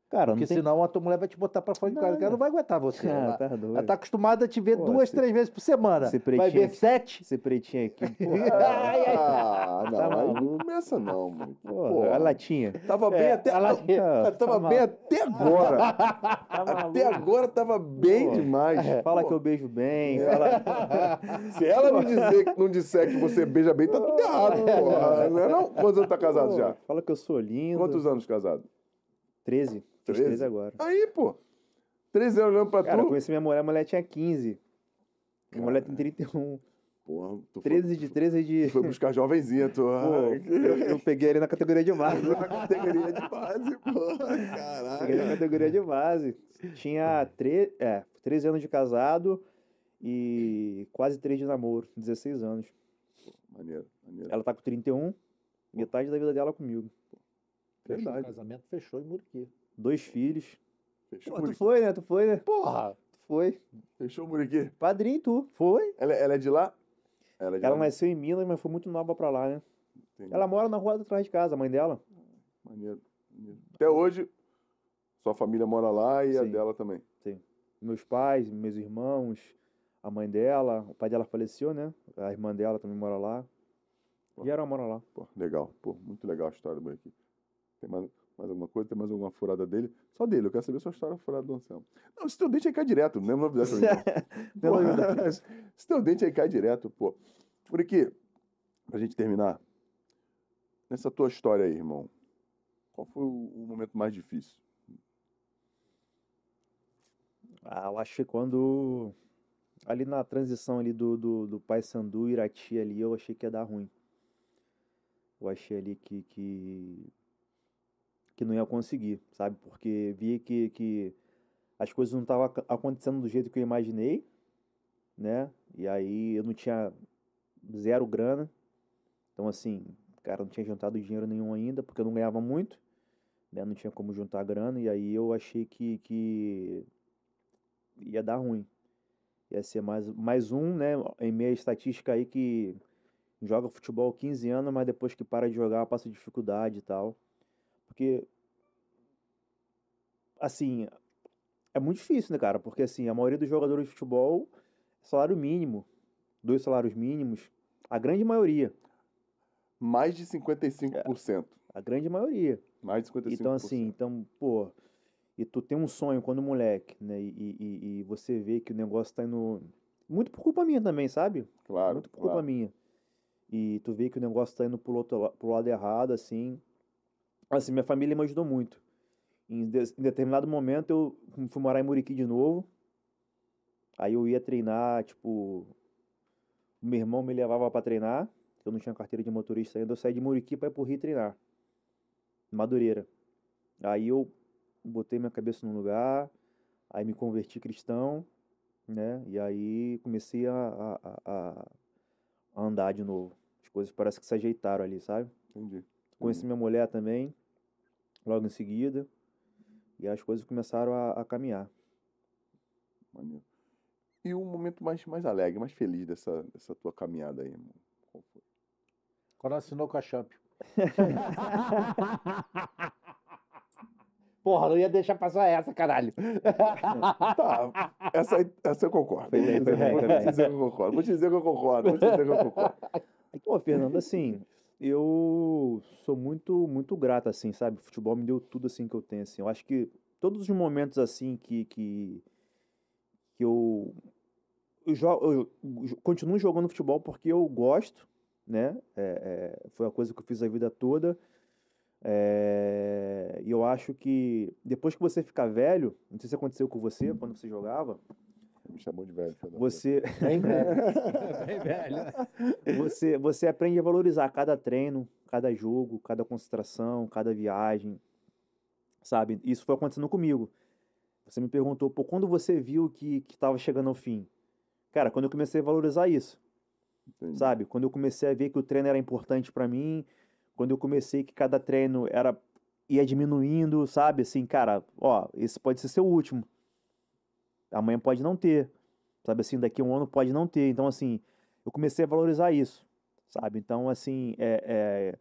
Cara, Porque tem... senão a tua mulher vai te botar pra fora de casa. Não, Ela não vai aguentar você. Ah, ela, tá doido. ela tá acostumada a te ver Pô, duas, esse- três vezes por semana. esse Vai ver aqui. sete? Esse pretinho aqui. Ai, Ah, não, Tá não começa não, mano. Pô, Pô, a latinha. Tava bem É, até... ela- Cara, tava tá bem até agora. Tá Até agora tava bem Pô. demais. Fala Pô, que eu beijo bem. É. Fala... Se ela não, dizer, não disser que você beija bem, tá tudo errado, porra. Não é não? Quantos anos tá casado já? Fala que eu sou lindo. Quantos anos casado? 13. Fiz 13? 13 agora. Aí, pô. 13 anos olhando pra Cara, eu tu. conheci minha mulher, a mulher tinha 15. Minha mulher tem Caralho. 31. Porra, tu 13 de 13 de. foi, foi buscar jovenzinha, tu. Pô, eu, eu peguei ele na categoria de base. na categoria de base, pô. Peguei na Caralho. categoria de base. Tinha tre... é, 13 anos de casado e quase 3 de namoro, 16 anos. Maneiro, maneiro. Ela tá com 31, metade da vida dela comigo. Fechou o Verdade. casamento, fechou em Muriqui. Dois filhos. Fechou Pô, o tu Muriqui. foi, né? Tu foi, né? Porra! Tu foi. Fechou o Muriqui. Padrinho, tu. Foi? Ela, ela é de lá? Ela é de Ela lá. nasceu em Minas, mas foi muito nova pra lá, né? Entendi. Ela mora na rua atrás de casa, a mãe dela. Maneiro, maneiro. Até hoje, sua família mora lá e a Sim. dela também. Meus pais, meus irmãos, a mãe dela, o pai dela faleceu, né? A irmã dela também mora lá. E ela mora lá. Pô, legal. Pô, muito legal a história do Muriqui. Tem mais, mais alguma coisa? Tem mais alguma furada dele? Só dele, eu quero saber sua história furada do Anselmo. Não, esse teu dente aí cai direto, não lembro Porra, novidade. Esse teu dente aí cai direto, pô. Muriqui, pra gente terminar, nessa tua história aí, irmão, qual foi o, o momento mais difícil? Ah, eu acho que quando. Ali na transição ali do, do, do Paysandu, Irati ali, eu achei que ia dar ruim. Eu achei ali que, que, que não ia conseguir, sabe? Porque vi que, que as coisas não estavam ac- acontecendo do jeito que eu imaginei, né? E aí eu não tinha zero grana. Então, assim, cara, não tinha juntado dinheiro nenhum ainda, porque eu não ganhava muito, né? Não tinha como juntar grana. E aí eu achei que, que ia dar ruim. Ia ser mais, mais um, né? Em meia estatística aí que joga futebol 15 anos, mas depois que para de jogar passa dificuldade e tal. Porque, assim, é muito difícil, né, cara? Porque assim, a maioria dos jogadores de futebol é salário mínimo, dois salários mínimos, a grande maioria, Mais de 55%. a grande maioria. Mais de 55%. Então, assim, então, pô, e tu tem um sonho quando moleque, né? E, e, e você vê que o negócio tá indo. Muito por culpa minha também, sabe? Claro, Muito por culpa claro. minha. E tu vê que o negócio tá indo pro, outro, pro lado errado, assim. Assim, minha família me ajudou muito. Em, de- em determinado momento eu fui morar em Muriqui de novo. Aí eu ia treinar, tipo. Meu irmão me levava pra treinar. Eu não tinha carteira de motorista ainda. Eu saí de Muriqui pra ir pro Rio treinar. Madureira. Aí eu botei minha cabeça num lugar. Aí me converti cristão, né? E aí comecei a, a, a- a- andar de novo. As coisas parece que se ajeitaram ali, sabe? Entendi. Conheci minha mulher também, logo em seguida. E as coisas começaram a, a caminhar. Maneiro. E o momento mais, mais alegre, mais feliz dessa, dessa tua caminhada aí, irmão? Qual foi? Quando assinou com a Champ. Porra, não ia deixar passar essa, caralho. Tá, essa, essa eu concordo. Foi bem, Vou foi bem, vou bem. dizer que eu concordo. Vou te dizer que eu concordo. Vou te dizer que eu concordo. Pô, Fernando, assim, eu sou muito, muito grato, assim, sabe? O futebol me deu tudo, assim, que eu tenho, assim. Eu acho que todos os momentos, assim, que, que, que eu, eu, eu continuo jogando futebol porque eu gosto, né? É, é, foi a coisa que eu fiz a vida toda. É, E eu acho que depois que você ficar velho, não sei se aconteceu com você quando você jogava, Me chamou de velho. você, Bem velho. Bem velho. você, você aprende a valorizar cada treino, cada jogo, cada concentração, cada viagem, sabe? Isso foi acontecendo comigo. Você me perguntou, pô, quando você viu que estava chegando ao fim? Cara, quando eu comecei a valorizar isso, Entendi. sabe? Quando eu comecei a ver que o treino era importante pra mim, quando eu comecei que cada treino era ia diminuindo, sabe? Assim, cara, ó, esse pode ser seu último. Amanhã pode não ter. Sabe assim, daqui a um ano pode não ter. Então, assim, eu comecei a valorizar isso, sabe? Então, assim, é, é,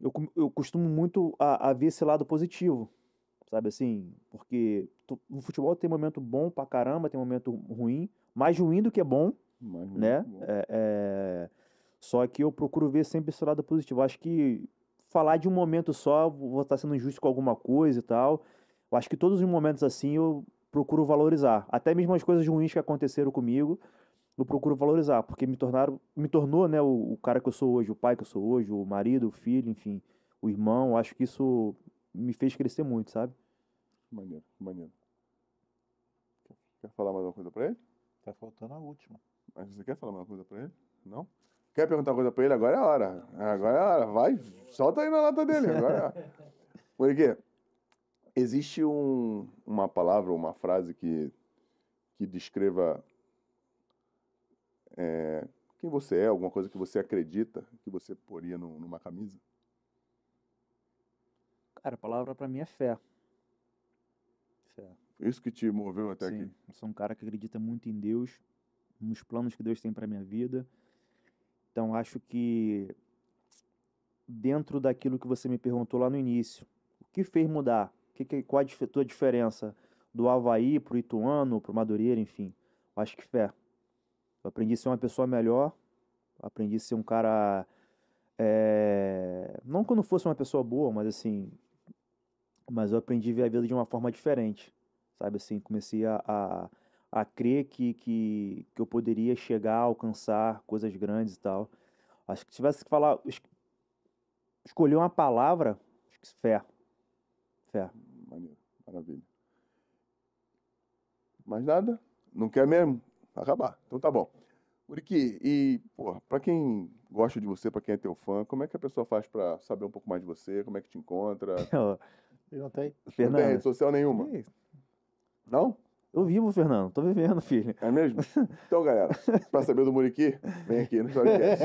eu, eu costumo muito a, a ver esse lado positivo, sabe assim? Porque tu- no futebol tem momento bom pra caramba, tem momento ruim, mais ruim do que bom, muito né? bom. É, é, Só que eu procuro ver sempre esse lado positivo. Acho que falar de um momento só, vou estar sendo injusto com alguma coisa e tal. Eu acho que todos os momentos assim eu procuro valorizar. Até mesmo as coisas ruins que aconteceram comigo, eu procuro valorizar, porque me tornaram, me tornou, né, o, o cara que eu sou hoje, o pai que eu sou hoje, o marido, o filho, enfim, o irmão. Acho que isso me fez crescer muito, sabe? Maneiro, maneiro. Quer- falar mais uma coisa pra ele? Tá faltando a última. Mas você quer falar mais uma coisa pra ele? Não? Quer perguntar uma coisa pra ele? Agora é a hora. Agora é a hora. Vai, solta aí na lata dele. Agora é a hora. Porque existe um, uma palavra, uma frase que, que descreva é, quem você é, alguma coisa que você acredita que você poria num- numa camisa? Cara, a palavra pra mim é fé. Fé. Isso que te moveu até Sim, aqui? eu sou um cara que acredita muito em Deus, nos planos que Deus tem para minha vida. Então acho que dentro daquilo que você me perguntou lá no início, o que fez mudar? Que, que, qual a tua diferença do Havaí pro Ituano, pro Madureira, enfim? Eu acho que fé. Eu aprendi a ser uma pessoa melhor, aprendi a ser um cara. é, Não que eu não fosse uma pessoa boa, mas assim. Mas eu aprendi a ver a vida de uma forma diferente sabe assim, comecei a, a, a crer que, que, que eu poderia chegar, alcançar coisas grandes e tal. Acho que se tivesse que falar, es- escolher uma palavra, acho que fé. Fé. Maneiro, maravilha. Mais nada? Não quer mesmo? Vai acabar. Então tá bom. Muriqui, e, pô, pra quem gosta de você, pra quem é teu fã, como é que a pessoa faz pra saber um pouco mais de você? Como é que te encontra? Ó, Pergunta aí. Não tem rede social nenhuma? Não? eu vivo, Fernando, tô vivendo, filho. É mesmo? Então, galera, pra saber do Muriqui, vem aqui no Storycast.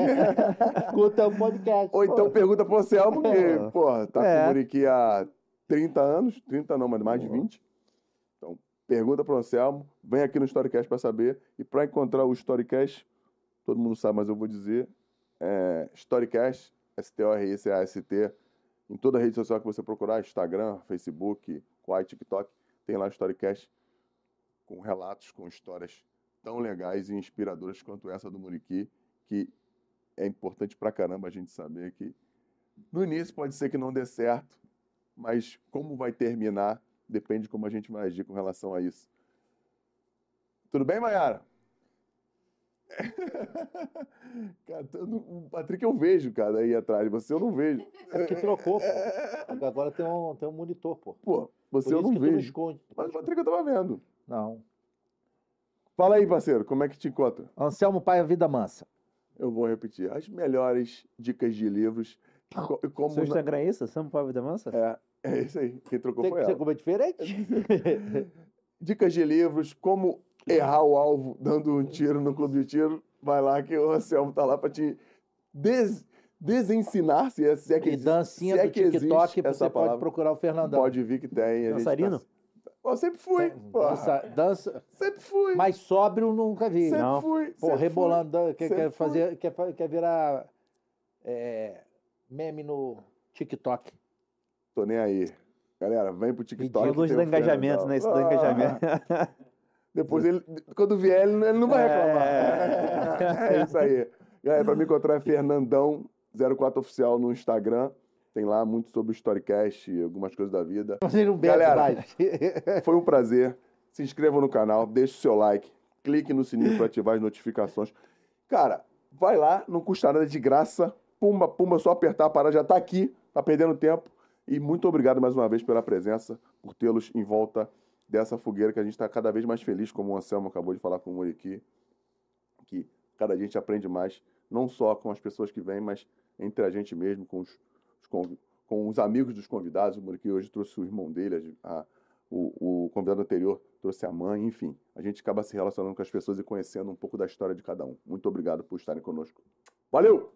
Escuta o podcast. Ou então pergunta pro Anselmo, que, É. porra, tá com É. o Muriqui há 30 anos, 30 não, mas mais de 20. Então, pergunta pro Anselmo, vem aqui no Storycast pra saber. E pra encontrar o Storycast, todo mundo sabe, mas eu vou dizer, é Storycast, S-T-O-R-I-C-A-S-T, em toda rede social que você procurar, Instagram, Facebook, Quai, TikTok, tem lá o Storycast. com relatos, com histórias tão legais e inspiradoras quanto essa do Muriqui, que é importante pra caramba a gente saber que no início pode ser que não dê certo, mas como vai terminar depende de como a gente vai agir com relação a isso. Tudo bem, Mayara? Cara, o Patrick eu vejo, cara, aí atrás. Você eu não vejo. É porque trocou, pô. Agora tem um, tem um monitor, pô. Pô, você eu não vejo. esconde. Mas o Patrick eu tava vendo. Não. Fala aí, parceiro, como é que te encontra? Anselmo Pai, a Vida Mansa. Eu vou repetir. As melhores dicas de livros. co- Como Seu Instagram é isso? Sam Paiva da Mansa? É, é isso aí. Quem trocou Tem foi ela. como é diferente? Dicas de livros, como errar o alvo dando um tiro no clube de tiro. Vai lá que o Anselmo tá lá pra te des- desensinar, se é, se é que E existe- dancinha se é do que TikTok, essa você pode palavra. procurar o Fernandão. Pode vir que tem. gente Dançarino? tá- Eu sempre fui. Dança, dança, Sempre fui. mas sóbrio nunca vi. sempre Não. fui. Pô, sempre rebolando, dan- quer, quer fui. fazer, quer, quer virar é, meme no TikTok. Tô nem aí. Galera, vem pro TikTok. Tem do engajamento, né? Esse do Ah, engajamento. Depois ele, quando vier, ele, não vai É. reclamar. É isso aí. Galera, pra me encontrar é Fernandão04 Oficial no Instagram. Tem lá muito sobre o Storycast, algumas coisas da vida. Não bebe Galera. Foi um prazer. Se inscreva no canal, deixe o seu like, clique no sininho para ativar as notificações. Cara, vai lá, não custa nada de graça. Pumba, pumba, só apertar a parada, já tá aqui, tá perdendo tempo. E muito obrigado mais uma vez pela presença, por tê-los em volta dessa fogueira que a gente está cada vez mais feliz, como o Anselmo acabou de falar com o Muriqui, que cada dia a gente aprende mais, não só com as pessoas que vêm, mas entre a gente mesmo, com os, com os amigos dos convidados. O Muriqui hoje trouxe o irmão dele, a- a- o, o convidado anterior trouxe a mãe, enfim. A gente acaba se relacionando com as pessoas e conhecendo um pouco da história de cada um. Muito obrigado por estarem conosco. Valeu!